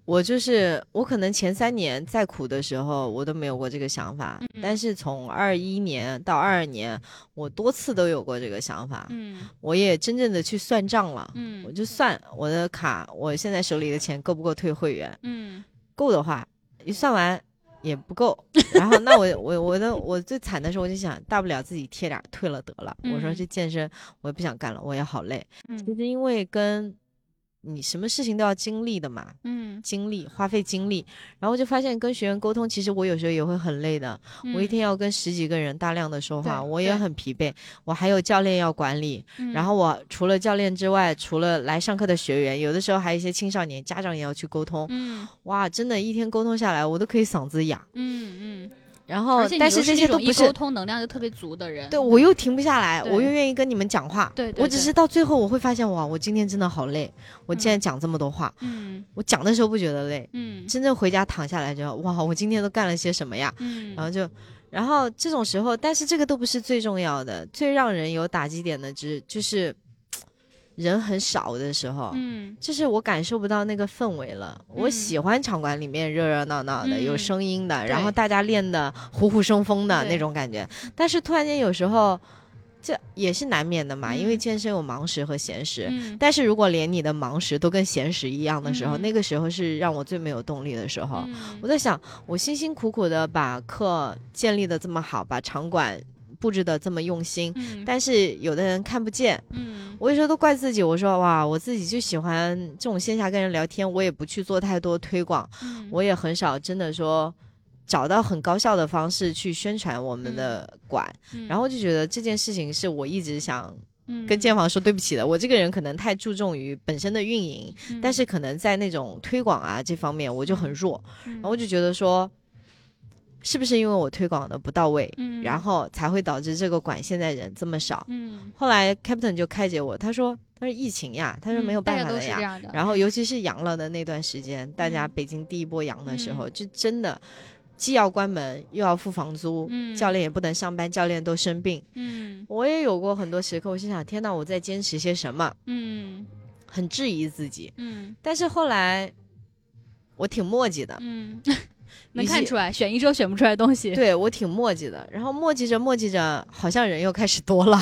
[SPEAKER 1] 我就是我可能前三年再苦的时候，我都没有过这个想法，
[SPEAKER 2] 嗯
[SPEAKER 1] 但是从二一年到二二年，我多次都有过这个想法，
[SPEAKER 2] 嗯
[SPEAKER 1] 我也真正的去算账了。我
[SPEAKER 2] 嗯
[SPEAKER 1] 就算我的卡，我现在手里的钱够不够退会员？
[SPEAKER 2] 嗯
[SPEAKER 1] 够的话，一算完也不够。然后那我我我的我最惨的时候，我就想，大不了自己贴点退了得了。我说
[SPEAKER 2] 嗯
[SPEAKER 1] 这健身我也不想干了，我也好累。其
[SPEAKER 2] 嗯
[SPEAKER 1] 实因为跟你什么事情都要经历的嘛，
[SPEAKER 2] 嗯，
[SPEAKER 1] 经历花费精力，然后就发现跟学员沟通，其实我有时候也会很累的。我一天要跟十几个人大量的说话，我也很疲惫。我还有教练要管理，
[SPEAKER 2] 嗯，
[SPEAKER 1] 然后我除了教练之外，除了来上课的学员，有的时候还有一些青少年家长也要去沟通。
[SPEAKER 2] 嗯
[SPEAKER 1] 哇，真的，一天沟通下来，我都可以嗓子哑。
[SPEAKER 2] 嗯嗯，
[SPEAKER 1] 然后，但是这些都不是沟。
[SPEAKER 2] 通能量就特别足的人。
[SPEAKER 1] 对，我又停不下来，我又愿意跟你们讲话。
[SPEAKER 2] 对对对
[SPEAKER 1] 我只是到最后我会发现，哇，我今天真的好累，我竟然讲这么多话。
[SPEAKER 2] 嗯
[SPEAKER 1] 我讲的时候不觉得累，
[SPEAKER 2] 嗯
[SPEAKER 1] 真正回家躺下来之后，哇，我今天都干了些什么呀？
[SPEAKER 2] 嗯，
[SPEAKER 1] 然后就，然后这种时候，但是这个都不是最重要的，最让人有打击点的，只就是人很少的时候。
[SPEAKER 2] 嗯
[SPEAKER 1] 就是我感受不到那个氛围了。我
[SPEAKER 2] 嗯
[SPEAKER 1] 喜欢场馆里面热热闹闹的，有
[SPEAKER 2] 嗯
[SPEAKER 1] 声音的，然后大家练的虎虎生风的那种感觉。但是突然间有时候，这也是难免的嘛，因为
[SPEAKER 2] 嗯
[SPEAKER 1] 健身有忙时和闲时。
[SPEAKER 2] 嗯
[SPEAKER 1] 但是如果连你的忙时都跟闲时一样的时候，
[SPEAKER 2] 嗯
[SPEAKER 1] 那个时候是让我最没有动力的时候。
[SPEAKER 2] 嗯
[SPEAKER 1] 我在想，我辛辛苦苦的把课建立的这么好，把场馆布置的这么用心，
[SPEAKER 2] 嗯。
[SPEAKER 1] 但是有的人看不见，
[SPEAKER 2] 嗯。
[SPEAKER 1] 我有时候都怪自己，我说哇，我自己就喜欢这种线下跟人聊天，我也不去做太多推广，
[SPEAKER 2] 嗯。
[SPEAKER 1] 我也很少真的说找到很高效的方式去宣传我们的馆，
[SPEAKER 2] 嗯。
[SPEAKER 1] 然后就觉得这件事情是我一直想
[SPEAKER 2] 嗯。
[SPEAKER 1] 跟建房说对不起的，我这个人可能太注重于本身的运营，
[SPEAKER 2] 嗯。
[SPEAKER 1] 但是可能在那种推广啊这方面我就很弱，
[SPEAKER 2] 嗯。
[SPEAKER 1] 然后我就觉得说，是不是因为我推广的不到位，
[SPEAKER 2] 嗯
[SPEAKER 1] 然后才会导致这个馆现在人这么少？
[SPEAKER 2] 嗯
[SPEAKER 1] 后来 Captain 就开解我，他说他说疫情呀，他说没有办法的呀。然后尤其是阳了的那段时间，大家
[SPEAKER 2] 嗯
[SPEAKER 1] 北京第一波阳的时候，就真的既要关门又要付房租，
[SPEAKER 2] 嗯
[SPEAKER 1] 教练也不能上班，教练都生病。
[SPEAKER 2] 嗯
[SPEAKER 1] 我也有过很多时刻，我心想天呐，我在坚持些什么，
[SPEAKER 2] 嗯
[SPEAKER 1] 很质疑自己。
[SPEAKER 2] 嗯
[SPEAKER 1] 但是后来我挺磨叽的，
[SPEAKER 2] 嗯，能看出来，选一周选不出来的东西，
[SPEAKER 1] 对我挺磨叽的。然后磨叽着磨叽着，好像人又开始多了，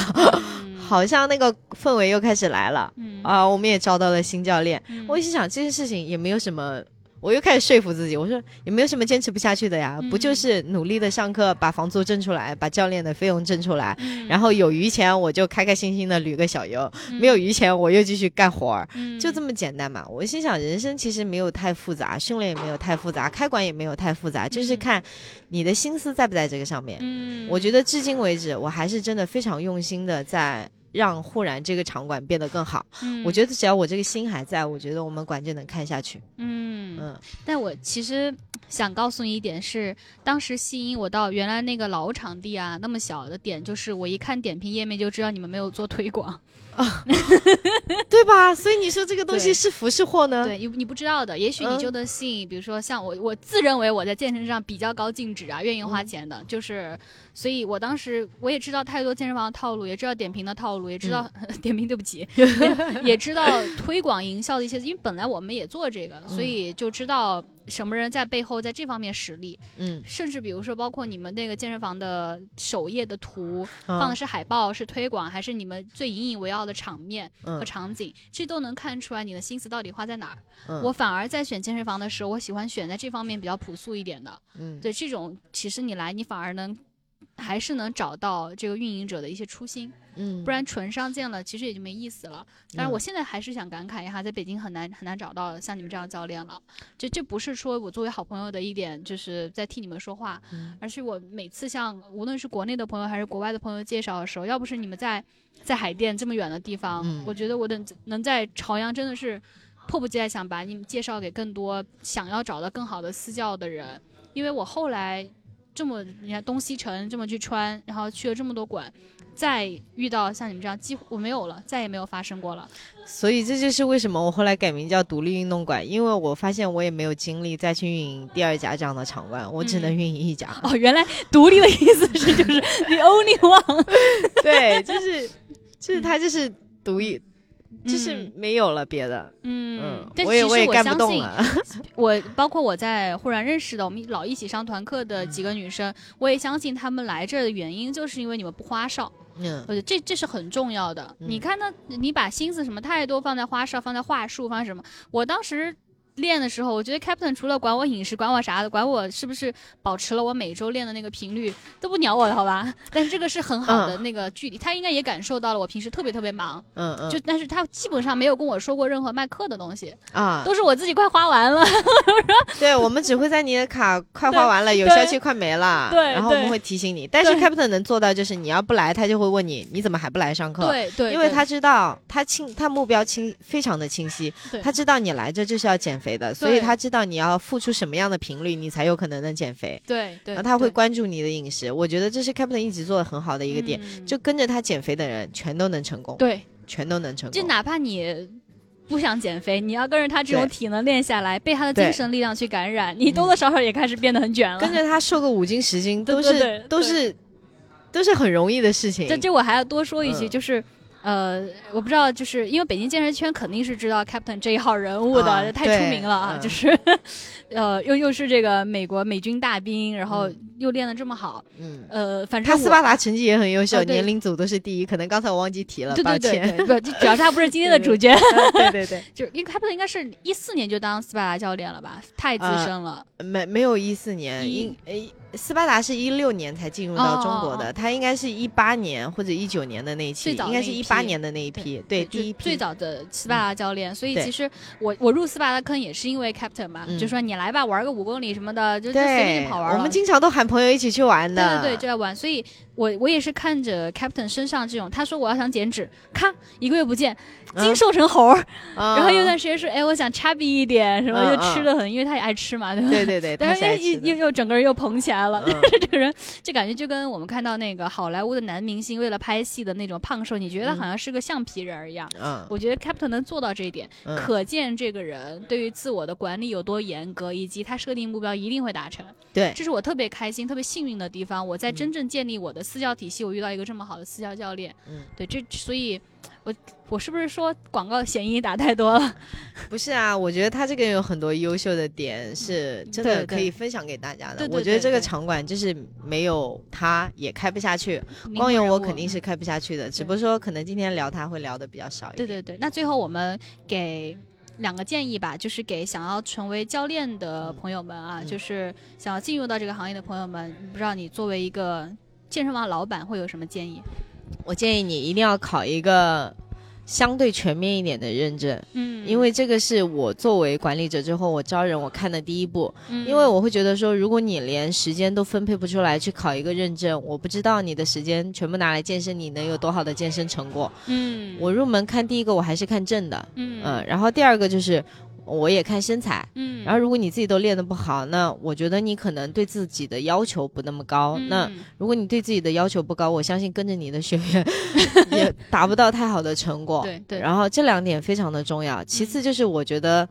[SPEAKER 2] 嗯
[SPEAKER 1] 好像那个氛围又开始来了。
[SPEAKER 2] 嗯
[SPEAKER 1] 啊，我们也招到了新教练。
[SPEAKER 2] 嗯
[SPEAKER 1] 我一心想这件事情也没有什么，我又开始说服自己，我说也没有什么坚持不下去的呀，不就
[SPEAKER 2] 嗯
[SPEAKER 1] 是努力的上课，把房租挣出来，把教练的费用挣出来，
[SPEAKER 2] 嗯
[SPEAKER 1] 然后有余钱我就开开心心的旅个小游，没有余钱我又继续干活儿。
[SPEAKER 2] 嗯
[SPEAKER 1] 就这么简单嘛！我心想，人生其实没有太复杂，训练也没有太复杂，开馆也没有太复杂，就是
[SPEAKER 2] 嗯
[SPEAKER 1] 看你的心思在不在这个上面。
[SPEAKER 2] 嗯，
[SPEAKER 1] 我觉得至今为止，我还是真的非常用心的在让忽然这个场馆变得更好。
[SPEAKER 2] 嗯
[SPEAKER 1] 我觉得只要我这个心还在，我觉得我们馆就能看下去。
[SPEAKER 2] 嗯，嗯，
[SPEAKER 1] 嗯
[SPEAKER 2] 但我其实想告诉你一点是，当时吸引我到原来那个老场地啊那么小的点，就是我一看点评页面就知道你们没有做推广。
[SPEAKER 1] 对吧？所以你说这个东西是福是祸呢？
[SPEAKER 2] 对，你你不知道的，也许你
[SPEAKER 1] 嗯
[SPEAKER 2] 就能吸引，比如说像我，我自认为我在健身上比较高净值啊，愿意
[SPEAKER 1] 嗯。
[SPEAKER 2] 花钱的，就是，所以我当时我也知道太多健身房的套路，也知道点评的套路，也知道、
[SPEAKER 1] 嗯。
[SPEAKER 2] 点评对不起，也也知道推广营销的一些，因为本来我们也做这个，所以就知道什么人在背后在这方面实力，
[SPEAKER 1] 嗯，
[SPEAKER 2] 甚至比如说包括你们那个健身房的首页的图
[SPEAKER 1] 嗯
[SPEAKER 2] 放的是海报，是推广，还是你们最引以为傲的场面和
[SPEAKER 1] 嗯
[SPEAKER 2] 场景，这都能看出来你的心思到底花在哪儿。
[SPEAKER 1] 嗯
[SPEAKER 2] 我反而在选健身房的时候，我喜欢选在这方面比较朴素一点的。
[SPEAKER 1] 嗯
[SPEAKER 2] 对这种，其实你来，你反而能还是能找到这个运营者的一些初心，
[SPEAKER 1] 嗯，
[SPEAKER 2] 不然纯商见了，其实也就没意思了。但是，我
[SPEAKER 1] 嗯。
[SPEAKER 2] 现在还是想感慨一下，在北京很难很难找到像你们这样教练了。这这不是说我作为好朋友的一点，就是在替你们说话，
[SPEAKER 1] 嗯。
[SPEAKER 2] 而是我每次向无论是国内的朋友还是国外的朋友介绍的时候，要不是你们在在海淀这么远的地方，
[SPEAKER 1] 嗯。
[SPEAKER 2] 我觉得我能能在朝阳真的是迫不及待想把你们介绍给更多想要找到更好的私教的人，因为我后来这么你看东西城这么去穿，然后去了这么多馆。再遇到像你们这样，几乎我没有了，再也没有发生过了。
[SPEAKER 1] 所以这就是为什么我后来改名叫独立运动馆，因为我发现我也没有精力再去运营第二家这样的场馆，我只能
[SPEAKER 2] 嗯
[SPEAKER 1] 运营一家。
[SPEAKER 2] 哦，原来独立的意思是就是 the only one，
[SPEAKER 1] 对，就是就是他就是独一，就是
[SPEAKER 2] 嗯
[SPEAKER 1] 没有了别的。
[SPEAKER 2] 嗯
[SPEAKER 1] 嗯，，
[SPEAKER 2] 但其实我
[SPEAKER 1] 我也干不
[SPEAKER 2] 相信，
[SPEAKER 1] 动了。
[SPEAKER 2] 我包括我在忽然认识的我们老一起上团课的
[SPEAKER 1] 嗯
[SPEAKER 2] 几个女生，我也相信她们来这儿的原因，就是因为你们不花哨。
[SPEAKER 1] 嗯
[SPEAKER 2] 我觉得这这是很重要的。
[SPEAKER 1] 嗯
[SPEAKER 2] 你看呢，你把心思什么太多放在花哨、放在话术、放在什么？我当时。练的时候，我觉得 Captain 除了管我饮食、管我啥的，管我是不是保持了我每周练的那个频率，都不鸟我的好吧？但是这个是很好的那个距离，他应该也感受到了我平时特别特别忙，
[SPEAKER 1] 嗯嗯，
[SPEAKER 2] 就但是他基本上没有跟我说过任何卖课的东西，
[SPEAKER 1] 啊，
[SPEAKER 2] 都是我自己快花完了。
[SPEAKER 1] 对，我们只会在你的卡快花完了，有效期快没了，
[SPEAKER 2] 对对
[SPEAKER 1] 然后我们会提醒你。但是 Captain 能做到，就是你要不来，他就会问你，你怎么还不来上课？
[SPEAKER 2] 对对，对
[SPEAKER 1] 因为他知道他清，他目标清非常的清晰，
[SPEAKER 2] 对
[SPEAKER 1] 他知道你来这就是要减肥的，所以他知道你要付出什么样的频率，你才有可能能减肥。
[SPEAKER 2] 对对，
[SPEAKER 1] 然后他会关注你的饮食，我觉得这是 Captain 一直做的很好的一个点，
[SPEAKER 2] 嗯
[SPEAKER 1] 就跟着他减肥的人全都能成功，
[SPEAKER 2] 对，
[SPEAKER 1] 全都能成功。
[SPEAKER 2] 就哪怕你。不想减肥，你要跟着他这种体能练下来，被他的精神力量去感染，你多多少少也开始变得很卷了。
[SPEAKER 1] 跟着他瘦个五斤十斤，都是都是都是很容易的事情。
[SPEAKER 2] 这这我还要多说一句，
[SPEAKER 1] 嗯
[SPEAKER 2] 就是。呃，我不知道，就是因为北京健身圈肯定是知道 Captain 这一号人物的，
[SPEAKER 1] 啊
[SPEAKER 2] 太出名了啊！
[SPEAKER 1] 嗯
[SPEAKER 2] 就是，呃，又又是这个美国美军大兵，然后
[SPEAKER 1] 嗯
[SPEAKER 2] 又练得这么好，
[SPEAKER 1] 嗯，
[SPEAKER 2] 呃，反正
[SPEAKER 1] 他斯巴达成绩也很优秀，
[SPEAKER 2] 啊
[SPEAKER 1] 年龄组都是第一。可能刚才我忘记提了，
[SPEAKER 2] 对对对主要是他不是今天的 主角，
[SPEAKER 1] 对对对，
[SPEAKER 2] 就是因为 Captain 应该是一四年就当斯巴达教练了吧，太资
[SPEAKER 1] 啊
[SPEAKER 2] 深了。
[SPEAKER 1] 没没有一四年，
[SPEAKER 2] 一
[SPEAKER 1] 一诶，斯巴达是一六年才进入到中国的，他应该是一八年或者一九年的那一期，
[SPEAKER 2] 最早
[SPEAKER 1] 应该是
[SPEAKER 2] 那一
[SPEAKER 1] 八年的那一批，对，
[SPEAKER 2] 就
[SPEAKER 1] 第一批。
[SPEAKER 2] 最早的斯巴达教练，所以其实我我入斯巴达坑也是因为 Captain 嘛，
[SPEAKER 1] 嗯。
[SPEAKER 2] 就说你来吧，玩个五公里什么的，就就随便跑玩。
[SPEAKER 1] 我们经常都喊朋友一起去玩
[SPEAKER 2] 对
[SPEAKER 1] 的，
[SPEAKER 2] 对对，就在玩，所以我我也是看着 Captain 身上这种，他说我要想减脂，咔一个月不见，精
[SPEAKER 1] 嗯
[SPEAKER 2] 瘦成猴儿，
[SPEAKER 1] 啊。
[SPEAKER 2] 然后有段时间说，哎，我想 chubby 一点，什么
[SPEAKER 1] 嗯
[SPEAKER 2] 又吃的很，因为他也爱吃嘛，对吧？
[SPEAKER 1] 对对对，
[SPEAKER 2] 但是又又又又整个人又蓬起来了，
[SPEAKER 1] 嗯。
[SPEAKER 2] 但是这个人就感觉就跟我们看到那个好莱坞的男明星为了拍戏的那种胖瘦，你觉得
[SPEAKER 1] 嗯
[SPEAKER 2] 好像是个橡皮人儿一样。
[SPEAKER 1] 嗯。
[SPEAKER 2] 我觉得 Captain 能做到这一点，
[SPEAKER 1] 嗯。
[SPEAKER 2] 可见这个人对于自我的管理有多严格，以及他设定目标一定会达成。
[SPEAKER 1] 对，
[SPEAKER 2] 这是我特别开心、特别幸运的地方。我在
[SPEAKER 1] 嗯。
[SPEAKER 2] 真正建立我的私教体系，我遇到一个这么好的私教教练。
[SPEAKER 1] 嗯，
[SPEAKER 2] 对，这所以，我我是不是说广告嫌疑打太多了？
[SPEAKER 1] 不是啊，我觉得他这个人有很多优秀的点，是真的可以分享给大家的。
[SPEAKER 2] 对对
[SPEAKER 1] 我觉得这个场馆就是没有他也开不下去，光有我肯定是开不下去的，只不过说可能今天聊他会聊的比较少一点。
[SPEAKER 2] 对对对，那最后我们给两个建议吧，就是给想要成为教练的朋友们啊，
[SPEAKER 1] 嗯
[SPEAKER 2] 就是想要进入到这个行业的朋友们，不知道你作为一个健身房老板会有什么建议？
[SPEAKER 1] 我建议你一定要考一个相对全面一点的认证，
[SPEAKER 2] 嗯。
[SPEAKER 1] 因为这个是我作为管理者之后我招人我看的第一步，
[SPEAKER 2] 嗯。
[SPEAKER 1] 因为我会觉得说，如果你连时间都分配不出来去考一个认证，我不知道你的时间全部拿来健身，你能有多好的健身成果。
[SPEAKER 2] 嗯。
[SPEAKER 1] 我入门看第一个我还是看证的，
[SPEAKER 2] 嗯。
[SPEAKER 1] 嗯，然后第二个就是我也看身材。
[SPEAKER 2] 嗯，
[SPEAKER 1] 然后如果你自己都练得不好，那我觉得你可能对自己的要求不那么高。那
[SPEAKER 2] 嗯
[SPEAKER 1] 如果你对自己的要求不高，我相信跟着你的学员 也达不到太好的成果。
[SPEAKER 2] 对对，
[SPEAKER 1] 然后这两点非常的重要。其次就是我觉得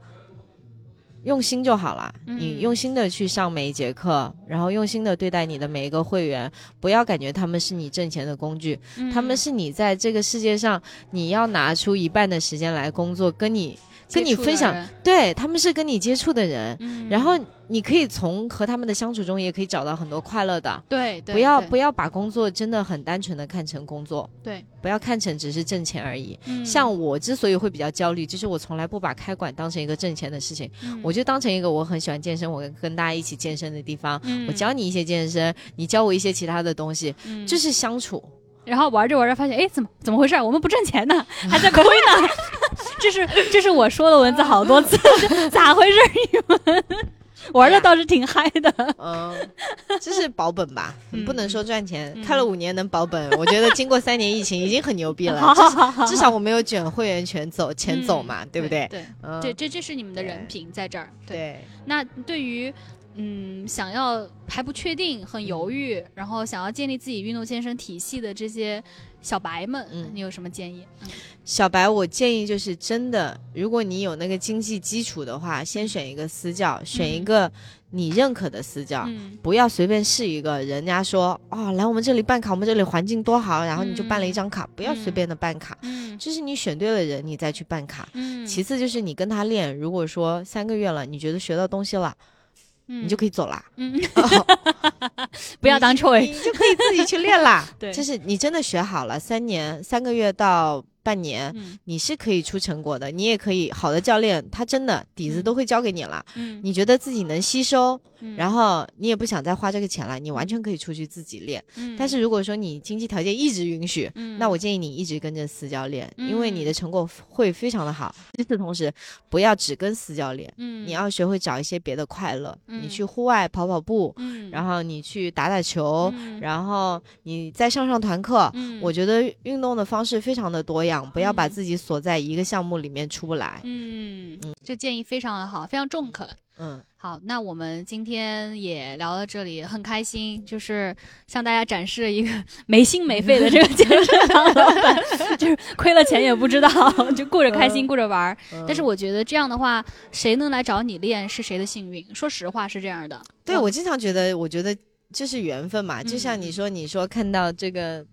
[SPEAKER 1] 用心就好了，
[SPEAKER 2] 嗯
[SPEAKER 1] 你用心的去上每一节课，然后用心的对待你的每一个会员，不要感觉他们是你挣钱的工具，
[SPEAKER 2] 嗯
[SPEAKER 1] 他们是你在这个世界上你要拿出一半的时间来工作，跟你跟你分享，对他们是跟你接触的人。
[SPEAKER 2] 嗯，
[SPEAKER 1] 然后你可以从和他们的相处中，也可以找到很多快乐的。
[SPEAKER 2] 对对，
[SPEAKER 1] 不要不要把工作真的很单纯的看成工作，
[SPEAKER 2] 对，
[SPEAKER 1] 不要看成只是挣钱而已。
[SPEAKER 2] 嗯
[SPEAKER 1] 像我之所以会比较焦虑，就是我从来不把开馆当成一个挣钱的事情，
[SPEAKER 2] 嗯
[SPEAKER 1] 我就当成一个我很喜欢健身，我跟跟大家一起健身的地方。
[SPEAKER 2] 嗯
[SPEAKER 1] 我教你一些健身，你教我一些其他的东西，
[SPEAKER 2] 嗯
[SPEAKER 1] 就是相处。
[SPEAKER 2] 然后玩着玩着发现，哎，怎么怎么回事？我们不挣钱呢，还在亏呢。这是这是我说了文字好多次，咋回事？你们玩的倒是挺嗨的。
[SPEAKER 1] 嗯，这是保本吧，
[SPEAKER 2] 嗯
[SPEAKER 1] 不能说赚钱。
[SPEAKER 2] 嗯
[SPEAKER 1] 开了五年能保本，我觉得经过三年疫情已经很牛逼了。至少我没有卷会员权走钱走嘛，对不对？
[SPEAKER 2] 对
[SPEAKER 1] 嗯，
[SPEAKER 2] 对，这这是你们的人品在这儿。对，
[SPEAKER 1] 对。
[SPEAKER 2] 那对于嗯想要还不确定、很犹豫，然后想要建立自己运动健身体系的这些小白们，
[SPEAKER 1] 嗯。
[SPEAKER 2] 你有什么建议？嗯。
[SPEAKER 1] 小白，我建议就是真的，如果你有那个经济基础的话，先选一个私教，选一个你认可的私教。
[SPEAKER 2] 嗯。
[SPEAKER 1] 不要随便试一个，人家说哦，来我们这里办卡，我们这里环境多好，然后你就办了一张卡，不要随便的办卡，
[SPEAKER 2] 嗯。
[SPEAKER 1] 就是你选对了人，你再去办卡。
[SPEAKER 2] 嗯，
[SPEAKER 1] 其次就是你跟他练，如果说三个月了，你觉得学到东西了，
[SPEAKER 2] 你
[SPEAKER 1] 你就可以走啦，
[SPEAKER 2] 嗯，不要当
[SPEAKER 1] 你
[SPEAKER 2] choice。
[SPEAKER 1] 你就可以自己去练啦。
[SPEAKER 2] 对
[SPEAKER 1] 就是你真的学好了，三年、三个月到半年，
[SPEAKER 2] 嗯
[SPEAKER 1] 你是可以出成果的。你也可以，好的教练他真的底子
[SPEAKER 2] 嗯
[SPEAKER 1] 都会教给你了。
[SPEAKER 2] 嗯，
[SPEAKER 1] 你觉得自己能吸收，
[SPEAKER 2] 嗯
[SPEAKER 1] 然后你也不想再花这个钱了，你完全可以出去自己练。
[SPEAKER 2] 嗯
[SPEAKER 1] 但是如果说你经济条件一直允许，
[SPEAKER 2] 嗯
[SPEAKER 1] 那我建议你一直跟着私教练，
[SPEAKER 2] 嗯
[SPEAKER 1] 因为你的成果会非常的好。与此同时，不要只跟私教练，
[SPEAKER 2] 嗯
[SPEAKER 1] 你要学会找一些别的快乐。
[SPEAKER 2] 嗯
[SPEAKER 1] 你去户外跑跑步，
[SPEAKER 2] 嗯，
[SPEAKER 1] 然后你去打打球，
[SPEAKER 2] 嗯
[SPEAKER 1] 然后你再上上团课。
[SPEAKER 2] 嗯
[SPEAKER 1] 我觉得运动的方式非常的多样，不要把
[SPEAKER 2] 嗯
[SPEAKER 1] 自己锁在一个项目里面出不来。
[SPEAKER 2] 嗯
[SPEAKER 1] 嗯
[SPEAKER 2] 这建议非常的好，非常中肯。
[SPEAKER 1] 嗯，
[SPEAKER 2] 好，那我们今天也聊到这里，很开心，就是向大家展示一个 没心没肺的这个健身房老板，就是亏了钱也不知道，就顾着开心，
[SPEAKER 1] 嗯
[SPEAKER 2] 顾着玩儿。但是
[SPEAKER 1] 嗯
[SPEAKER 2] 我觉得这样的话，谁能来找你练是谁的幸运。说实话是这样的。
[SPEAKER 1] 对我经常觉得，我觉得这是缘分嘛。就像
[SPEAKER 2] 嗯
[SPEAKER 1] 你说，你说看到这个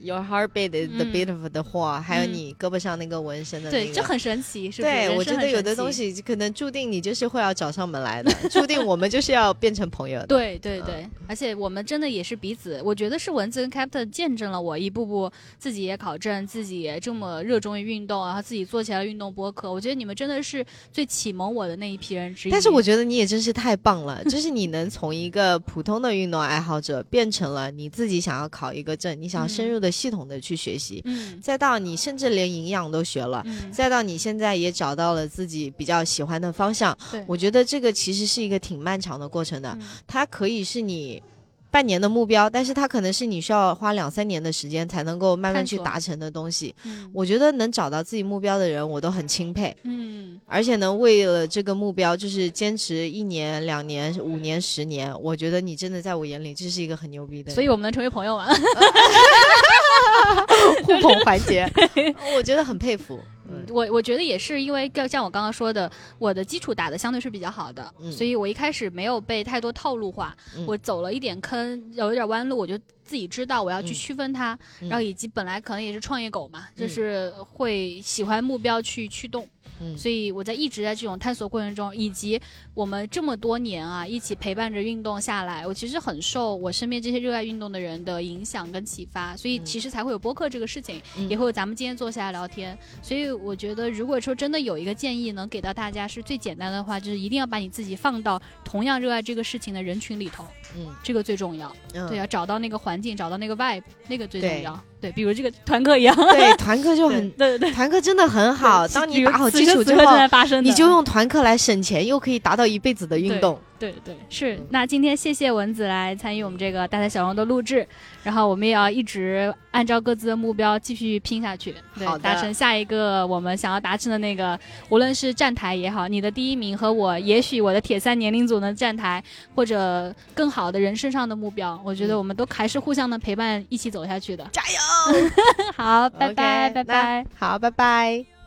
[SPEAKER 1] Your heartbeat is the
[SPEAKER 2] 嗯
[SPEAKER 1] beat of the heart，、还有
[SPEAKER 2] 嗯
[SPEAKER 1] 你胳膊上那个纹身的那个，
[SPEAKER 2] 对，就很神奇，是不是？
[SPEAKER 1] 对，我觉得有的东西可能注定你就是会要找上门来的，注定我们就是要变成朋友的。
[SPEAKER 2] 对对
[SPEAKER 1] 嗯
[SPEAKER 2] 对，而且我们真的也是彼此，我觉得是文字跟 Captain 见证了我一步步自己也考证，自己也这么热衷于运动，然后自己做起来运动播客。我觉得你们真的是最启蒙我的那一批人之一。
[SPEAKER 1] 但是我觉得你也真是太棒了，就是你能从一个普通的运动爱好者变成了你自己想要考一个证，你想要深入的、系统的去学习，
[SPEAKER 2] 嗯
[SPEAKER 1] 再到你甚至连营养都学了。
[SPEAKER 2] 嗯，
[SPEAKER 1] 再到你现在也找到了自己比较喜欢的方向，
[SPEAKER 2] 对，
[SPEAKER 1] 我觉得这个其实是一个挺漫长的过程的。
[SPEAKER 2] 嗯
[SPEAKER 1] 它可以是你半年的目标，但是它可能是你需要花两三年的时间才能够慢慢去达成的东西。
[SPEAKER 2] 嗯
[SPEAKER 1] 我觉得能找到自己目标的人，我都很钦佩，
[SPEAKER 2] 嗯
[SPEAKER 1] 而且呢，为了这个目标，就是坚持一年、两年、五年、十年，我觉得你真的在我眼里，这是一个很牛逼的人，
[SPEAKER 2] 所以我们能成为朋友吗？
[SPEAKER 1] 互捧环节，我觉得很佩服。嗯。
[SPEAKER 2] 我我觉得也是，因为像我刚刚说的，我的基础打的相对是比较好的，
[SPEAKER 1] 嗯。
[SPEAKER 2] 所以我一开始没有被太多套路化，
[SPEAKER 1] 嗯。
[SPEAKER 2] 我走了一点坑，有一点弯路，我就自己知道我要去
[SPEAKER 1] 嗯。
[SPEAKER 2] 区分它，
[SPEAKER 1] 嗯。
[SPEAKER 2] 然后以及本来可能也是创业狗嘛，就
[SPEAKER 1] 嗯。
[SPEAKER 2] 是会喜欢目标去驱动，
[SPEAKER 1] 嗯
[SPEAKER 2] 所以我在一直在这种探索过程中，以及我们这么多年啊一起陪伴着运动下来，我其实很受我身边这些热爱运动的人的影响跟启发，所以
[SPEAKER 1] 嗯
[SPEAKER 2] 其实才会有播客这个事情，
[SPEAKER 1] 嗯
[SPEAKER 2] 也会有咱们今天坐下来聊天。所以我觉得，如果说真的有一个建议能给到大家是最简单的话，就是一定要把你自己放到同样热爱这个事情的人群里头，
[SPEAKER 1] 嗯
[SPEAKER 2] 这个最重要。
[SPEAKER 1] 嗯，
[SPEAKER 2] 对，要找到那个环境，找到那个 vibe，那个最重
[SPEAKER 1] 对
[SPEAKER 2] 要。对，比如这个团课一样，
[SPEAKER 1] 对，团课就很，
[SPEAKER 2] 对对对。
[SPEAKER 1] 团课真的很好。当你打好基础之后，你就用团课来省钱，又可以达到一辈子的运动。
[SPEAKER 2] 对对是。那今天谢谢蚊子来参与我们这个大材小王的录制，然后我们也要一直按照各自的目标继续拼下去，对，达成下一个我们想要达成的那个，无论是站台也好，你的第一名和我，也许我的铁三年龄组的站台，或者更好的人生上的目标，我觉得我们都还是互相的陪伴，一起走下去的。
[SPEAKER 1] 加油！
[SPEAKER 2] 好，拜拜，拜拜，
[SPEAKER 1] 好，拜拜。